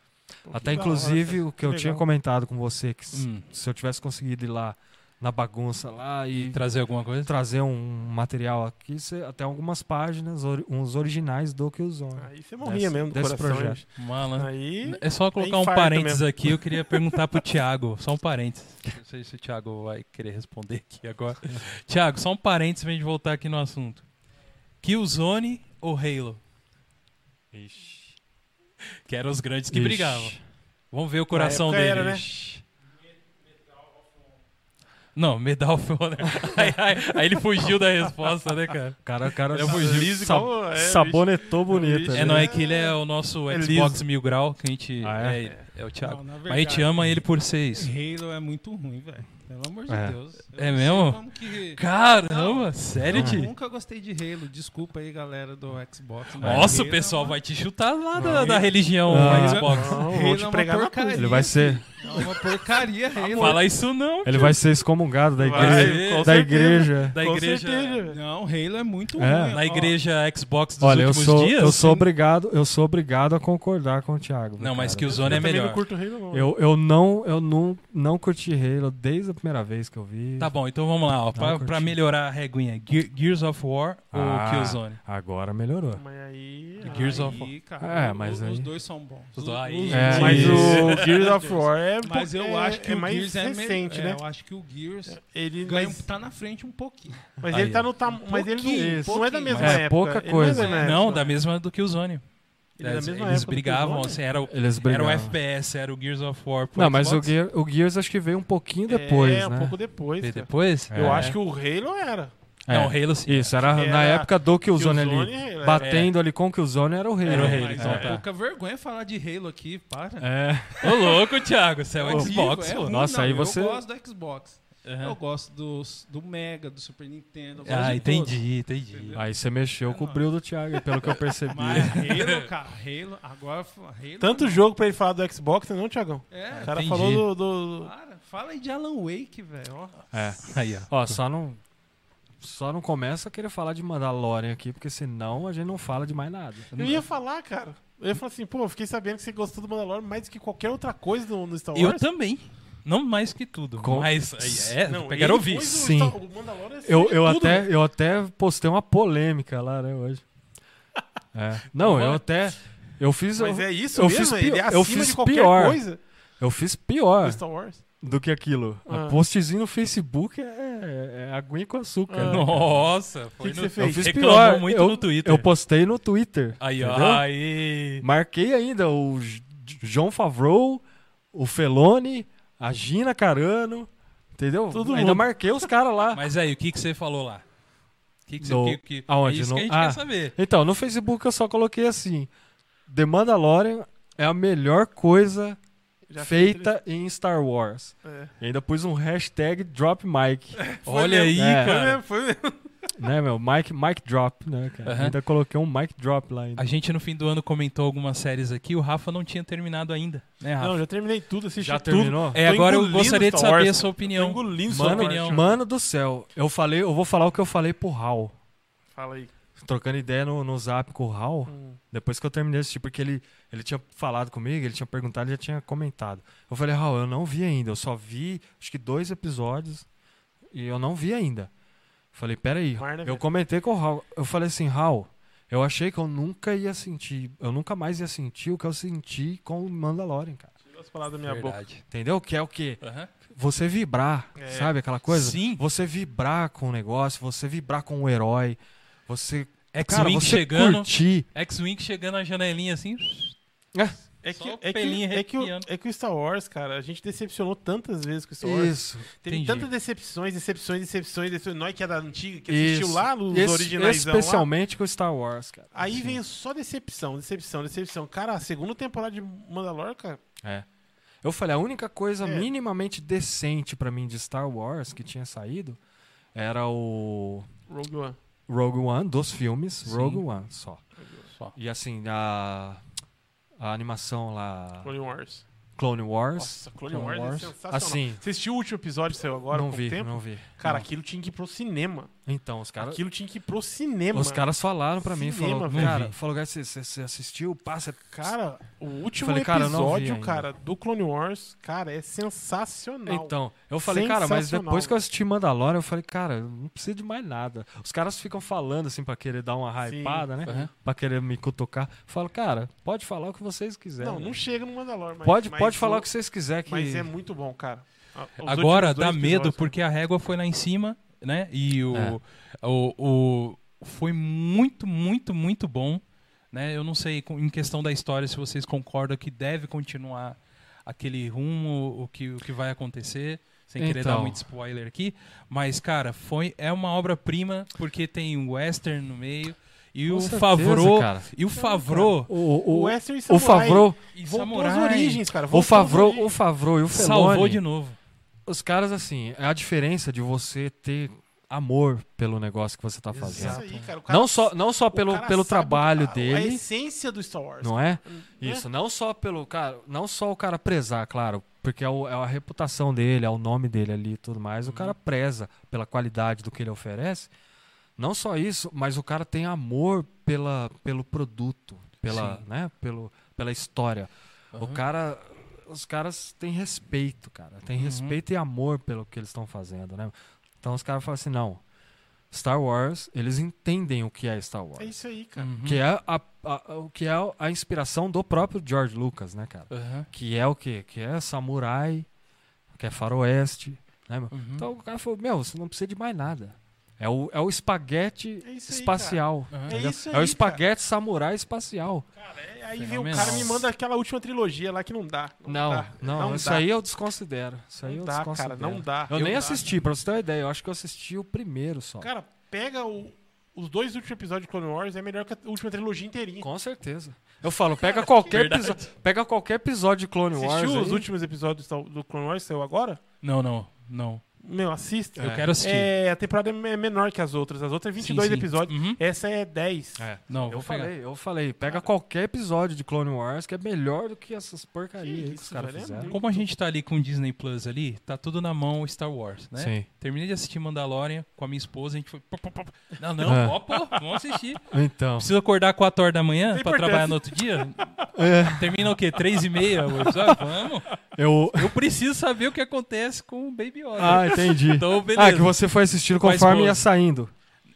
Pô, que Até hora, inclusive cara. o que eu legal. tinha comentado com você, que Hum. se eu tivesse conseguido ir lá na bagunça lá e Trazer alguma coisa? trazer um material aqui, até algumas páginas, ori- uns originais do Killzone. Aí você morria Desse- mesmo do desse coração. projeto. gente. Malandro. Aí. É só colocar um infarto parênteses mesmo. aqui. Eu queria perguntar pro Thiago, só um parênteses. Não sei se o Thiago vai querer responder aqui agora. Thiago, só um parênteses pra gente voltar aqui no assunto. Killzone ou Halo? Que eram os grandes que Ixi. brigavam. Vamos ver o coração dele. era, né? Ixi. Não, Medal of Honor. aí, aí- aí ele fugiu da resposta, né, cara? O cara, o cara Ele é fugilize sa- como- é, sabonetou bonito. É, né? não é que ele é o nosso É Xbox liso. Mil Grau, que a gente. Ah, é? é? é o Thiago. Não, na Mas a gente verdade, ama ele por ser isso. Halo é muito ruim, velho. Pelo amor de É. Deus. Eu É não mesmo? como que- Caramba, sério, Eu Ti? nunca gostei de Halo. Desculpa aí, galera do Xbox. mas Nossa, o Halo pessoal é uma- vai te chutar lá da, Não, da religião Ah. Xbox. Não, vou é te uma pregar na porcaria. Ele vai ser, É uma porcaria, Halo. Fala isso não. ele vai ser excomungado da Vai, igreja. com da igreja. Da igreja. Não, Halo é muito É. ruim. Na Ó, igreja Xbox dos Olha, eu últimos sou, dias. eu sou obrigado, eu sou obrigado a concordar com o Thiago. Não, mas cara. que o Zone é eu melhor. não curto Halo, não. Eu, eu não, eu não, não curti Halo desde a primeira vez que eu vi. Tá bom, então vamos lá, ó. Pra, pra melhorar a reguinha, Ge- Gears of War ou Ah, Killzone? Agora melhorou. Mas aí. Gears of Aí, cara, É, o- mas os, aí- dois são bons. Os Os- dois- os- aí- É, Mas isso. o Gears of War é. Mas eu é- acho que é o mais Gears é recente, é, né? Eu acho que o Gears Ele, ganha, mas tá na frente um pouquinho. mas Aí, ele tá no tam... Mas ele não, não é da mesma é época. pouca é coisa. da mesma Não, da mesma do Killzone. É Eles, mesma eles época do brigavam, assim, era, o- Eles era brigavam. o FPS, era o Gears of War. pro Não, mas o, Xbox. Gear, o Gears acho que veio um pouquinho depois, é, um né? pouco depois. Veio cara. depois? É. Eu acho que o Halo era. É. Não, o Halo sim. Isso, era, Que na era época do Killzone, Killzone ali. Halo, é. Batendo ali com o Killzone era o Halo. Era o Halo, Mas é tá. pouca vergonha falar de Halo aqui, para. É. Ô, louco, Thiago, você é o Xbox, é ruim, Nossa, não, aí você- Eu gosto do Xbox. Aham. Eu gosto dos, do Mega, do Super Nintendo. eu Ah, de todos. entendi, entendi. Entendeu? Aí você mexeu É com o nóis. brilho do Thiago, pelo que eu percebi. Mas Halo, cara, Halo, agora Halo. Tanto não. jogo pra ele falar do Xbox, não, Thiagão? É, O cara Entendi. falou do. do- para. Fala aí de Alan Wake, velho. É. Aí, ó. Ó, só não. Só não começa a querer falar de Mandalorian aqui, porque senão a gente não fala de mais nada. Eu ia falar, cara. Eu ia falar assim, pô, eu fiquei sabendo que você gostou do Mandalorian mais do que qualquer outra coisa no, no Star Eu Wars. também. Não mais que tudo. Com- Mas aí, é, Não, pegaram ele ouvir. pôs o Sim. Star- o Mandalorian Eu, eu, tudo, até, eu até postei uma polêmica lá, né, hoje. É. Não, eu até. Eu fiz. Mas eu, é isso eu mesmo? fiz pi- é eu fiz de qualquer pior. coisa eu fiz pior do Star Wars. do que aquilo. Ah. A postzinho no Facebook é, é aguinha com açúcar. Ah. né? Nossa, foi Que que no... você fez? Eu fiz Reclamou pior. muito eu, no Twitter. Eu postei no Twitter. Aí, entendeu? Aí. Marquei ainda o J- João Favreau, o Felone, a Gina Carano, entendeu? Todo ainda mundo. marquei os caras lá. Mas aí, o que, que você falou lá? O que, que você. No- que, que... aonde? É isso No- que a gente Ah. quer saber. Então, no Facebook eu só coloquei assim: The Mandalorian é a melhor coisa Já feita em Star Wars. É. E ainda pus um hashtag Drop Mike, Olha aí, É. Foi cara. mesmo, foi mesmo. Né, meu? Mike, Mike Drop, né, cara? Aham. Ainda coloquei um Mike Drop lá ainda. A gente no fim do ano comentou algumas séries aqui, o Rafa não tinha terminado ainda, né, Rafa? Não, já terminei tudo, assisti Já tudo. terminou? é, tô agora eu gostaria de saber a sua opinião. Mano, Wars. opinião. mano do céu, eu falei, eu vou falar o que eu falei pro Hal. Fala aí. Trocando ideia no, no zap com o Hal. Hum. Depois que eu terminei de assistir, porque ele, ele tinha falado comigo, ele tinha perguntado, ele já tinha comentado. Eu falei, Raul, eu não vi ainda, eu só vi acho que dois episódios e eu não vi ainda. Falei, peraí, eu velho? comentei com o Raul, eu falei assim, Raul, eu achei que eu nunca ia sentir, eu nunca mais ia sentir o que eu senti com o Mandalorian, cara. Tirou as palavras da minha boca. Verdade. Entendeu? Que é o quê? Aham. Você vibrar, É. sabe aquela coisa? Sim. Você vibrar com o negócio, você vibrar com o herói, você, cara, X-Wing chegando. X-Wing chegando na janelinha assim. É Só que, o é, que, é, que o, é que o Star Wars, cara, a gente decepcionou tantas vezes com o Star Wars. Isso. Teve entendi. tantas decepções, decepções, decepções, decepções. Nós que é da antiga, que Isso. assistiu lá nos Esse- originais lá. Especialmente com Star Wars, cara. Aí Sim. vem só decepção, decepção, decepção. Cara, a segunda temporada de Mandalorian, cara, É. Eu falei, a única coisa É. minimamente decente pra mim de Star Wars que tinha saído era o Rogue One. Rogue One, dos filmes, Sim. Rogue One só. Só. E assim, a, a animação lá, Clone Wars. Clone Wars, Nossa, Clone, Clone Wars, Wars. é sensacional. assim, Você assistiu o último episódio que saiu agora, não vi, tempo? não vi. Cara, Não. aquilo tinha que ir pro cinema. Então, os caras... Aquilo tinha que ir pro cinema. Os caras falaram pra mim, Cinema, falou, velho. cara, falou, cara, você, assistiu? Passa. Cara, o último Falei, cara, episódio, cara, do Clone Wars, cara, é sensacional. Então, eu falei, cara, mas depois que eu assisti Mandalorian, eu falei, cara, não preciso de mais nada. Os caras ficam falando assim pra querer dar uma Sim. hypada, né? Aham. Pra querer me cutucar. Eu falo, cara, pode falar o que vocês quiserem. não, não chega no Mandalorian, mas, pode, mas pode falar o- o que vocês quiserem. Que... Mas é muito bom, cara. Os Agora dá medo episódios, porque a régua foi lá em cima, né? E o, É. o, o- foi muito, muito, muito bom, né? Eu não sei em questão da história se vocês concordam que deve continuar aquele rumo, o que, o que vai acontecer, sem querer dar Então. muito spoiler aqui, mas cara, foi é uma obra-prima porque tem o western no meio e Com o certeza, Favreau cara. e o Favreau O, O o, Western o Samurai Favreau, e Samurai origens, cara. o voltou às Favreau, origens. o Favreau e o salvou de novo. Os caras assim, é a diferença de você ter amor pelo negócio que você tá fazendo. Isso aí, cara. O cara Não só, não só o pelo, cara pelo trabalho a- A dele, essência do Star Wars. não é? Né? Isso, não só pelo cara, não só o cara prezar, claro, porque é, o- é a reputação dele, é o nome dele ali e tudo mais. O cara preza pela qualidade do que ele oferece. Não só isso, mas o cara tem amor pela, pelo produto, pela, Sim. né, pelo, pela história. O Aham. cara os caras têm respeito, cara. Tem Uhum. respeito e amor pelo que eles estão fazendo, né? Então os caras falam assim, não. Star Wars, eles entendem o que é Star Wars. É isso aí, cara. Uhum. Que é a, a- o que é a inspiração do próprio George Lucas, né, cara? Aham. Que é o quê? Que é samurai, que é faroeste, né? Uhum. Então o cara falou, meu, você não precisa de mais nada. É o, é o espaguete É aí, espacial. Aham. É isso é aí, o espaguete samurai espacial. Cara, é- aí vem o cara e me manda aquela última trilogia lá que não dá. Não, dá, não, isso dá. aí eu desconsidero. Isso aí Não eu dá, desconsidero. cara, não dá. Eu, Eu nem dá. assisti, pra você ter uma ideia. Eu acho que eu assisti o primeiro só. Cara, pega o- os dois últimos episódios de Clone Wars, é melhor que a última trilogia inteirinha. Com certeza. Eu falo, pega qualquer Verdade. episódio. Pega qualquer episódio de Clone Wars. Assistiu os aí. últimos episódios do do Clone Wars, saiu agora? Não, não, não. Meu, assista. Eu quero assistir. É, a temporada é menor que as outras. As outras é 22 Sim, sim. episódios. Uhum. Essa é 10. É. Não, Eu pegar. falei, eu falei, pega qualquer episódio de Clone Wars que é melhor do que essas porcarias Que que os caras é fizeram. muito- Como a gente tá ali com o Disney Plus ali, tá tudo na mão Star Wars, né? Sim. Terminei de assistir Mandalorian com a minha esposa, a gente foi. Não, não, É. ó, pô, vamos assistir. Então. Preciso acordar 4 horas da manhã Tem pra importância. trabalhar no outro dia? É, Termina o quê? 3 e meia o episódio? Vamos. eu. Eu preciso saber o que acontece com o Baby Yoda. Ah, entendi. Então, beleza. Ah, que você foi assistindo conforme ia saindo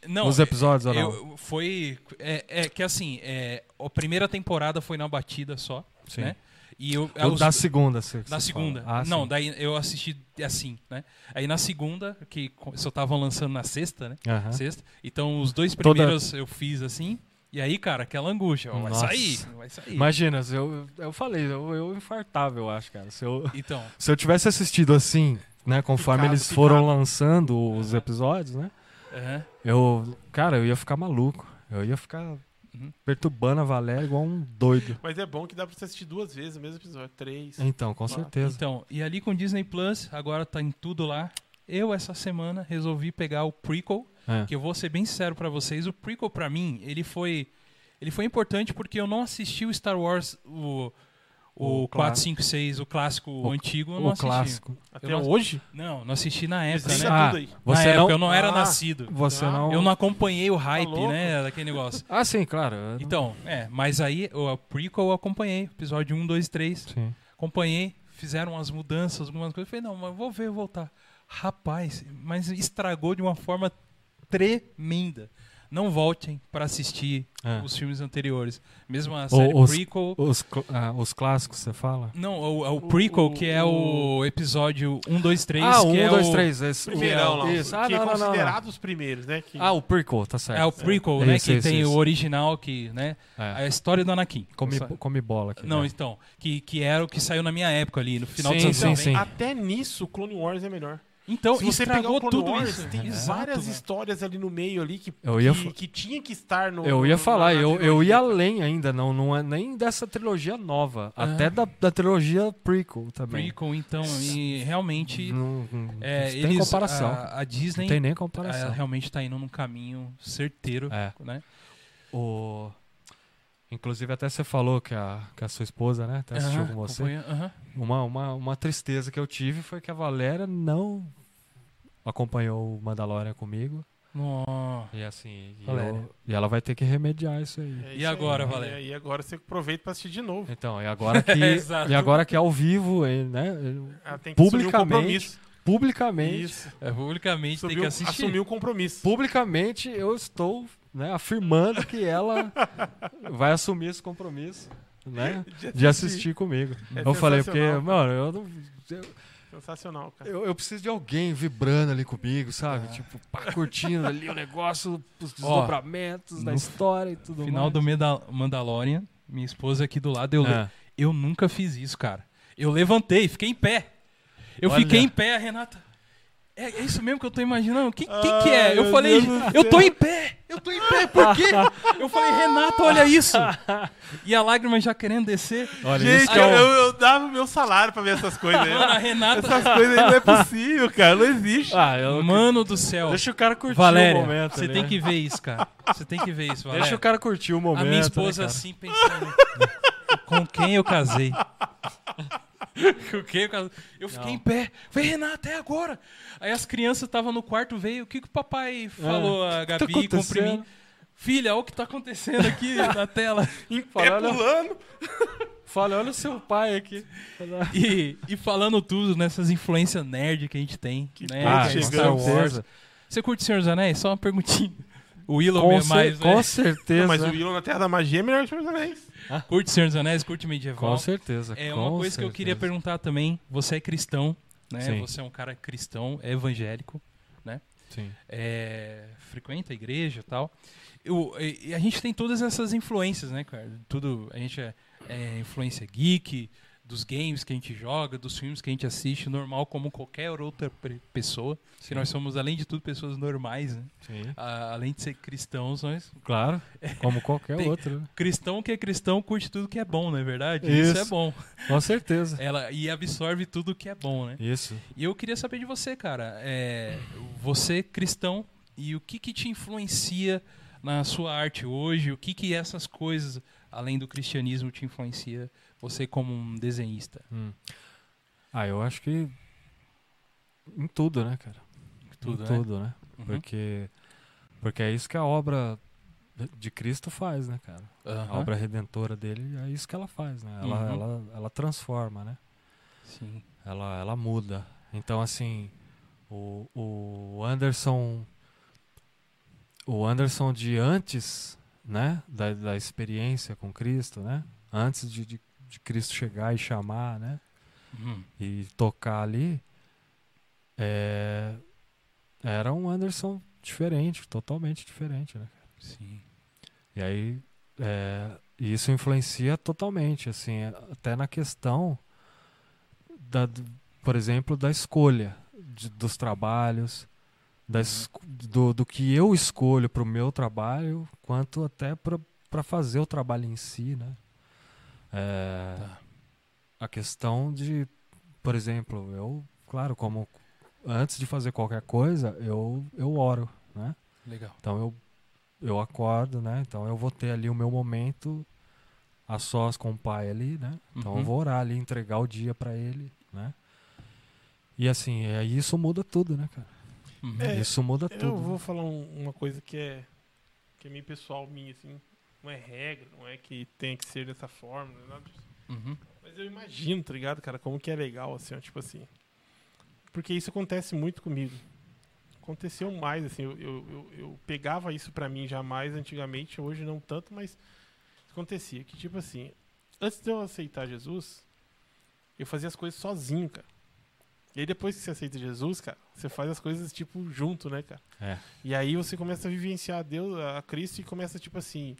não, os episódios ou não? eu, foi. É, é que assim, é, a primeira temporada foi na batida só, Sim. né? E eu, os- da segunda, você, você segunda. Ah, não, sim. daí eu assisti assim, né? Aí na segunda, que só estavam lançando na sexta, né? Sexta. Então os dois Toda- primeiros eu fiz assim. E aí, cara, aquela angústia. Vai sair, vai sair. Imagina, eu, eu falei, eu, eu infartava, eu acho, cara. Se eu, Então, se eu tivesse assistido assim, né, conforme Picado, eles foram picado. lançando os episódios, né? aham. Eu, cara, eu ia ficar maluco. Eu ia ficar Uhum. perturbando a Valéria igual um doido. Mas é bom que dá pra você assistir duas vezes o mesmo episódio. Três. Então, com certeza. então, e ali com Disney Plus, agora tá em tudo lá. Eu, essa semana, resolvi pegar o prequel, É. que eu vou ser bem sincero pra vocês. O prequel, pra mim, ele foi. Ele foi importante porque eu não assisti o Star Wars, o. O, O 4, clá- 5, 6, o clássico, o, antigo, eu não O assisti. clássico. Até Eu não- hoje? Não, não assisti na época, né? Ah, tudo aí. Você na época não, eu não era Ah. nascido. você Ah, não. Eu não acompanhei o hype, louco. né, daquele negócio. Ah, sim, claro. eu não- Então, é, mas aí o prequel eu acompanhei, episódio 1, 2, 3. Sim. Acompanhei, fizeram umas mudanças, algumas coisas. Falei, não, mas vou ver, voltar. Rapaz, mas estragou de uma forma tremenda. Não voltem para assistir É. os filmes anteriores. Mesmo a O- série os- prequel. Os, ah, os clássicos, você fala? Não, o, o prequel, o- que é o episódio 1, 2, 3. ah, que um, é dois, o, três. Esse, o- Primeirão lá. Isso. Ah, que não, é não, não, não. considerado os primeiros, né? Que... Ah, o prequel, tá certo. É o prequel, É. né? Isso, que isso, tem isso. o original, que, né? É. A história do Anakin. Come, Essa- come bola aqui. Não, né? então. Que, que era o que saiu na minha época ali, no final Sim, dos anos sim, 90. sim. Até nisso, Clone Wars é melhor. Então, Se você pegar estragou o Clone tudo Wars, isso. tem Exato, várias velho. histórias ali no meio ali que, Eu ia que, que tinha que estar no. Eu ia no- falar, eu, eu ia além ainda, não, não é nem dessa trilogia nova, Ah. até da, da trilogia prequel também. Prequel, então, e realmente. Não, não- é, tem eles, comparação. A, a Disney não tem nem é, comparação. realmente está indo num caminho certeiro, É. né? O... Inclusive, até você falou que a, que a sua esposa, né, até assistiu Aham, com você. Uma, uma, uma tristeza que eu tive foi que a Valéria não acompanhou o Mandalorian comigo. Nó. E assim, e, eu- e ela vai ter que remediar isso aí. É E isso agora, aí. Valéria? E agora você aproveita pra assistir de novo. Então, e agora que, Exato. e agora que é ao vivo, né, Ela tem que assumir um Publicamente, compromisso. publicamente, Isso. É, publicamente tem Assumiu, que assistir. assumiu o compromisso. publicamente eu estou né, afirmando que ela vai assumir esse compromisso né, de assistir comigo. É eu falei, porque, mano, eu, não, eu, Sensacional, cara. eu, eu preciso de alguém vibrando ali comigo, sabe? Tipo, pá, curtindo ali o negócio, os desdobramentos da no história e tudo Final mais. do Meda- Mandalorian, minha esposa aqui do lado, eu, É. eu nunca fiz isso, cara. Eu levantei, fiquei em pé. Eu Olha. fiquei em pé, a Renata. É, é isso mesmo que eu tô imaginando? O que, que, que é? Eu falei, eu tô em pé! Eu tô em pé, por quê? Eu falei, Renata, olha isso! E a lágrima já querendo descer. Olha, Gente, eu, o- eu, eu dava meu salário pra ver essas coisas aí. Mano, a Renata. Essas coisas aí não é possível, cara. Não existe. Ah, eu- Mano do céu. Deixa o cara curtir Valéria, o momento. você ali, tem né? que ver isso, cara. Você tem que ver isso, Valéria. Deixa o cara curtir o momento. A minha esposa né, assim pensando. com quem eu casei? com eu fiquei Não. em pé. Falei, Renata, é agora. Aí as crianças estavam no quarto, veio. O que, que o papai falou? A tá Gabi acontecendo? comprimindo. Filha, olha o que tá acontecendo aqui na tela. Em pé Fala, olha- pulando. Fala, olha o seu pai aqui. E, e falando tudo nessas influências nerd que a gente tem, né? Ah, que é com Star Wars. Você curte Senhor dos Anéis? Só uma perguntinha. O Willow Com, é mais, cer- né? com certeza. Mas o Willow na Terra da Magia é melhor que os Anéis. Curte Senhor dos Anéis? Curte medieval? Com certeza. É uma coisa que eu queria certeza. perguntar também. Você é cristão, né? Sim. Você é um cara cristão, é evangélico, Sim. é, frequenta a igreja e tal. Eu, e e a gente tem todas essas influências, né, cara? Tudo, a gente é, é influência geek, dos games que a gente joga, dos filmes que a gente assiste, normal como qualquer outra pessoa. Que Sim. nós somos, além de tudo, pessoas normais, né? Além de ser cristãos, nós Claro. Como qualquer Tem- outro. né? cristão que é cristão curte tudo que é bom, não é verdade? Isso, é Isso. bom. Com certeza. Ela e absorve tudo que é bom, né? Isso. E eu queria saber de você, cara. É, você cristão e o que que te influencia na sua arte hoje? O que que essas coisas, além do cristianismo, te influencia? Você como um desenhista? Hum. Ah, eu acho que em tudo, né, cara? Tudo, em né? tudo, né? Uhum. Porque porque é isso que a obra de Cristo faz, né, cara? A Aham. obra redentora dele é isso que ela faz, né? Ela, Uhum. ela, ela transforma, né? Sim. Ela, ela muda. Então, assim, o, o Anderson. O Anderson de antes, né? Da, da experiência com Cristo, né? Antes de, de, de Cristo chegar e chamar, né? Uhum. E tocar ali. É, era um Anderson diferente, totalmente diferente, né? Sim. E aí, é, isso influencia totalmente, assim, até na questão, da, por exemplo, da escolha de- dos trabalhos, da es- do, do que eu escolho para o meu trabalho, quanto até para fazer o trabalho em si, né? É, Tá. A questão de, por exemplo, eu, claro, como antes de fazer qualquer coisa, eu, eu oro, né? Legal. Então eu, eu acordo, né? Então eu vou ter ali o meu momento a sós com o pai ali, né? Então Uhum. eu vou orar ali, entregar o dia pra ele, né? E assim, é, isso muda tudo, né, cara? Uhum. É, isso muda tudo. Eu vou falar um- uma coisa que é, que é meio pessoal minha, assim. Não é regra, não é que tem que ser dessa forma, não é nada disso. Uhum. Mas eu imagino, tá ligado, cara, como que é legal, assim, ó, tipo assim. Porque isso acontece muito comigo. Aconteceu mais, assim, eu, eu, eu, eu pegava isso pra mim jamais antigamente, hoje não tanto, mas acontecia. Que tipo assim, antes de eu aceitar Jesus, eu fazia as coisas sozinho, cara. E aí depois que você aceita Jesus, cara, você faz as coisas, tipo, junto, né, cara? É. E aí você começa a vivenciar Deus, a Cristo, e começa, tipo assim.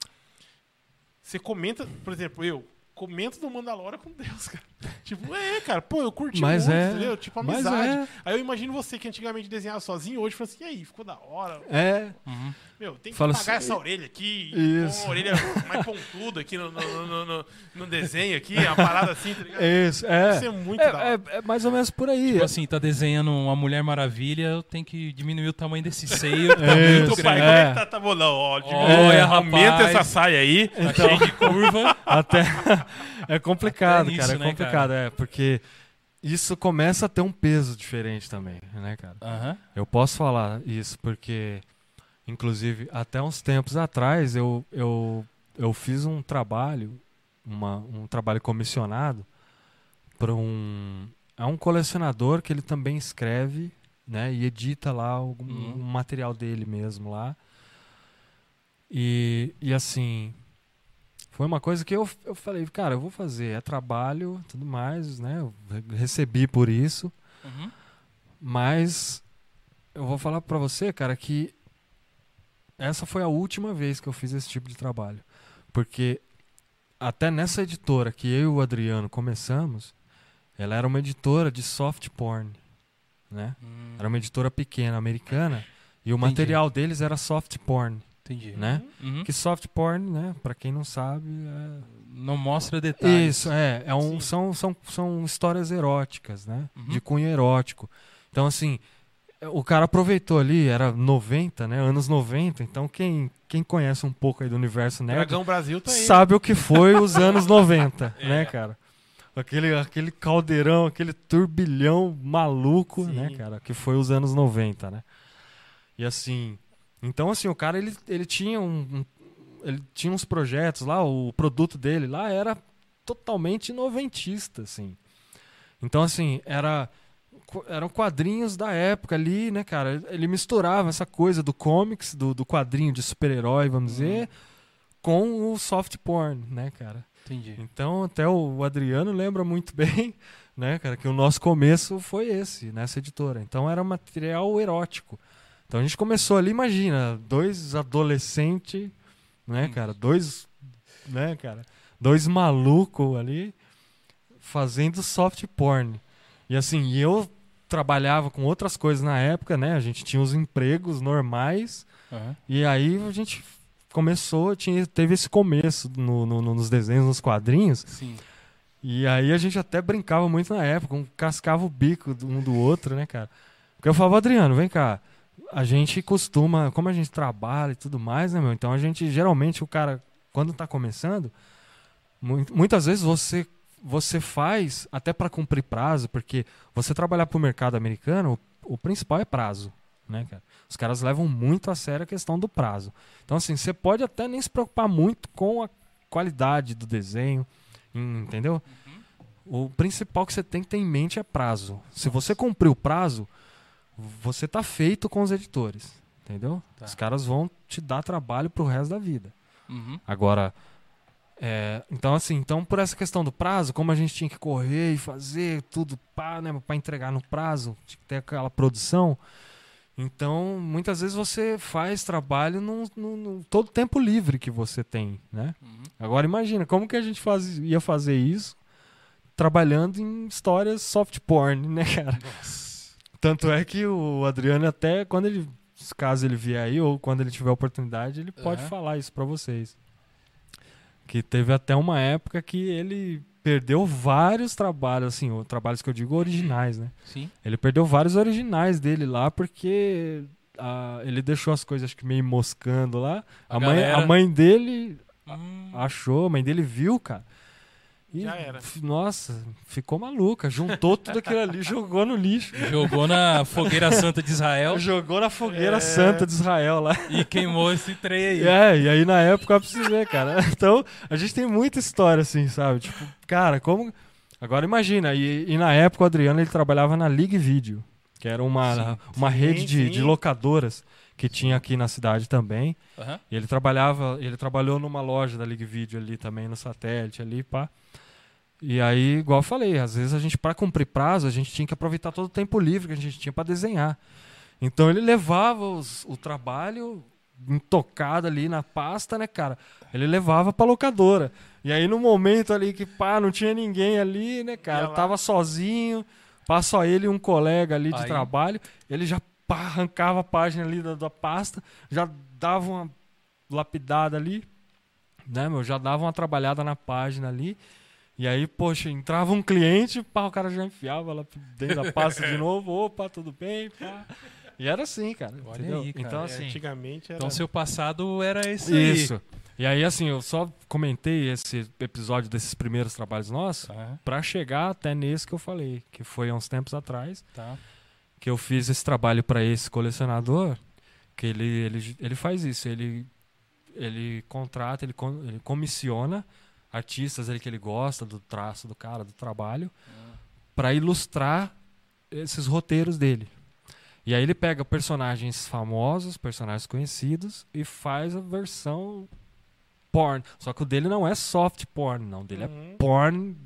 Você comenta, por exemplo, eu comento do Mandalorian com Deus, cara. Tipo, é, cara, pô, eu curti Mas muito, é- entendeu? Tipo, amizade. é, Aí eu imagino você que antigamente desenhava sozinho, hoje fala assim, e aí, ficou da hora. é, Uhum. Meu, tem que Fala pagar assim, essa orelha aqui, Isso. com uma orelha mais pontuda aqui no, no, no, no- no desenho aqui, uma parada assim, tá ligado? isso, é. Isso é muito da hora. É, é, é mais ou menos por aí. Tipo assim, tá desenhando uma Mulher Maravilha, eu tenho que diminuir o tamanho desse seio. Tá É muito pai, grande. como é É. que tá? Tá bom, não, ó, diminui- Olha, aumenta rapaz. essa saia aí. Tá cheio de curva. Até é complicado, Até nisso, cara, é né, complicado, é, porque isso começa a ter um peso diferente também, né, cara? Eu posso falar isso porque, inclusive, até uns tempos atrás eu, eu, eu fiz um trabalho, uma, um trabalho comissionado para um, é um colecionador que ele também escreve, né, e edita lá algum, Uhum. um material dele mesmo lá. E, e assim, foi uma coisa que eu, eu falei, cara, eu vou fazer, é trabalho, tudo mais, né? Eu re- recebi por isso. Uhum. Mas eu vou falar pra você, cara, que essa foi a última vez que eu fiz esse tipo de trabalho. Porque até nessa editora que eu e o Adriano começamos, ela era uma editora de soft porn, né? Hum, Era uma editora pequena, americana, e o Entendi. material deles era soft porn, Entendi. né? Uhum. Que soft porn, né, Pra quem não sabe, é Não mostra detalhes. isso, é. é um, Sim. são, são, são histórias eróticas, né? Uhum. De cunho erótico. Então, assim, o cara aproveitou ali, era 90, né? Anos 90. Então, quem, quem conhece um pouco aí do universo nerd Dragão Brasil tá aí. sabe o que foi os anos 90, né, cara? Aquele, aquele caldeirão, aquele turbilhão maluco, Sim. né, cara? Que foi os anos 90, né? E assim. Então, assim, o cara ele, ele tinha um, Ele tinha uns projetos lá, o produto dele lá era totalmente noventista, assim. Então, assim, era eram quadrinhos da época ali, né, cara? Ele misturava essa coisa do comics, do, do quadrinho de super-herói, vamos dizer, com o soft porn, né, cara? Entendi. Então, até o Adriano lembra muito bem, né, cara, que o nosso começo foi esse, nessa editora. Então, era material erótico. Então, a gente começou ali, imagina, dois adolescentes, né, cara, dois, né, cara, dois malucos ali fazendo soft porn. E assim, eu trabalhava com outras coisas na época, né? A gente tinha os empregos normais. Aham. E aí a gente começou, tinha, teve esse começo no- no- no- nos desenhos, nos quadrinhos. Sim. E aí a gente até brincava muito na época, um cascava o bico um do outro, né, cara? Porque eu falava, Adriano, vem cá. A gente costuma, como a gente trabalha e tudo mais, né, meu? Então a gente, geralmente, o cara, quando tá começando, mu- muitas vezes você você faz até para cumprir prazo, porque você trabalhar pro mercado americano, o, o principal é prazo, né, cara? Os caras levam muito a sério a questão do prazo. Então, assim, você pode até nem se preocupar muito com a qualidade do desenho, entendeu? O principal que você tem que ter em mente é prazo. Se você cumprir o prazo, você tá feito com os editores, entendeu? Tá. Os caras vão te dar trabalho pro resto da vida. Uhum. Agora, é, então assim, então por essa questão do prazo, como a gente tinha que correr e fazer tudo para né, pra entregar no prazo, tinha que ter aquela produção. Então, muitas vezes você faz trabalho no, no- no- todo tempo livre que você tem, né? Uhum. Agora imagina, como que a gente faz, ia fazer isso trabalhando em histórias soft porn, né, cara? Nossa. Tanto é que o Adriano até quando ele, caso ele vier aí ou quando ele tiver oportunidade, ele pode Aham. falar isso pra vocês. Que teve até uma época que ele perdeu vários trabalhos, assim, o- trabalhos que eu digo originais, né? Sim. Ele perdeu vários originais dele lá porque ah, ele deixou as coisas acho que meio moscando lá. A A, mãe, galera- a mãe dele Hum. achou, a mãe dele viu, cara. E, Já era. Nossa, ficou maluca. Juntou tudo aquilo ali jogou no lixo. Jogou na fogueira santa de Israel Jogou na fogueira É. santa de Israel lá. e queimou esse trem aí. É, e aí na época você ver, cara. Então, a gente tem muita história assim, sabe? Tipo, cara, como. Agora imagina, e, e na época o Adriano ele trabalhava na League Video, que era uma, Sim. uma Sim, rede de, sim. de locadoras que tinha aqui na cidade também. E ele trabalhava, ele trabalhou numa loja da League Video ali também, no satélite ali, pá. E aí, igual eu falei, às vezes a gente, para cumprir prazo, a gente tinha que aproveitar todo o tempo livre que a gente tinha para desenhar. Então ele levava os- o trabalho intocado ali na pasta, né, cara? Ele levava pra locadora. E aí no momento ali que, pá, não tinha ninguém ali, né, cara? Tava sozinho, pá, só ele e um colega ali de Aí- trabalho. Ele já pá, arrancava a página ali da, da pasta, já dava uma lapidada ali, né, meu? Já dava uma trabalhada na página ali. E aí, poxa, entrava um cliente, pá, o cara já enfiava lá dentro da pasta de novo. Opa, tudo bem, pá. E era assim, cara. Olha entendeu? aí, cara. Então, assim. Antigamente era. Então seu passado era esse aí. Isso. E aí, assim, eu só comentei esse episódio desses primeiros trabalhos nossos Aham, pra chegar até nesse que eu falei, que foi há uns tempos atrás, tá. que eu fiz esse trabalho pra esse colecionador, que ele, ele, ele faz isso, ele, ele contrata, ele, com- ele comissiona artistas ali que ele gosta do traço do cara, do trabalho, pra ilustrar esses roteiros dele. E aí ele pega personagens famosos, personagens conhecidos e faz a versão porn. Só que o dele não é soft porn, não. O dele é Uhum. porn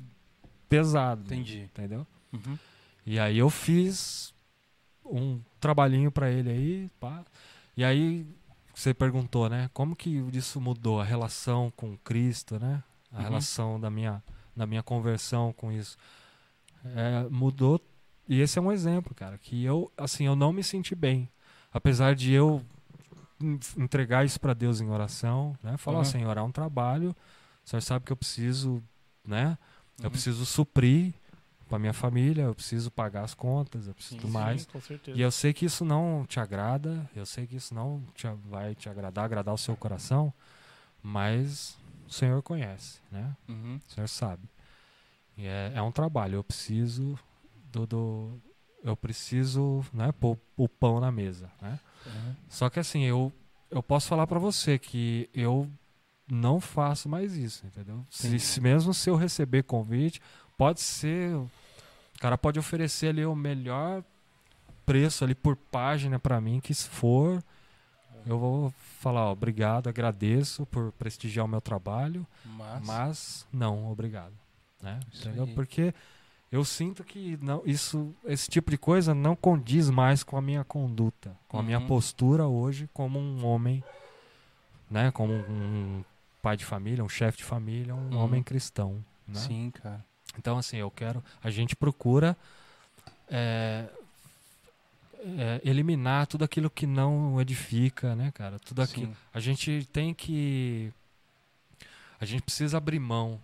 pesado. Entendi. Entendeu? Uhum. E aí eu fiz um trabalhinho pra ele aí, pá. E aí você perguntou, né? Como que isso mudou a relação com Cristo, né? A Uhum. relação da minha, da minha conversão com isso. É, mudou. E esse é um exemplo, cara, que eu, assim, eu não me senti bem. Apesar de eu en- entregar isso pra Deus em oração, né? Falar, Uhum. Senhor, é um trabalho. O Senhor sabe que eu preciso, né? Eu Uhum. preciso suprir pra minha família, eu preciso pagar as contas, eu preciso Sim, mais. Sim. E eu sei que isso não te agrada, eu sei que isso não te, vai te agradar, agradar o seu coração, mas o Senhor conhece, né? Uhum. O Senhor sabe. E é, é um trabalho, eu preciso do, do eu preciso, né, pôr o pão na mesa, né? Uhum. Só que assim, eu, eu posso falar pra você que eu não faço mais isso, entendeu? Se, se mesmo se eu receber convite, pode ser. O cara pode oferecer ali o melhor preço ali por página pra mim, que se for, eu vou falar, ó, obrigado, agradeço por prestigiar o meu trabalho, Mas, mas não, obrigado. Né? Porque eu sinto que não, isso, esse tipo de coisa não condiz mais com a minha conduta, com a minha Uhum. postura hoje como um homem, né? Como um pai de família, um chefe de família, um Uhum. homem cristão. Né? sim, cara. Então, assim, eu quero. A gente procura é, é, eliminar tudo aquilo que não edifica, né, cara? Tudo aquilo. Sim. A gente tem que. A gente precisa abrir mão,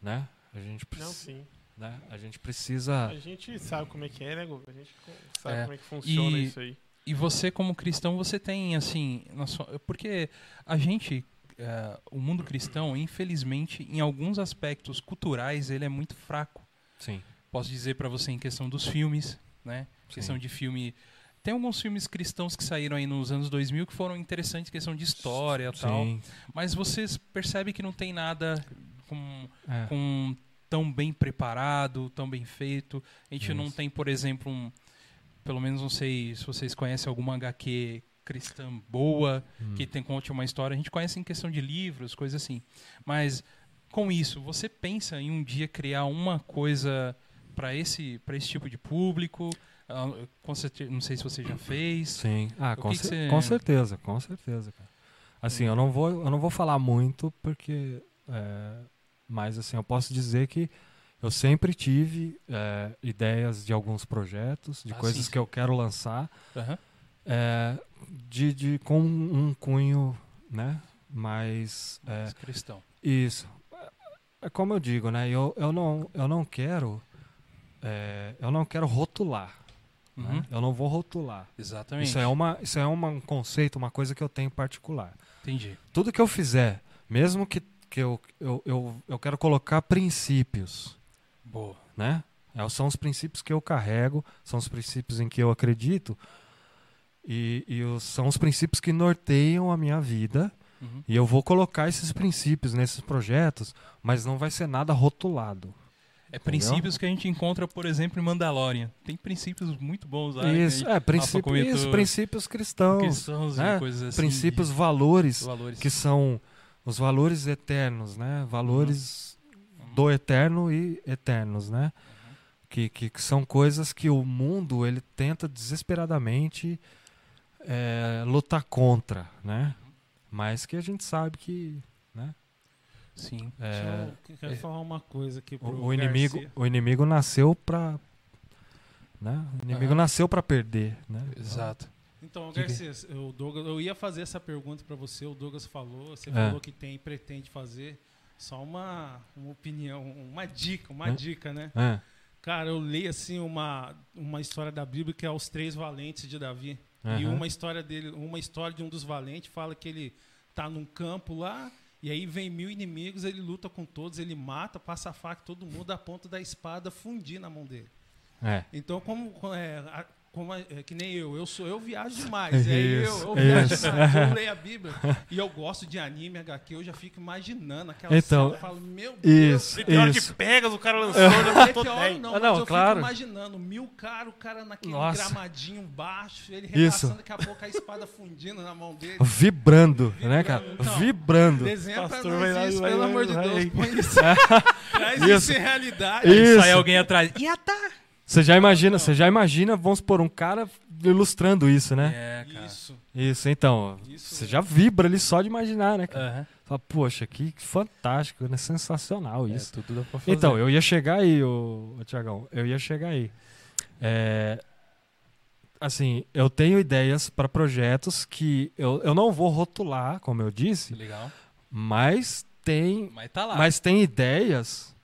né? A gente Não, precisa. sim. Né? A gente precisa. A gente sabe como é que é, né, Guga? A gente sabe É. como é que funciona E- isso aí. E você, como cristão, você tem, assim. na sua- Porque a gente. eh, o mundo cristão, infelizmente, em alguns aspectos culturais, ele é muito fraco. Sim. Posso dizer pra você em questão dos filmes, né? Questão de filme. Tem alguns filmes cristãos que saíram aí nos anos 2000 que foram interessantes, questão de história e tal. Mas vocês percebem que não tem nada com, É. com tão bem preparado, tão bem feito. A gente não Isso. tem, por exemplo, um. Pelo menos não sei se vocês conhecem alguma HQ cristã boa, Hum. que tem conte uma história. A gente conhece em questão de livros, coisas assim. Mas com isso, você pensa em um dia criar uma coisa para esse, pra esse tipo de público? Ah, com certeza, não sei se você já fez. Sim. Ah, com, cer- você- com certeza, com certeza, cara. Assim, eu não vou, eu não vou falar muito porque, é, mas assim, eu posso dizer que eu sempre tive é, ideias de alguns projetos, de Ah, coisas sim, que eu quero lançar, Aham. é, de, de com um cunho, né? Mais é, Mas cristão. isso. É como eu digo, né? Eu, eu não, eu não quero, é, eu não quero rotular. né? Uhum. Eu não vou rotular. Exatamente. Isso é, uma, isso é uma- um conceito, uma coisa que eu tenho particular. Entendi. Tudo que eu fizer, mesmo que, que eu, eu, eu, eu quero colocar princípios, Boa. né? É, São os princípios que eu carrego, são os princípios em que eu acredito e, e os- são os princípios que norteiam a minha vida. Uhum. E eu vou colocar esses princípios nesses projetos, mas não vai ser nada rotulado. É princípios que a gente encontra, por exemplo, em Mandalorian. Tem princípios muito bons lá. isso, que é, princípio, isso, princípios cristãos, cristãos né? coisas assim. princípios, de- valores, valores. que são os valores eternos, né? Valores Uhum. do eterno e eternos, né? Que, que, que são coisas que o mundo ele tenta desesperadamente é, lutar contra, né? Mas que a gente sabe que, né? Sim. É, Deixa eu, quero é- falar uma coisa aqui pro o, o inimigo, Garcia. o inimigo nasceu para, né? O inimigo nasceu para perder, né? Exato. Então, Garcia, o Douglas, eu ia fazer essa pergunta pra você, o Douglas falou, você É. falou que tem e pretende fazer. Só uma, uma opinião, uma dica, uma É. dica, né? É, Cara, eu leio assim uma, uma história da Bíblia que é os três valentes de Davi. E aham. uma história dele, uma história de um dos valentes fala que ele tá num campo lá e aí vem mil inimigos, ele luta com todos, ele mata, passa a faca, todo mundo a ponta da espada fundir na mão dele. É. Então, como, co- é, a- como é, é que nem eu, eu sou eu viajo demais. E aí eu, Isso, eu viajo isso. demais, eu leio a Bíblia e eu gosto de anime, HQ, eu já fico imaginando aquela Então, cena, eu falo, meu Deus, Isso, E que isso. pega, o cara lançou, não é hora 10. não, Ah, mas não, eu claro. fico imaginando, mil caras, o cara naquele Nossa. gramadinho baixo, ele repassando daqui a pouco a espada fundindo na mão dele. Vibrando, né, cara? Então, Vibrando. Desenha pra Pastor nós vai lá, isso, vai pelo lá, amor de vai Deus, aí. põe isso. Traz Isso. em realidade. Isso. Sai alguém atrás. Você já imagina, você já imagina, vamos supor, um cara ilustrando isso, né? É, cara. Isso. Isso, então. Isso. Você já vibra ali só de imaginar, né, cara? Aham. Fala, poxa, que fantástico, né? Sensacional É, isso. tudo dá pra fazer. então, eu ia chegar aí, ô, ô Tiagão. Eu ia chegar aí. É, assim, eu tenho ideias para projetos que eu, eu não vou rotular, como eu disse, Legal. mas tem, Mas tá lá. mas tem ideias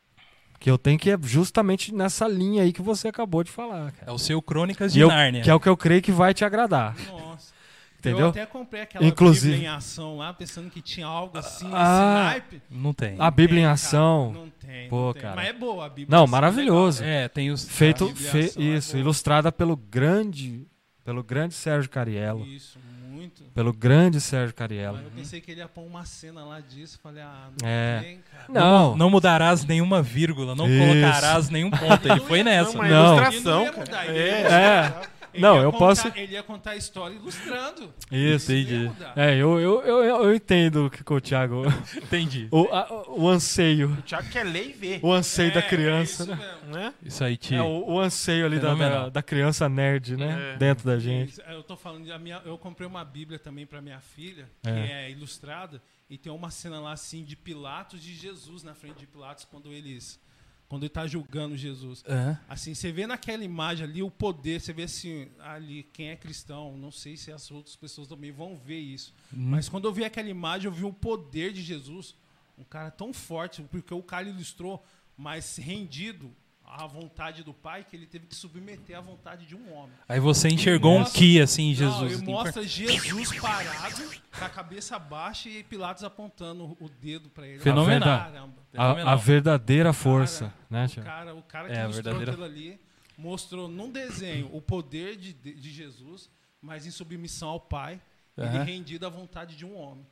que eu tenho que é justamente nessa linha aí que você acabou de falar, cara. É o seu Crônicas de eu- Nárnia. que é o que eu creio que vai te agradar. Nossa. Entendeu? Eu até comprei aquela Inclusive- Bíblia em ação lá, pensando que tinha algo assim Ah. nesse naipe. Não tem. A Bíblia em Tem, ação. Cara, não tem, Pô, não tem. cara. Mas é boa a Bíblia. em Não, maravilhoso. É, tem os. Feito, em fe- é isso, boa. ilustrada pelo grande pelo grande Sérgio Cariello. Isso, muito. Pelo grande Sérgio Cariello. Mas eu pensei que ele ia pôr uma cena lá disso. Falei, ah, não É. tem, cara. Não, Não mudarás nenhuma vírgula, não Isso. colocarás nenhum ponto. Ele foi nessa. Não, Não. ilustração, Ele não ia É. É. Não, ia eu contar- posso- Ele ia contar a história ilustrando. Isso, entendi. É, eu, eu, eu, eu entendo o que o Thiago. Entendi. O, a- o anseio. O Thiago quer ler e ver. O anseio da É, criança, é isso né? mesmo. Né? Isso aí, É, tio. o, o anseio ali da, da, da criança nerd, né? É. Dentro da gente. Eu tô falando, de a minha, eu comprei uma Bíblia também para minha filha, que É. é. ilustrada, e tem uma cena lá assim de Pilatos de Jesus na frente de Pilatos quando eles quando ele tá julgando Jesus. Aham. Assim, você vê naquela imagem ali o poder, você vê assim, ali quem é cristão, não sei se as outras pessoas também vão ver isso. Uhum. Mas quando eu vi aquela imagem, eu vi o poder de Jesus, um cara tão forte, porque o cara ilustrou, mas rendido à vontade do Pai, que ele teve que submeter à vontade de um homem. Aí você enxergou um Mostra- ki assim, em Não, Jesus. ele mostra Jesus parado, com a cabeça baixa e Pilatos apontando o dedo pra ele. Fenomenal. Caramba. A, a verdadeira força, né, O cara, o cara que É, a mostrou verdadeira- aquilo ali mostrou num desenho o poder de, de, Jesus, mas em submissão ao Pai, ele Aham. rendido à vontade de um homem.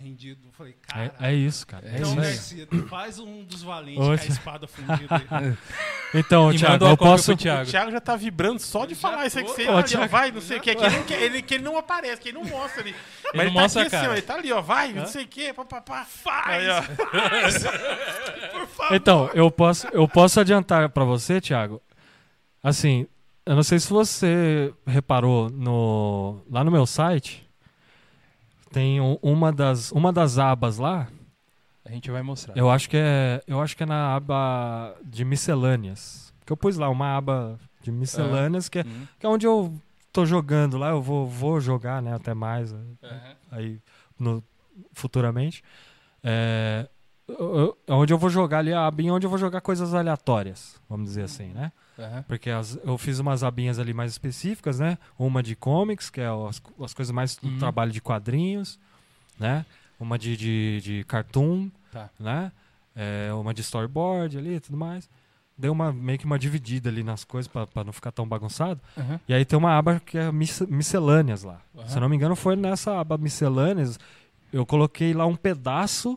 Rendido. Eu falei, É, cara. é isso, cara. É então, isso. Garcia, faz um dos valentes Ô, com a espada fundida aí. Então, E Thiago, eu posso. pro O Thiago. Thiago já tá vibrando só de Já falar isso tô. você Ô, ali, ó, Thiago. vai, não sei o que, que ele ele, que ele não aparece, que ele não mostra ali. Mas não ele, tá mostra aqui a assim, cara. ó, ele tá ali, ó, vai, não sei o que, papapá. Faz! Aí, ó. Por favor! Então, eu posso, eu posso adiantar pra você, Thiago. Assim, eu não sei se você reparou no lá no meu site tem um- uma das uma das abas lá. A gente vai mostrar. Eu acho que é eu acho que é na aba de miscelâneas. Que eu pus lá uma aba de miscelâneas que é, Uhum. que é onde eu tô jogando lá. Eu vou vou jogar, né? Até mais Aham. aí no, futuramente. É, eu- eu- é onde eu vou jogar ali a abinha onde eu vou jogar coisas aleatórias, vamos dizer assim, né? Aham. Porque as- eu fiz umas abinhas ali mais específicas, né? Uma de comics, que é as, as coisas mais do Uhum. trabalho de quadrinhos, né? Uma de, de, de cartoon, Tá. né? É, uma de storyboard ali e tudo mais. Deu uma, meio que uma dividida ali nas coisas pra pra não ficar tão bagunçado. Aham. E aí tem uma aba que é mis- miscelâneas lá. Se eu não me engano, foi nessa aba miscelâneas. Eu coloquei lá um pedaço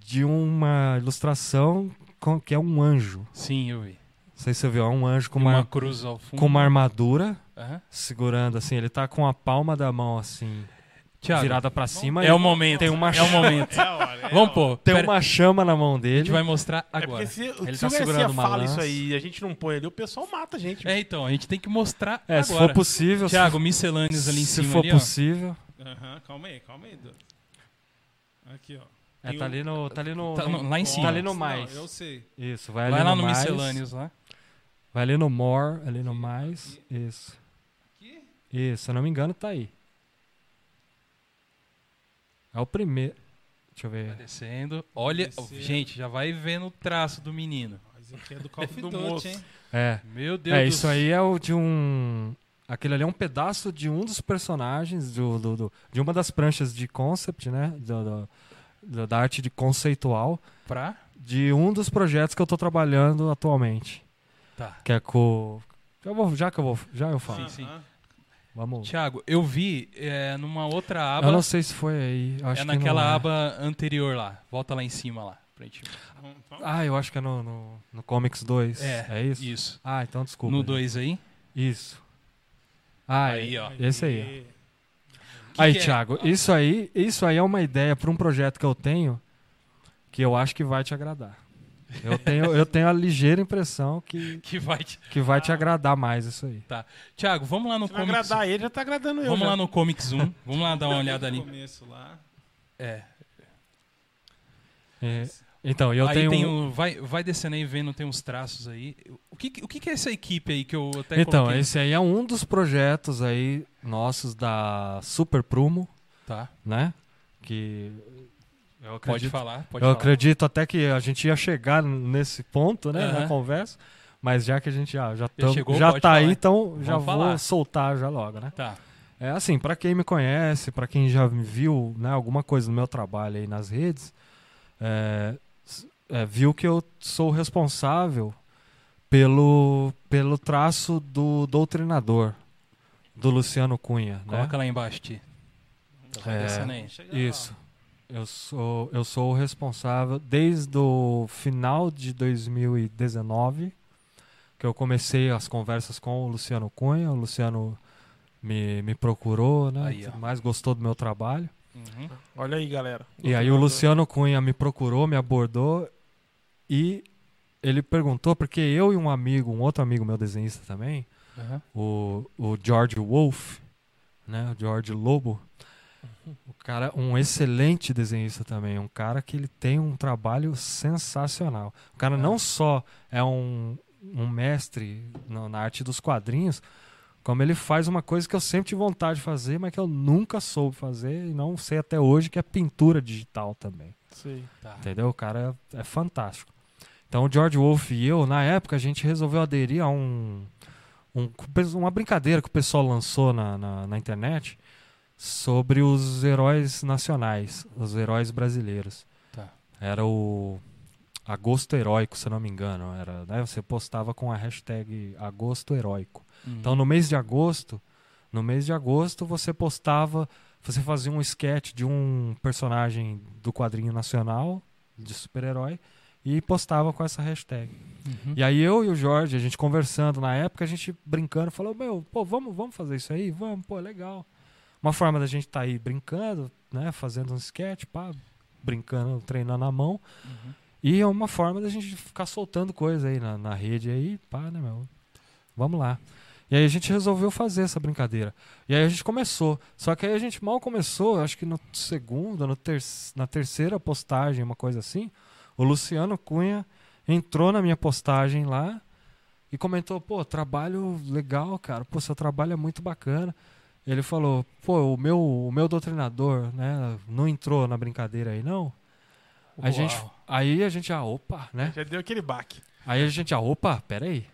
de uma ilustração com- que é um anjo. Sim, eu vi. Não sei se você viu, é um anjo com uma, uma, cruz ao fundo. com uma armadura Aham. segurando assim. Ele tá com a palma da mão assim, Thiago, virada pra cima. é e o momento. Tem uma, É o momento. É a hora, é a Vamos pôr. tem Pera- uma chama na mão A dele. gente vai mostrar É agora. porque se, Ele se tá o segurando uma fala lança. isso aí e a gente não põe ali, o pessoal mata a gente. É, então, a gente tem que mostrar É, se agora. for possível. se- Thiago, miscelâneas ali em se cima. for ali, possível. Aham, calma aí, calma aí, Dudu. Aqui, ó. É, tá ali no, tá ali no, Tá no- lá em cima. Tá ali no Não, mais. eu sei. Isso, vai, Vai ali lá no, no mais. miscelâneos lá. Vai ali no more, ali no mais. Isso. Aqui? Isso, se eu não me engano, tá aí. É o primeiro. Deixa eu Vai ver. descendo. Olha, Descendo. gente, já vai vendo o traço do menino. Mas aqui é do Call of Do Duty, moço. hein? É. Meu Deus É, do isso aí é o de um. Aquele ali é um pedaço de um dos personagens do, do- do- de uma das pranchas de concept, né? Do- do- do- da arte de conceitual Pra? de um dos projetos que eu tô trabalhando atualmente. Tá. Que é com. Eu vou, já que eu vou. Já eu falo. Sim, sim. Vamos. Thiago, eu vi é, numa outra aba. Eu não sei se foi aí. eu acho é que não naquela é. aba anterior lá. Volta lá em cima lá. Pra gente... Ah, eu acho que é no, no, no Comics 2. É, É isso? Isso. Ah, então desculpa. No gente. 2 aí. Isso. Ah, Aí, é. ó. Esse aí, Que aí, que é? Thiago, isso aí, isso aí é uma ideia para um projeto que eu tenho que eu acho que vai te agradar. Eu tenho, eu tenho a ligeira impressão que, Que vai. te- que vai te agradar mais isso aí. Thiago, vamos lá no Se vai Comics. agradar ele, já tá agradando eu. Vamos já. lá no Comics 1. Vamos lá dar uma olhada No ali. começo lá. É. É, então, eu aí tenho. tem um, vai, vai descendo aí vendo, tem uns traços aí. O que, que- o que, que é essa equipe aí que eu até então, coloquei? esse aí é um dos projetos aí nossos da Super Prumo, Tá, né? Que eu pode acredito falar. Pode eu falar. acredito até que a gente ia chegar nesse ponto, né, Aham. na conversa. Mas já que a gente já, já, tam- chegou, já pode tá aí, falar. então já Vamos vou falar. soltar já logo, né? Tá. É assim, pra quem me conhece, pra quem já me viu, né, alguma coisa do meu trabalho aí nas redes, é, é, viu que eu sou o responsável pelo, pelo traço do doutrinador, do Luciano Cunha, né? Coloca lá embaixo, Ti. Tá É, aí. Isso. Eu sou, eu sou o responsável desde o final de 2019 que eu comecei as conversas com o Luciano Cunha. O Luciano me, me procurou, né? Aí, mais gostou do meu trabalho. Uhum. Olha aí, galera. E aí o Luciano Cunha me procurou, me abordou e ele perguntou, porque eu e um amigo, um outro amigo meu desenhista também, Aham. o, o George Wolf, né, o George Lobo, o cara, um excelente desenhista também, um cara que ele tem um trabalho sensacional. O cara não só é um, um mestre na, na arte dos quadrinhos, como ele faz uma coisa que eu sempre tive vontade de fazer, mas que eu nunca soube fazer e não sei até hoje, que é pintura digital também. Sei. Tá. Entendeu? O cara é, é fantástico. Então o George Wolf e eu, na época, a gente resolveu aderir a um, um- uma brincadeira que o pessoal lançou na, na, na internet sobre os heróis nacionais, os heróis brasileiros. Tá. Era o Agosto Heróico, se não me engano. Era, né? Você postava com a hashtag Agosto Heróico. Uhum. Então no mês de agosto, no mês de agosto você postava, você fazia um sketch de um personagem do quadrinho nacional de super-herói e postava com essa hashtag. Uhum. E aí eu e o Jorge, a gente conversando na época, a gente brincando, falou: "Meu, pô, vamos, vamos fazer isso aí? Vamos, pô, legal". Uma forma da gente estar aí brincando, né, fazendo um sketch, pá, brincando, treinando a mão. Uhum. E é uma forma da gente ficar soltando coisa aí na, na rede aí, pá, né, meu? Vamos lá. E aí a gente resolveu fazer essa brincadeira. E aí a gente começou. Só que aí a gente mal começou, acho que no segundo, no ter na terceira postagem, uma coisa assim, o Luciano Cunha entrou na minha postagem lá e comentou, pô, trabalho legal, cara. Pô, seu trabalho é muito bacana. Ele falou, pô, o meu, o meu doutrinador, né, não entrou na brincadeira aí, não? A gente, aí a gente, ah, opa, né? Já deu aquele baque. Aí a gente, ah, opa, peraí.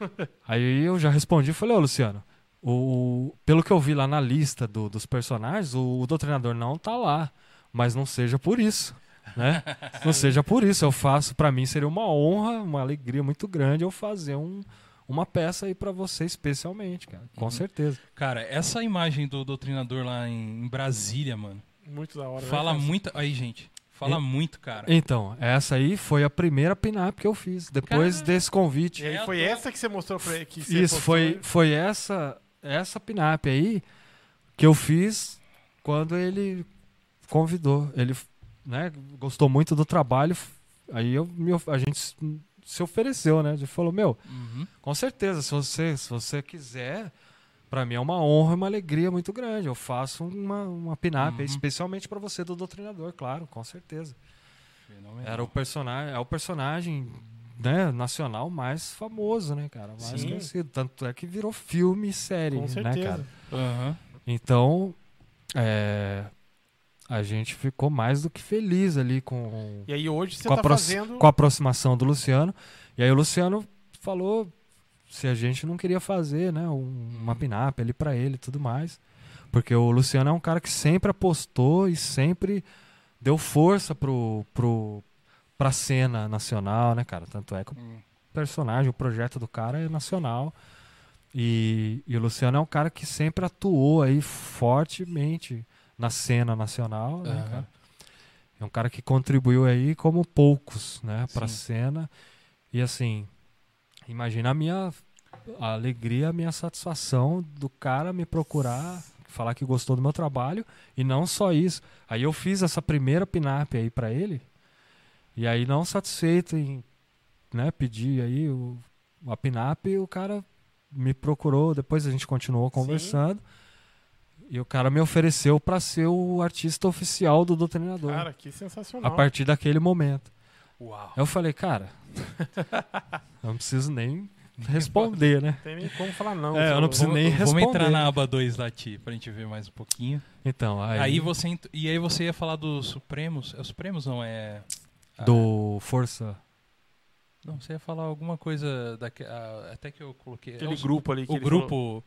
aí eu já respondi e falei, ô Luciano, o, pelo que eu vi lá na lista do- dos personagens, o, o doutrinador não tá lá. Mas não seja por isso, né? não seja por isso. Eu faço, pra mim seria uma honra, uma alegria muito grande eu fazer um, uma peça aí pra você especialmente, cara. Com Uhum. certeza. Cara, essa imagem do doutrinador lá em, em Brasília, mano, Muito da hora. né, fala cara? muito. Aí, gente. Fala E- muito, cara. Então, essa aí foi a primeira pin-up que eu fiz, depois Cara. desse convite. E aí É, foi essa que você mostrou pra ele? Que você Isso, foi, né? foi essa essa pinap aí que eu fiz quando ele convidou. Ele né, gostou muito do trabalho. Aí eu, a gente se ofereceu, né? Gente falou, meu, Uhum. com certeza, se você, se você quiser, pra mim é uma honra e uma alegria muito grande. Eu faço uma, uma pinap, Uhum. especialmente pra você do doutrinador, claro, com certeza. Fenomenal. Era o personagem, é o personagem né, nacional mais famoso, né, cara? Mais Sim. conhecido. Tanto é que virou filme e série, Com né, certeza. cara? Aham. Então, é, a gente ficou mais do que feliz ali com, E aí hoje você com, a tá apro- fazendo... com a aproximação do Luciano. E aí o Luciano falou se a gente não queria fazer, né, um- uma pinap ali pra ele e tudo mais. Porque o Luciano é um cara que sempre apostou e sempre deu força pro, pro, pra cena nacional, né, cara? Tanto é que o Hum. personagem, o projeto do cara é nacional. E, e o Luciano é um cara que sempre atuou aí fortemente na cena nacional, né, Aham. cara? É um cara que contribuiu aí como poucos, né, pra Sim. cena. E assim, imagina a minha a alegria, a minha satisfação do cara me procurar, falar que gostou do meu trabalho e não só isso. Aí eu fiz essa primeira pinap aí pra ele. E aí não satisfeito em, né, pedir aí o a pinap, o cara me procurou, depois a gente continuou conversando. E o cara me ofereceu pra ser o artista oficial do doutrinador. Cara, que sensacional. a partir daquele momento. Uau. Eu falei, cara, eu não preciso nem responder, né? Não tem nem como falar não. É, eu não preciso nem Vamos responder. entrar na aba 2 da Ti, pra gente ver mais um pouquinho. Então, aí, Aí, você E aí você ia falar dos Supremos. É os Supremos não é. ah, do Força. Não, você ia falar alguma coisa ah, até que eu coloquei. Aquele é os- grupo ali que O grupo falou.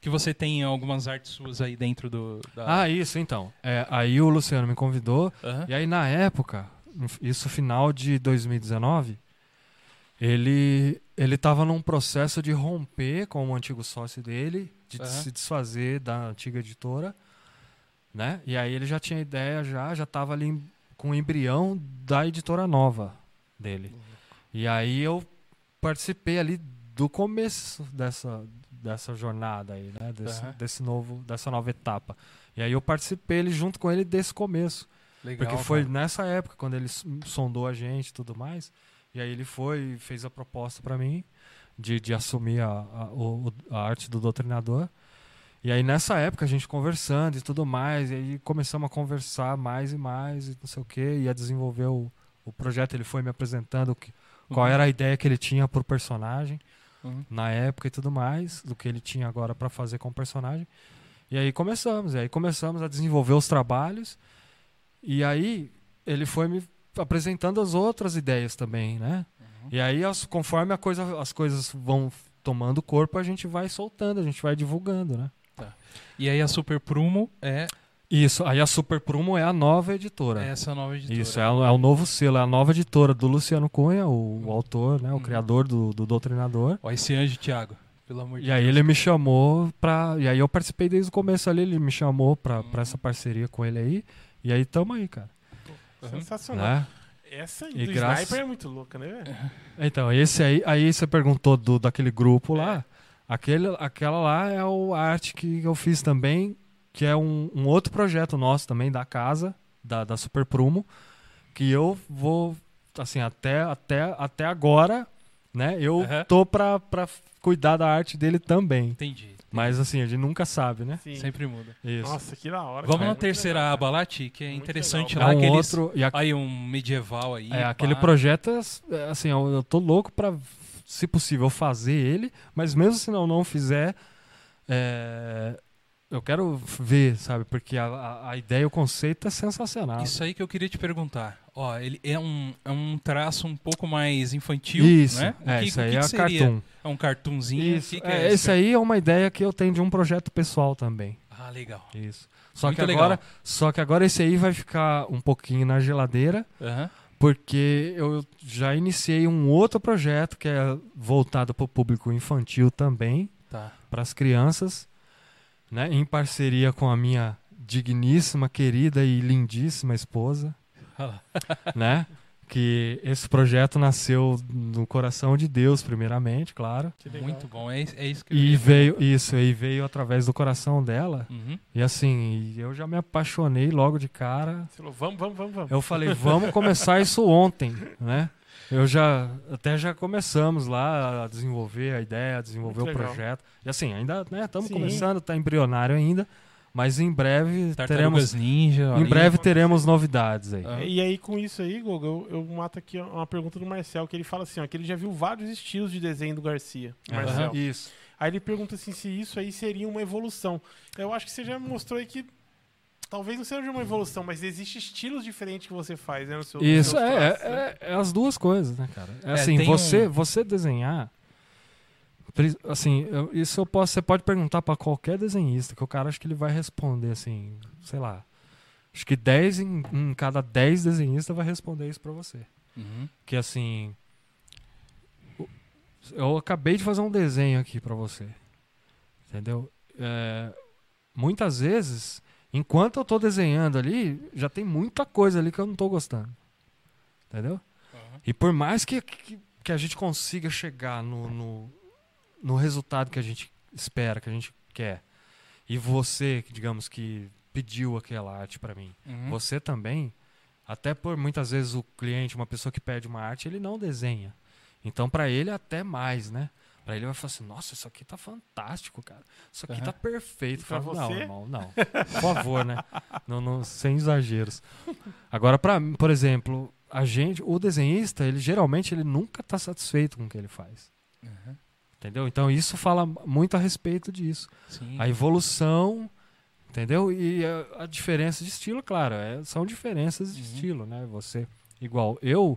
Que você tem algumas artes suas aí dentro do. Da... Ah, isso, então. É, aí o Luciano me convidou. Aham. E aí, na época, isso final de 2019, ele, ele estava num processo de romper com o antigo sócio dele, de Aham. se desfazer da antiga editora, né? E aí ele já tinha ideia, já já estava ali com o embrião da editora nova dele. E aí eu participei ali do começo dessa dessa jornada aí, né? Desse, Aham. desse novo dessa nova etapa. E aí eu participei ele junto com ele desse começo. Legal. Porque foi cara. nessa época, quando ele sondou a gente e tudo mais. E aí ele foi e fez a proposta pra mim de, de assumir a, a, o- a arte do doutrinador. E aí nessa época a gente conversando e tudo mais, e aí começamos a conversar mais e mais e não sei o que, e a desenvolver o, o projeto. Ele foi me apresentando que, qual Uhum. era a ideia que ele tinha pro personagem Uhum. na época e tudo mais, do que ele tinha agora pra fazer com o personagem. E aí começamos, e aí começamos a desenvolver os trabalhos. E aí ele foi me apresentando as outras ideias também, né? Uhum. E aí as- conforme a coisa, as coisas vão tomando corpo, a gente vai soltando, a gente vai divulgando, né? E aí a Super Prumo é Isso, aí a Super Prumo é a nova editora. essa nova editora. Isso, é, o- é o novo selo, é a nova editora do Luciano Cunha, o, o autor, né? O Uhum. criador do, do Doutrinador. Ó, esse anjo, Thiago. Pelo amor de E aí Deus. ele me chamou pra. E aí eu participei desde o começo ali, ele me chamou pra, Uhum. pra essa parceria com ele aí. E aí tamo aí, cara. Sensacional. Né? Essa aí E do graças- Sniper é muito louca, né, velho? Então, esse aí, aí você perguntou do, daquele grupo lá. Aquele, aquela lá é o, a arte que eu fiz também, que é um, um outro projeto nosso também, da casa, da, da Super Prumo, que eu vou, assim, até, até, até agora, né, eu Aham. tô pra, pra cuidar da arte dele também. Entendi. Mas, assim, a gente nunca sabe, né? Sim. Sempre muda. Isso. Nossa, que da hora. Vamos cara. na Muito terceira legal, aba lá, Ti, que é Muito interessante legal, lá. é um aqueles- outro... E a- Aí um medieval aí. É, pá. aquele projeto, é, assim, eu, eu tô louco pra, se possível, fazer ele, mas mesmo se não, não fizer, é, eu quero ver, sabe? Porque a, a, ideia, o conceito é sensacional. Isso aí que eu queria te perguntar. Ó, ele é um, é um traço um pouco mais infantil, Isso, né? O é, que- isso aí que é que cartoon. É um cartoonzinho? Isso, que é, é esse aí é uma ideia que eu tenho de um projeto pessoal também. Ah, legal. Isso. Só Muito que legal. agora, só que agora esse aí vai ficar um pouquinho na geladeira, Aham. porque eu já iniciei um outro projeto que é voltado para o público infantil também, Tá. para as crianças, né, em parceria com a minha digníssima, querida e lindíssima esposa, né? Que esse projeto nasceu no coração de Deus, primeiramente, claro. Muito bom. É, é isso que eu E veio isso, e veio através do coração dela. Uhum. E assim, eu já me apaixonei logo de cara. Você falou, vamos, vamos, vamos, vamos. Eu falei, vamos começar isso ontem, né? Eu já até já começamos lá a desenvolver a ideia, a desenvolver Muito o legal. projeto. E assim, ainda estamos Sim. começando, tá embrionário ainda, mas em breve Tartarugas teremos Ninja. em breve teremos novidades aí. Ah. E aí, com isso aí, Gogo, eu, eu mato aqui uma pergunta do Marcel, que ele fala assim, ó, que ele já viu vários estilos de desenho do Garcia. Marcel. Aham. Isso. Aí ele pergunta assim se isso aí seria uma evolução. Eu acho que você já mostrou aí que talvez não seja uma evolução, mas existem estilos diferentes que você faz, né? No seu, Isso, é, traços, né? é, é as duas coisas, né, cara? É É, assim, você, um- você desenhar. Assim, eu- isso eu posso, você pode perguntar pra qualquer desenhista, que o cara acho que ele vai responder assim, sei lá. Acho que 10 em, em cada 10 desenhistas vai responder isso pra você. Uhum. Que assim. Eu acabei de fazer um desenho aqui pra você. Entendeu? É, muitas vezes, enquanto eu tô desenhando ali, já tem muita coisa ali que eu não tô gostando. Entendeu? Uhum. E por mais que, que, que a gente consiga chegar no, no, no resultado que a gente espera, que a gente quer, e você, digamos que pediu aquela arte pra mim, Uhum. você também, até por muitas vezes o cliente, uma pessoa que pede uma arte, ele não desenha. Então pra ele até mais, né? Pra ele vai falar assim, nossa, isso aqui tá fantástico, cara. Isso aqui Aham. tá perfeito. Pra falo, não, irmão, não. Por favor, né? Não, não, sem exageros. Agora, pra, por exemplo, a gente, o desenhista, ele geralmente ele nunca tá satisfeito com o que ele faz. Uhum. Entendeu? Então isso fala muito a respeito disso. Sim. A evolução, entendeu? E a, a diferença de estilo, claro, é- são diferenças de Uhum. estilo, né? Você, igual, eu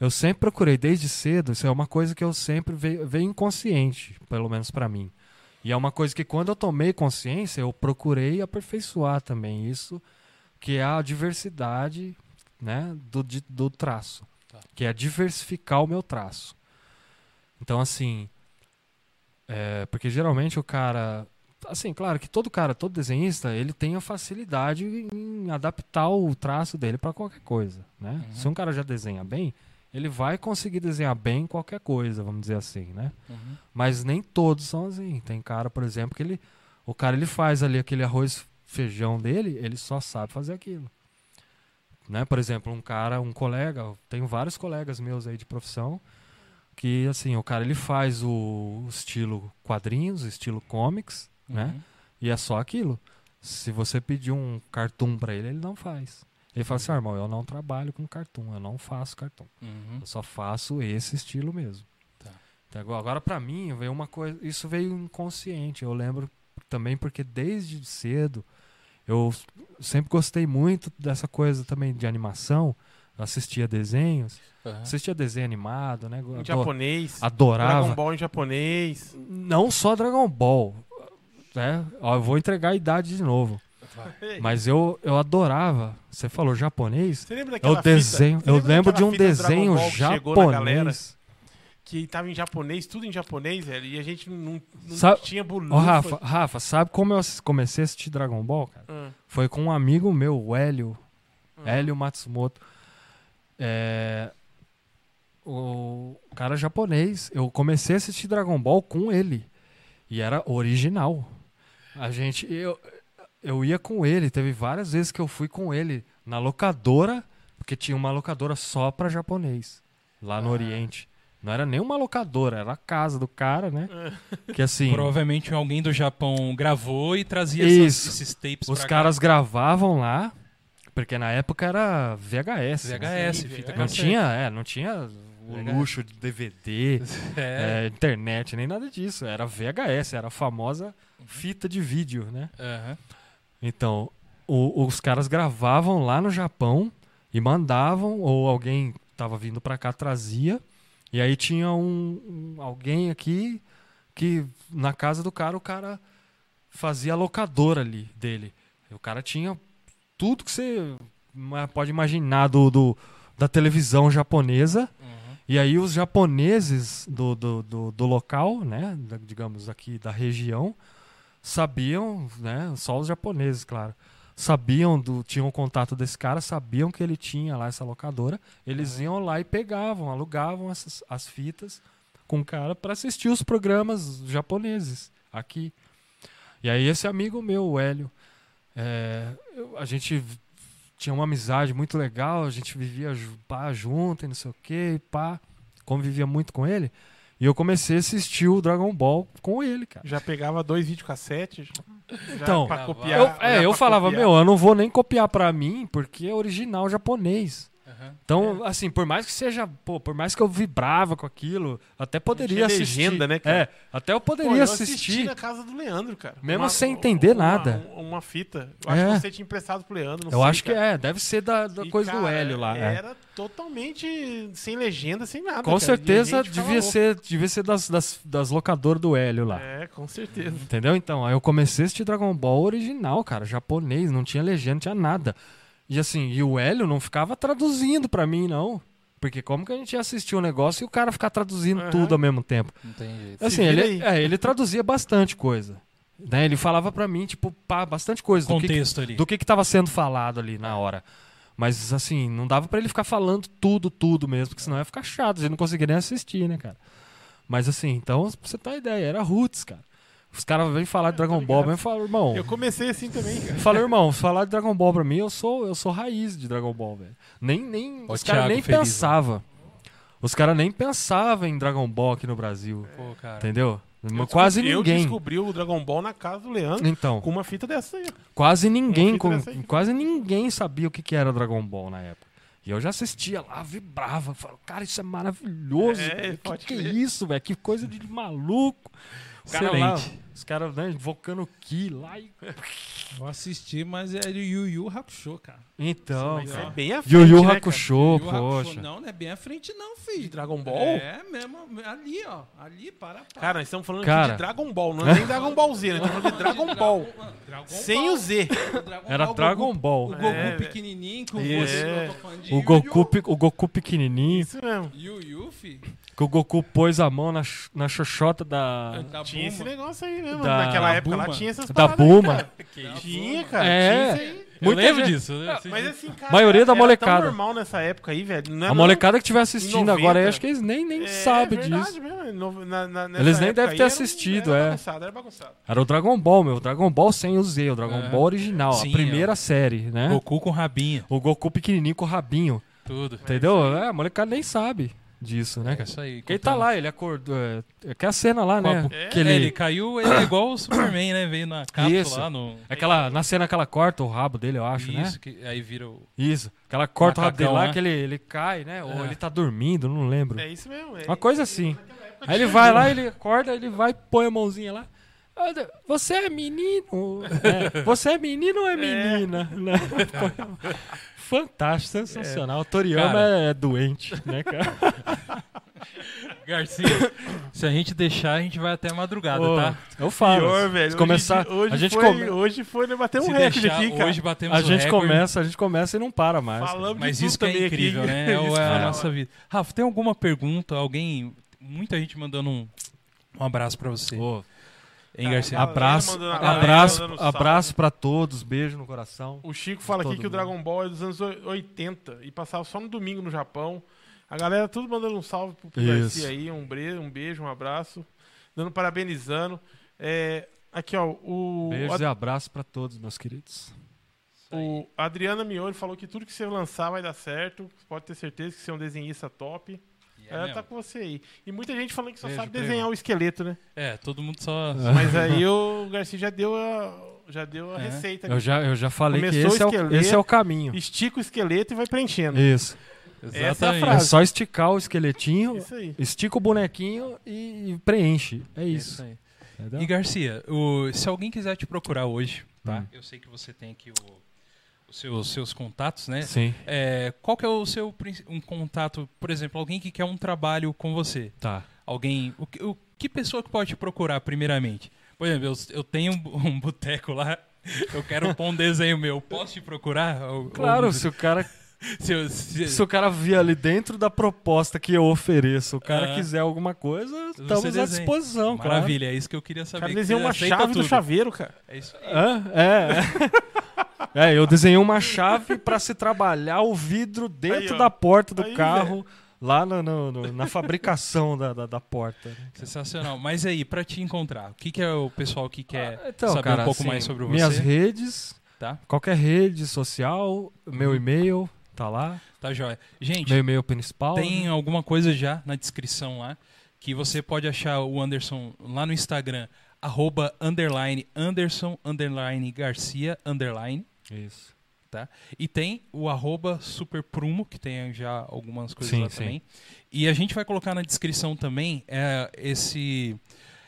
eu sempre procurei desde cedo, isso é uma coisa que eu sempre veio, veio inconsciente, pelo menos pra mim. E é uma coisa que quando eu tomei consciência, eu procurei aperfeiçoar também isso, que é a diversidade, né, do, di- do traço, Tá. que é diversificar o meu traço. Então, assim. é, porque geralmente o cara. Assim, claro que todo cara, todo desenhista, ele tem a facilidade em adaptar o traço dele para qualquer coisa, né? Uhum. Se um cara já desenha bem, ele vai conseguir desenhar bem qualquer coisa, vamos dizer assim, né? Uhum. Mas nem todos são assim. Tem cara, por exemplo, que ele. O cara ele faz ali aquele arroz feijão dele, ele só sabe fazer aquilo. Né? Por exemplo, um cara, um colega, tenho vários colegas meus aí de profissão, que assim, o cara ele faz o, o estilo quadrinhos, estilo comics, né? Uhum. E é só aquilo. Se você pedir um cartoon pra ele, ele não faz. Ele fala assim, ah, irmão, eu não trabalho com cartoon, eu não faço cartoon. Uhum. Eu só faço esse estilo mesmo. Tá. Então, agora- agora pra mim veio uma coisa, isso veio inconsciente. Eu lembro também porque desde cedo eu sempre gostei muito dessa coisa também de animação. Eu assistia desenhos, Uhum. assistia desenho animado, né? Em japonês. Adorava. Dragon Ball em japonês. Não só Dragon Ball, né? Ó, eu vou entregar a idade de novo. Mas eu, eu adorava. Você falou japonês? Você lembra É daquela o desenho. eu lembra lembro de um desenho que japonês. Que tava em japonês, tudo em japonês, velho. E a gente não, não Sabe- tinha bulu. Ô, Rafa, Rafa, sabe como eu comecei a assistir Dragon Ball, cara? Ah, Foi com um amigo meu, o Hélio, ah. Hélio Matsumoto. É, o cara japonês. Eu comecei a assistir Dragon Ball com ele. E era original. A gente. Eu, eu ia com ele. Teve várias vezes que eu fui com ele na locadora, porque tinha uma locadora só pra japonês, lá no Ah. Oriente. Não era nem uma locadora, era a casa do cara, né? Que assim. Provavelmente alguém do Japão gravou e trazia essas- esses tapes Os pra caras gravavam lá, porque na época era VHS. cá. né? VHS, Sim, fita VHS. Não tinha, é, não tinha o VHS. luxo de DVD, É. é, internet, nem nada disso. Era VHS, era a famosa fita de vídeo, né? Aham. Então, o- os caras gravavam lá no Japão e mandavam, ou alguém tava vindo pra cá trazia, e aí tinha um, um- alguém aqui que na casa do cara o cara fazia a locadora ali dele. E o cara tinha tudo que você pode imaginar do, do- da televisão japonesa. Uhum. E aí os japoneses do, do, do, do local, né, da- digamos aqui da região, sabiam, né, só os japoneses, claro, sabiam do, tinham o contato desse cara, sabiam que ele tinha lá essa locadora, eles iam lá e pegavam, alugavam essas, as fitas com o cara para assistir os programas japoneses aqui. E aí esse amigo meu, o Hélio, é, eu- a gente tinha uma amizade muito legal, a gente vivia pá, junto e não sei o que, pá, convivia muito com ele. E eu comecei a assistir o Dragon Ball com ele, cara. Já pegava dois videocassetes. Então, pra eu- copiar, Eu, é, eu falava, copiar. meu, eu não vou nem copiar pra mim, porque é original japonês. Aham. Então, assim, por mais que seja, pô, por mais que eu vibrava com aquilo, até poderia assistir. legenda, né, cara? É, até eu Pô, poderia eu assistir. assisti na casa do Leandro, cara. Mesmo sem entender uma- nada. Uma, fita. Eu acho É. que você tinha emprestado pro Leandro. não Eu sei, acho que cara. é, deve ser da, da E, coisa do cara, Hélio lá. é. Era totalmente sem legenda, sem nada. Com cara. Certeza devia ser, devia ser das, das, das locadoras do Hélio lá. É, com certeza. Entendeu? Então, aí eu comecei a assistir Dragon Ball original, cara, japonês, não tinha legenda, não tinha nada. E assim, e o Hélio não ficava traduzindo pra mim, não. Porque como que a gente ia assistir um negócio e o cara ficar traduzindo Aham. tudo ao mesmo tempo? Não tem jeito. Assim, ele, é, ele traduzia bastante coisa. Né? Ele falava pra mim, tipo, pá, bastante coisa do que, que- Contexto ali. do que que tava sendo falado ali na hora. Mas assim, não dava pra ele ficar falando tudo, tudo mesmo, porque senão ia ficar chato, a gente não conseguia nem assistir, né, cara? Mas assim, então, pra você ter uma ideia, era roots, cara. Os caras vêm falar de Dragon Ball, eu falo, irmão. Eu comecei assim também, cara. Falo, irmão, falar de Dragon Ball pra mim, eu sou, eu sou raiz de Dragon Ball, velho. Nem, nem, os caras nem feliz, pensavam. Os caras nem pensavam em Dragon Ball aqui no Brasil. Pô, cara. Entendeu? Eu quase descobri- Eu ninguém. descobri o Dragon Ball na casa do Leandro Então, com uma fita dessa aí. quase ninguém, com- aí. quase ninguém sabia o que, que era Dragon Ball na época. E eu já assistia lá, vibrava, falava, cara, isso é maravilhoso. É, velho. que que é isso, velho? Que coisa de maluco. O cara Excelente. lá, os caras né, invocando Ki lá e... Eu assisti, mas é Yu Yu Hakusho, cara. Então, ó. é bem à Yu frente, Yu né, Hakusho, Yu Yu Hakusho, poxa. Não, não é bem à frente não, filho. De Dragon Ball? É mesmo, ali, ó. Ali, para, para. Cara, nós estamos falando Cara. aqui de Dragon Ball, não é nem Dragon Ball Z, nós estamos falando de Dragon Ball. Dragon Sem Ball. o Z. Dragon Era Ball, Dragon Goku, Ball. O Goku É, pequenininho com você, eu tô falando de O Goku, o Goku pequenininho. Isso mesmo. Yu Yu, fi. Que o Goku pôs a mão na, na xoxota da. Da Tinha esse Buma. negócio aí mesmo. Da Naquela época lá Buma. tinha essas Da aí, Buma. cara. Tinha, cara. É. Tinha isso aí. Eu Muita lembro gente- disso. né? Mas assim, cara, Maioria da era molecada. tão normal nessa época aí, velho. Não é A molecada que estiver assistindo 90. agora aí, acho que eles nem, nem é, sabem verdade disso. mesmo, na- na- nessa Eles nem devem aí ter era assistido, era é. Bagunçado, era bagunçado. Era o Dragon Ball, meu. O Dragon Ball sem o Z, o Dragon É. Ball original, Sim, a primeira série, né? Goku com rabinho. O Goku pequenininho com o rabinho, Tudo. entendeu? É, a molecada nem sabe disso, né, É isso aí. Quem tá lá, ele acordou. É, é que é a cena lá, né? Copo. Que É, ele, ele caiu, ele é igual o Superman, né? Veio na cápsula Isso. lá no. aquela, na cena que ela corta o rabo dele, eu acho, né? Isso, que aí vira o. Isso. Que ela corta o rabo dele lá, né? que ele, ele cai, né? Ou É. ele tá dormindo, não lembro. É isso mesmo. É, Uma coisa assim. Aí ele vai lá, ele acorda, ele vai, põe a mãozinha lá. Você é menino? É, você é menino ou é menina? Né? Põe a- Fantástico, sensacional. O Toriyama Cara. é doente, né, cara? Garcia, se a gente deixar, a gente vai até a madrugada, Ô, tá? Eu falo. Pior, velho. Se começar, hoje, hoje a gente foi, come- hoje foi né, bater um se recorde deixar, aqui, cara. hoje batemos a gente recorde. começa, a gente começa e não para mais. Falamos Mas de tudo isso que é incrível, aqui. né? É, é a é nossa vida. Rafa, tem alguma pergunta? Alguém. Muita gente mandando um, um abraço pra você. Ô, Hein, Cara, Garcia? abraço, abraço, abraço pra todos, beijo no coração. O Chico fala aqui que o mundo. Dragon Ball é dos anos 80 e passava só no domingo no Japão. A galera tudo mandando um salve pro. Garcia aí, um, bre- um beijo, um abraço, dando parabenizando. É, aqui, ó, o, Beijos a- e abraços pra todos, meus queridos. o Adriana Miori falou que tudo que você lançar vai dar certo. Pode ter certeza que você é um desenhista top. É, Ela mesmo. tá com você aí. E muita gente falando que só Beijo, sabe primo. desenhar o esqueleto, né? É, todo mundo só. Mas aí o Garcia já deu a, já deu a É. receita. Eu já, eu já falei Começou que esse é, o, esqueleto. esse é o caminho. Estica o esqueleto e vai preenchendo. Isso. É Exatamente. É frase. só esticar o esqueletinho, Isso aí. estica o bonequinho e preenche. É isso. aí. entendeu? E Garcia, o- se alguém quiser te procurar hoje, tá? Hum. Eu sei que você tem aqui o- seus, seus contatos, né? Sim, É, qual que é o seu um contato, por exemplo, alguém que quer um trabalho com você? tá. Alguém. O, que- o- que pessoa que pode procurar, primeiramente? Por exemplo, eu, eu tenho um, um boteco lá, eu quero pôr um desenho meu. Posso te procurar? Claro, ou- se o cara se eu- se- se o cara vir ali dentro da proposta que eu ofereço, o cara Ah. quiser alguma coisa, Você estamos à desenha. disposição, claro. Maravilha, é isso que eu queria O saber. cara desenhou uma chave tudo. do chaveiro, cara. É isso aí. Hã? É. é, eu desenhei uma chave para se trabalhar o vidro dentro Aí, da porta do Aí, carro, lá no- no- no- na fabricação da, da, da porta. né? Sensacional. Mas aí, pra te encontrar, o que, que é o pessoal que quer Ah, então, saber cara, um pouco assim, mais sobre você? Minhas redes, Tá? qualquer rede social, meu e-mail, tá lá. Tá jóia. Gente, Meu e-mail principal. tem né? alguma coisa já na descrição lá que você pode achar o Anderson lá no Instagram, arroba underline Anderson underline Garcia underline. Isso. E tem o arroba superprumo, que tem já algumas coisas Sim, lá sim. também. E a gente vai colocar na descrição também é, esse,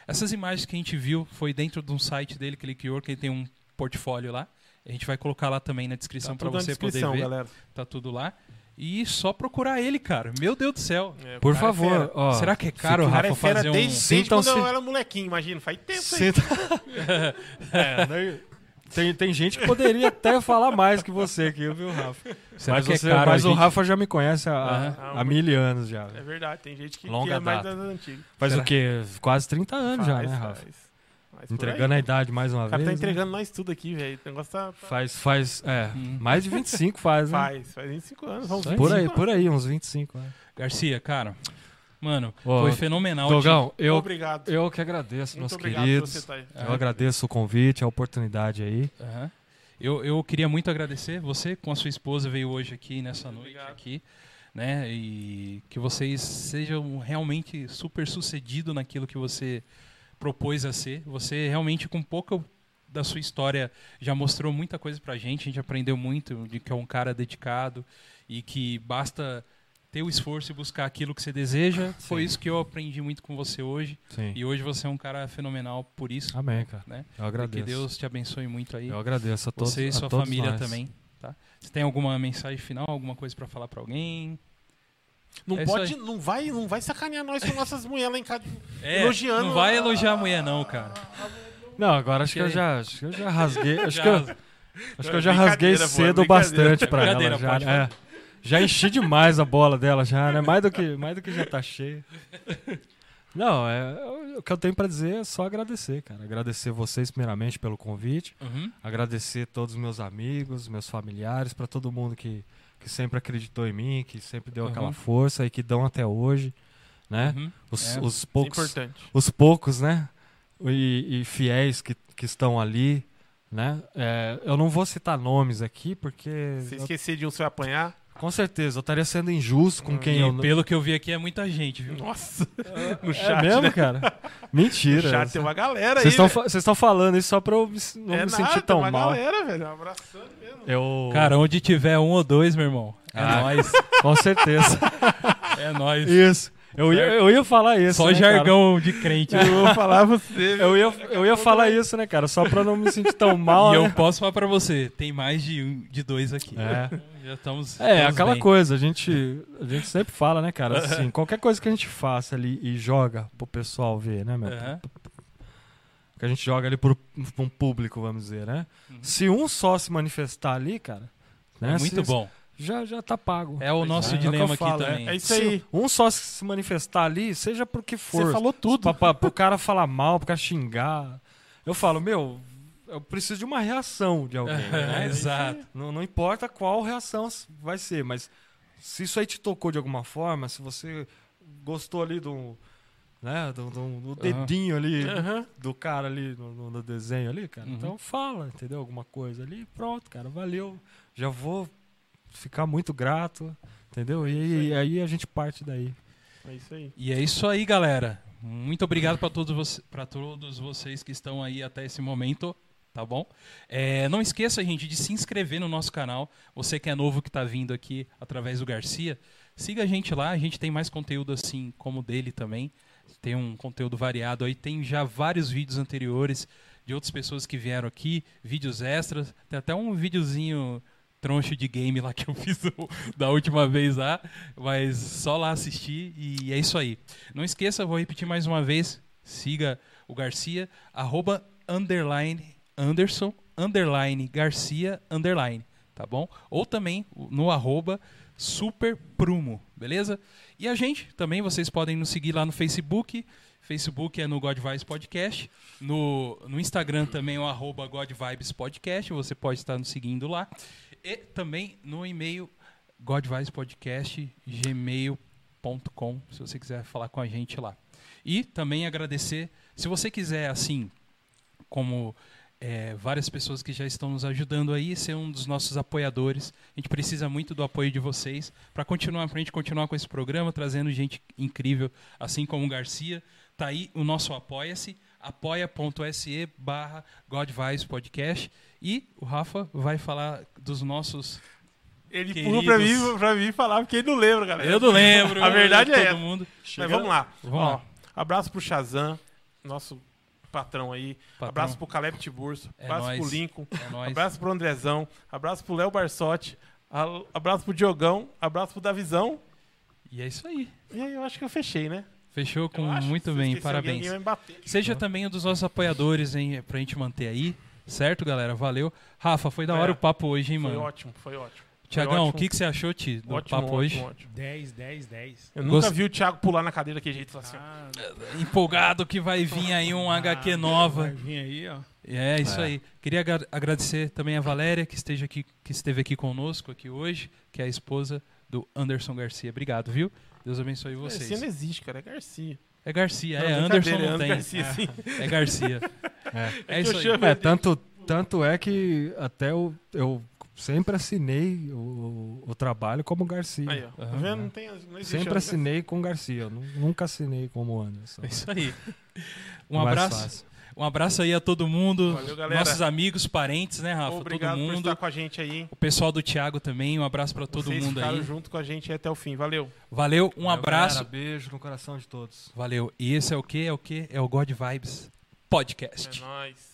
essas imagens que a gente viu, foi dentro de um site dele que ele criou, que ele tem um portfólio lá. A gente vai colocar lá também na descrição Tá para você descrição, poder ver. galera. Tá tudo lá. E só procurar ele, cara. Meu Deus do céu. É, Por é favor, fera. ó. Será que é caro, O cara Rafa, é fera fazer um... desde, desde quando Sintam-se- eu era molequinho, imagina. Faz tempo isso aí. Senta- É, né? tem, tem gente que poderia até falar mais que você aqui, viu, Rafa? Será mas que é você- caro? mas a o gente- Rafa já me conhece há, Aham. há mil anos já. É verdade, tem gente que, Longa que é mais data. das antigas. Faz Será? o quê? Quase 30 anos já, Faz, né, faz. Rafa? Faz por Entregando a aí. idade mais uma O cara vez. tá né? entregando nós tudo aqui, velho. O negócio tá... tá- Faz, faz, é, Hum. mais de 25 faz, né? Faz, faz 25 anos. Vamos aí. Por aí, 25 por aí, uns 25. né? Garcia, cara, mano, Ô, foi fenomenal. Dogão, eu, Obrigado. eu que agradeço, Muito meus obrigado por queridos. você estar aí. É. Eu agradeço o convite, a oportunidade aí. Aham. Eu, eu queria muito agradecer você com a sua esposa veio hoje aqui nessa noite Obrigado. aqui, né? E que vocês sejam realmente super sucedido naquilo que você propôs a ser. Você realmente com pouco da sua história já mostrou muita coisa pra gente, a gente aprendeu muito de que é um cara dedicado e que basta ter o esforço e buscar aquilo que você deseja. Foi Sim. isso que eu aprendi muito com você hoje Sim. e hoje você é um cara fenomenal por isso, Amém, cara. né? Eu Que agradeço. Deus te abençoe muito aí. Eu agradeço a todos. Você e sua família nós. também, tá? Você tem alguma mensagem final, alguma coisa pra falar pra alguém? Não É pode, não vai, não vai sacanear nós com nossas mulheres lá em casa. É, Elogiando Não vai a- elogiar a mulher não, cara. Não, agora acho que, Que eu já, acho que eu já rasguei. Acho Já- que eu, acho que eu já rasguei Brincadeira, pô, cedo bastante pra ela. Já, pode é. Já enchi demais a bola dela já, né? Mais do que, mais do que já tá cheia. Não, é, o que eu tenho pra dizer é só agradecer, cara. Agradecer vocês primeiramente pelo convite. Uhum. Agradecer todos os meus amigos, meus familiares, pra todo mundo que, que sempre acreditou em mim, que sempre deu aquela Uhum. força e que dão até hoje, né? Uhum. Os, É, os é poucos, importante. os poucos, né? E, e fiéis que, que estão ali, né? É, eu não vou citar nomes aqui porque Se eu- esquecer de um, você vai apanhar. com certeza eu estaria sendo injusto com quem E eu pelo que eu vi aqui é muita gente, viu? Nossa, no é chat, mesmo, né? cara? No Mentira. chat tem uma galera aí. Vocês estão falando isso só pra eu não é me nada, sentir tem tão uma mal. galera, velho. Um abraçando. Eu, Cara, onde tiver um ou dois, meu irmão, é Ah. nóis. com certeza. É nóis. isso. Eu ia, eu ia falar isso. Só né, cara? jargão de crente. Eu vou falar você, Eu ia, eu ia falar isso, né, cara? Só pra não me sentir tão mal. E eu né? posso falar pra você, tem mais de, um, de dois aqui. É. Já estamos. É, estamos aquela bem. coisa, a gente, a gente sempre fala, né, cara? Assim, qualquer coisa que a gente faça ali e joga pro pessoal ver, né, meu? Aham. Que a gente joga ali pro, pra um público, vamos dizer, né? Uhum. Se um só se manifestar ali, cara. Né, É muito se- bom. Já, já tá pago. É o nosso É, é dilema eu aqui falo, também. É isso Se aí. um só se manifestar ali, seja pro que for. Você falou tudo. Pra, pra, pro cara falar mal, pro cara xingar. Eu falo, meu, eu preciso de uma reação de alguém. né? Exato. Não, não importa qual reação vai ser, mas se isso aí te tocou de alguma forma, se você gostou ali do, né, do, do- do dedinho ali Aham. do cara ali no, no- desenho ali, cara, Uhum. então fala, entendeu? Alguma coisa ali, pronto, cara, valeu. Já vou ficar muito grato, entendeu? E, e aí a gente parte daí. É isso aí. E é isso aí, galera. Muito obrigado para todos, pra todos vocês que estão aí até esse momento, tá bom? É, não esqueça, gente, de se inscrever no nosso canal. Você que é novo que está vindo aqui através do Garcia, siga a gente lá. A gente tem mais conteúdo assim como o dele também. Tem um conteúdo variado aí. Tem já vários vídeos anteriores de outras pessoas que vieram aqui, vídeos extras. Tem até um videozinho troncho de game lá que eu fiz da última vez lá, mas só lá assistir e é isso aí. Não esqueça, vou repetir mais uma vez, siga o Garcia, arroba, underline, Anderson, underline, Garcia, underline, tá bom? Ou também no arroba, super prumo, beleza? E a gente, também, vocês podem nos seguir lá no Facebook, Facebook é no God Vibes Podcast. No, no Instagram também é o arroba God Vibes Podcast. Você pode estar nos seguindo lá. E também no e-mail godvibespodcast.gmail.com se você quiser falar com a gente lá. E também agradecer, se você quiser, assim, como é, várias pessoas que já estão nos ajudando aí, ser um dos nossos apoiadores. A gente precisa muito do apoio de vocês para continuar, pra gente continuar com esse programa, trazendo gente incrível, assim como o Garcia. Tá aí o nosso Apoia-se, apoia.se barra Podcast. E o Rafa vai falar dos nossos. Ele Queridos. pula pra mim, pra mim falar, porque ele não lembra, galera. Eu não lembro. A verdade é essa. mundo. Mas vamos lá. Vamos Ó, lá. Abraço pro Shazam, nosso patrão aí. Patrão. Abraço pro Caleb Tiburcio. É abraço nóis. pro Lincoln. É. Abraço pro Andrezão. Abraço pro Léo Barsotti. Abraço pro Diogão. Abraço pro Davizão. E é isso aí. E aí eu acho que eu fechei, né? Fechou com muito bem, parabéns. bater. Seja também um dos nossos apoiadores, hein, pra gente manter aí. Certo, galera? Valeu. Rafa, foi da É. hora o papo hoje, hein, Foi mano? ótimo, foi ótimo. Tiagão, o que, que você achou, Ti, do ótimo, papo ótimo, hoje? ótimo. 10, 10, 10. Eu nunca Gost- vi o Thiago pular na cadeira daquele jeito. e falar Assim. Ah, Empolgado que vai vir aí um HQ vai nova. vir aí, ó. É, isso É. aí. Queria agra- agradecer também a Valéria, que, esteja aqui, que esteve aqui conosco aqui hoje, que é a esposa do Anderson Garcia. Obrigado, viu? Deus abençoe vocês. Garcia não existe, cara. É Garcia. É Garcia, Não, é. Anderson é não tem. Garcia, sim. É Garcia. É. É isso eu aí. É, tanto, tanto é que até eu, eu sempre assinei o, o trabalho como Garcia. Aí, ó. Vendo? Não, tem, não Sempre assinei com Garcia, nu- nunca assinei como Anderson. É isso aí. Um Mais abraço. fácil. Um abraço aí a todo mundo. Valeu, galera. Nossos amigos, parentes, né, Rafa? Obrigado todo por mundo. estar com a gente aí. O pessoal do Thiago também. Um abraço pra todo Vocês mundo ficaram aí. junto com a gente até o fim. Valeu. Valeu, um Valeu, abraço. galera, beijo no coração de todos. Valeu. E esse é o quê? É o quê? É o God Vibes Podcast. É nóis.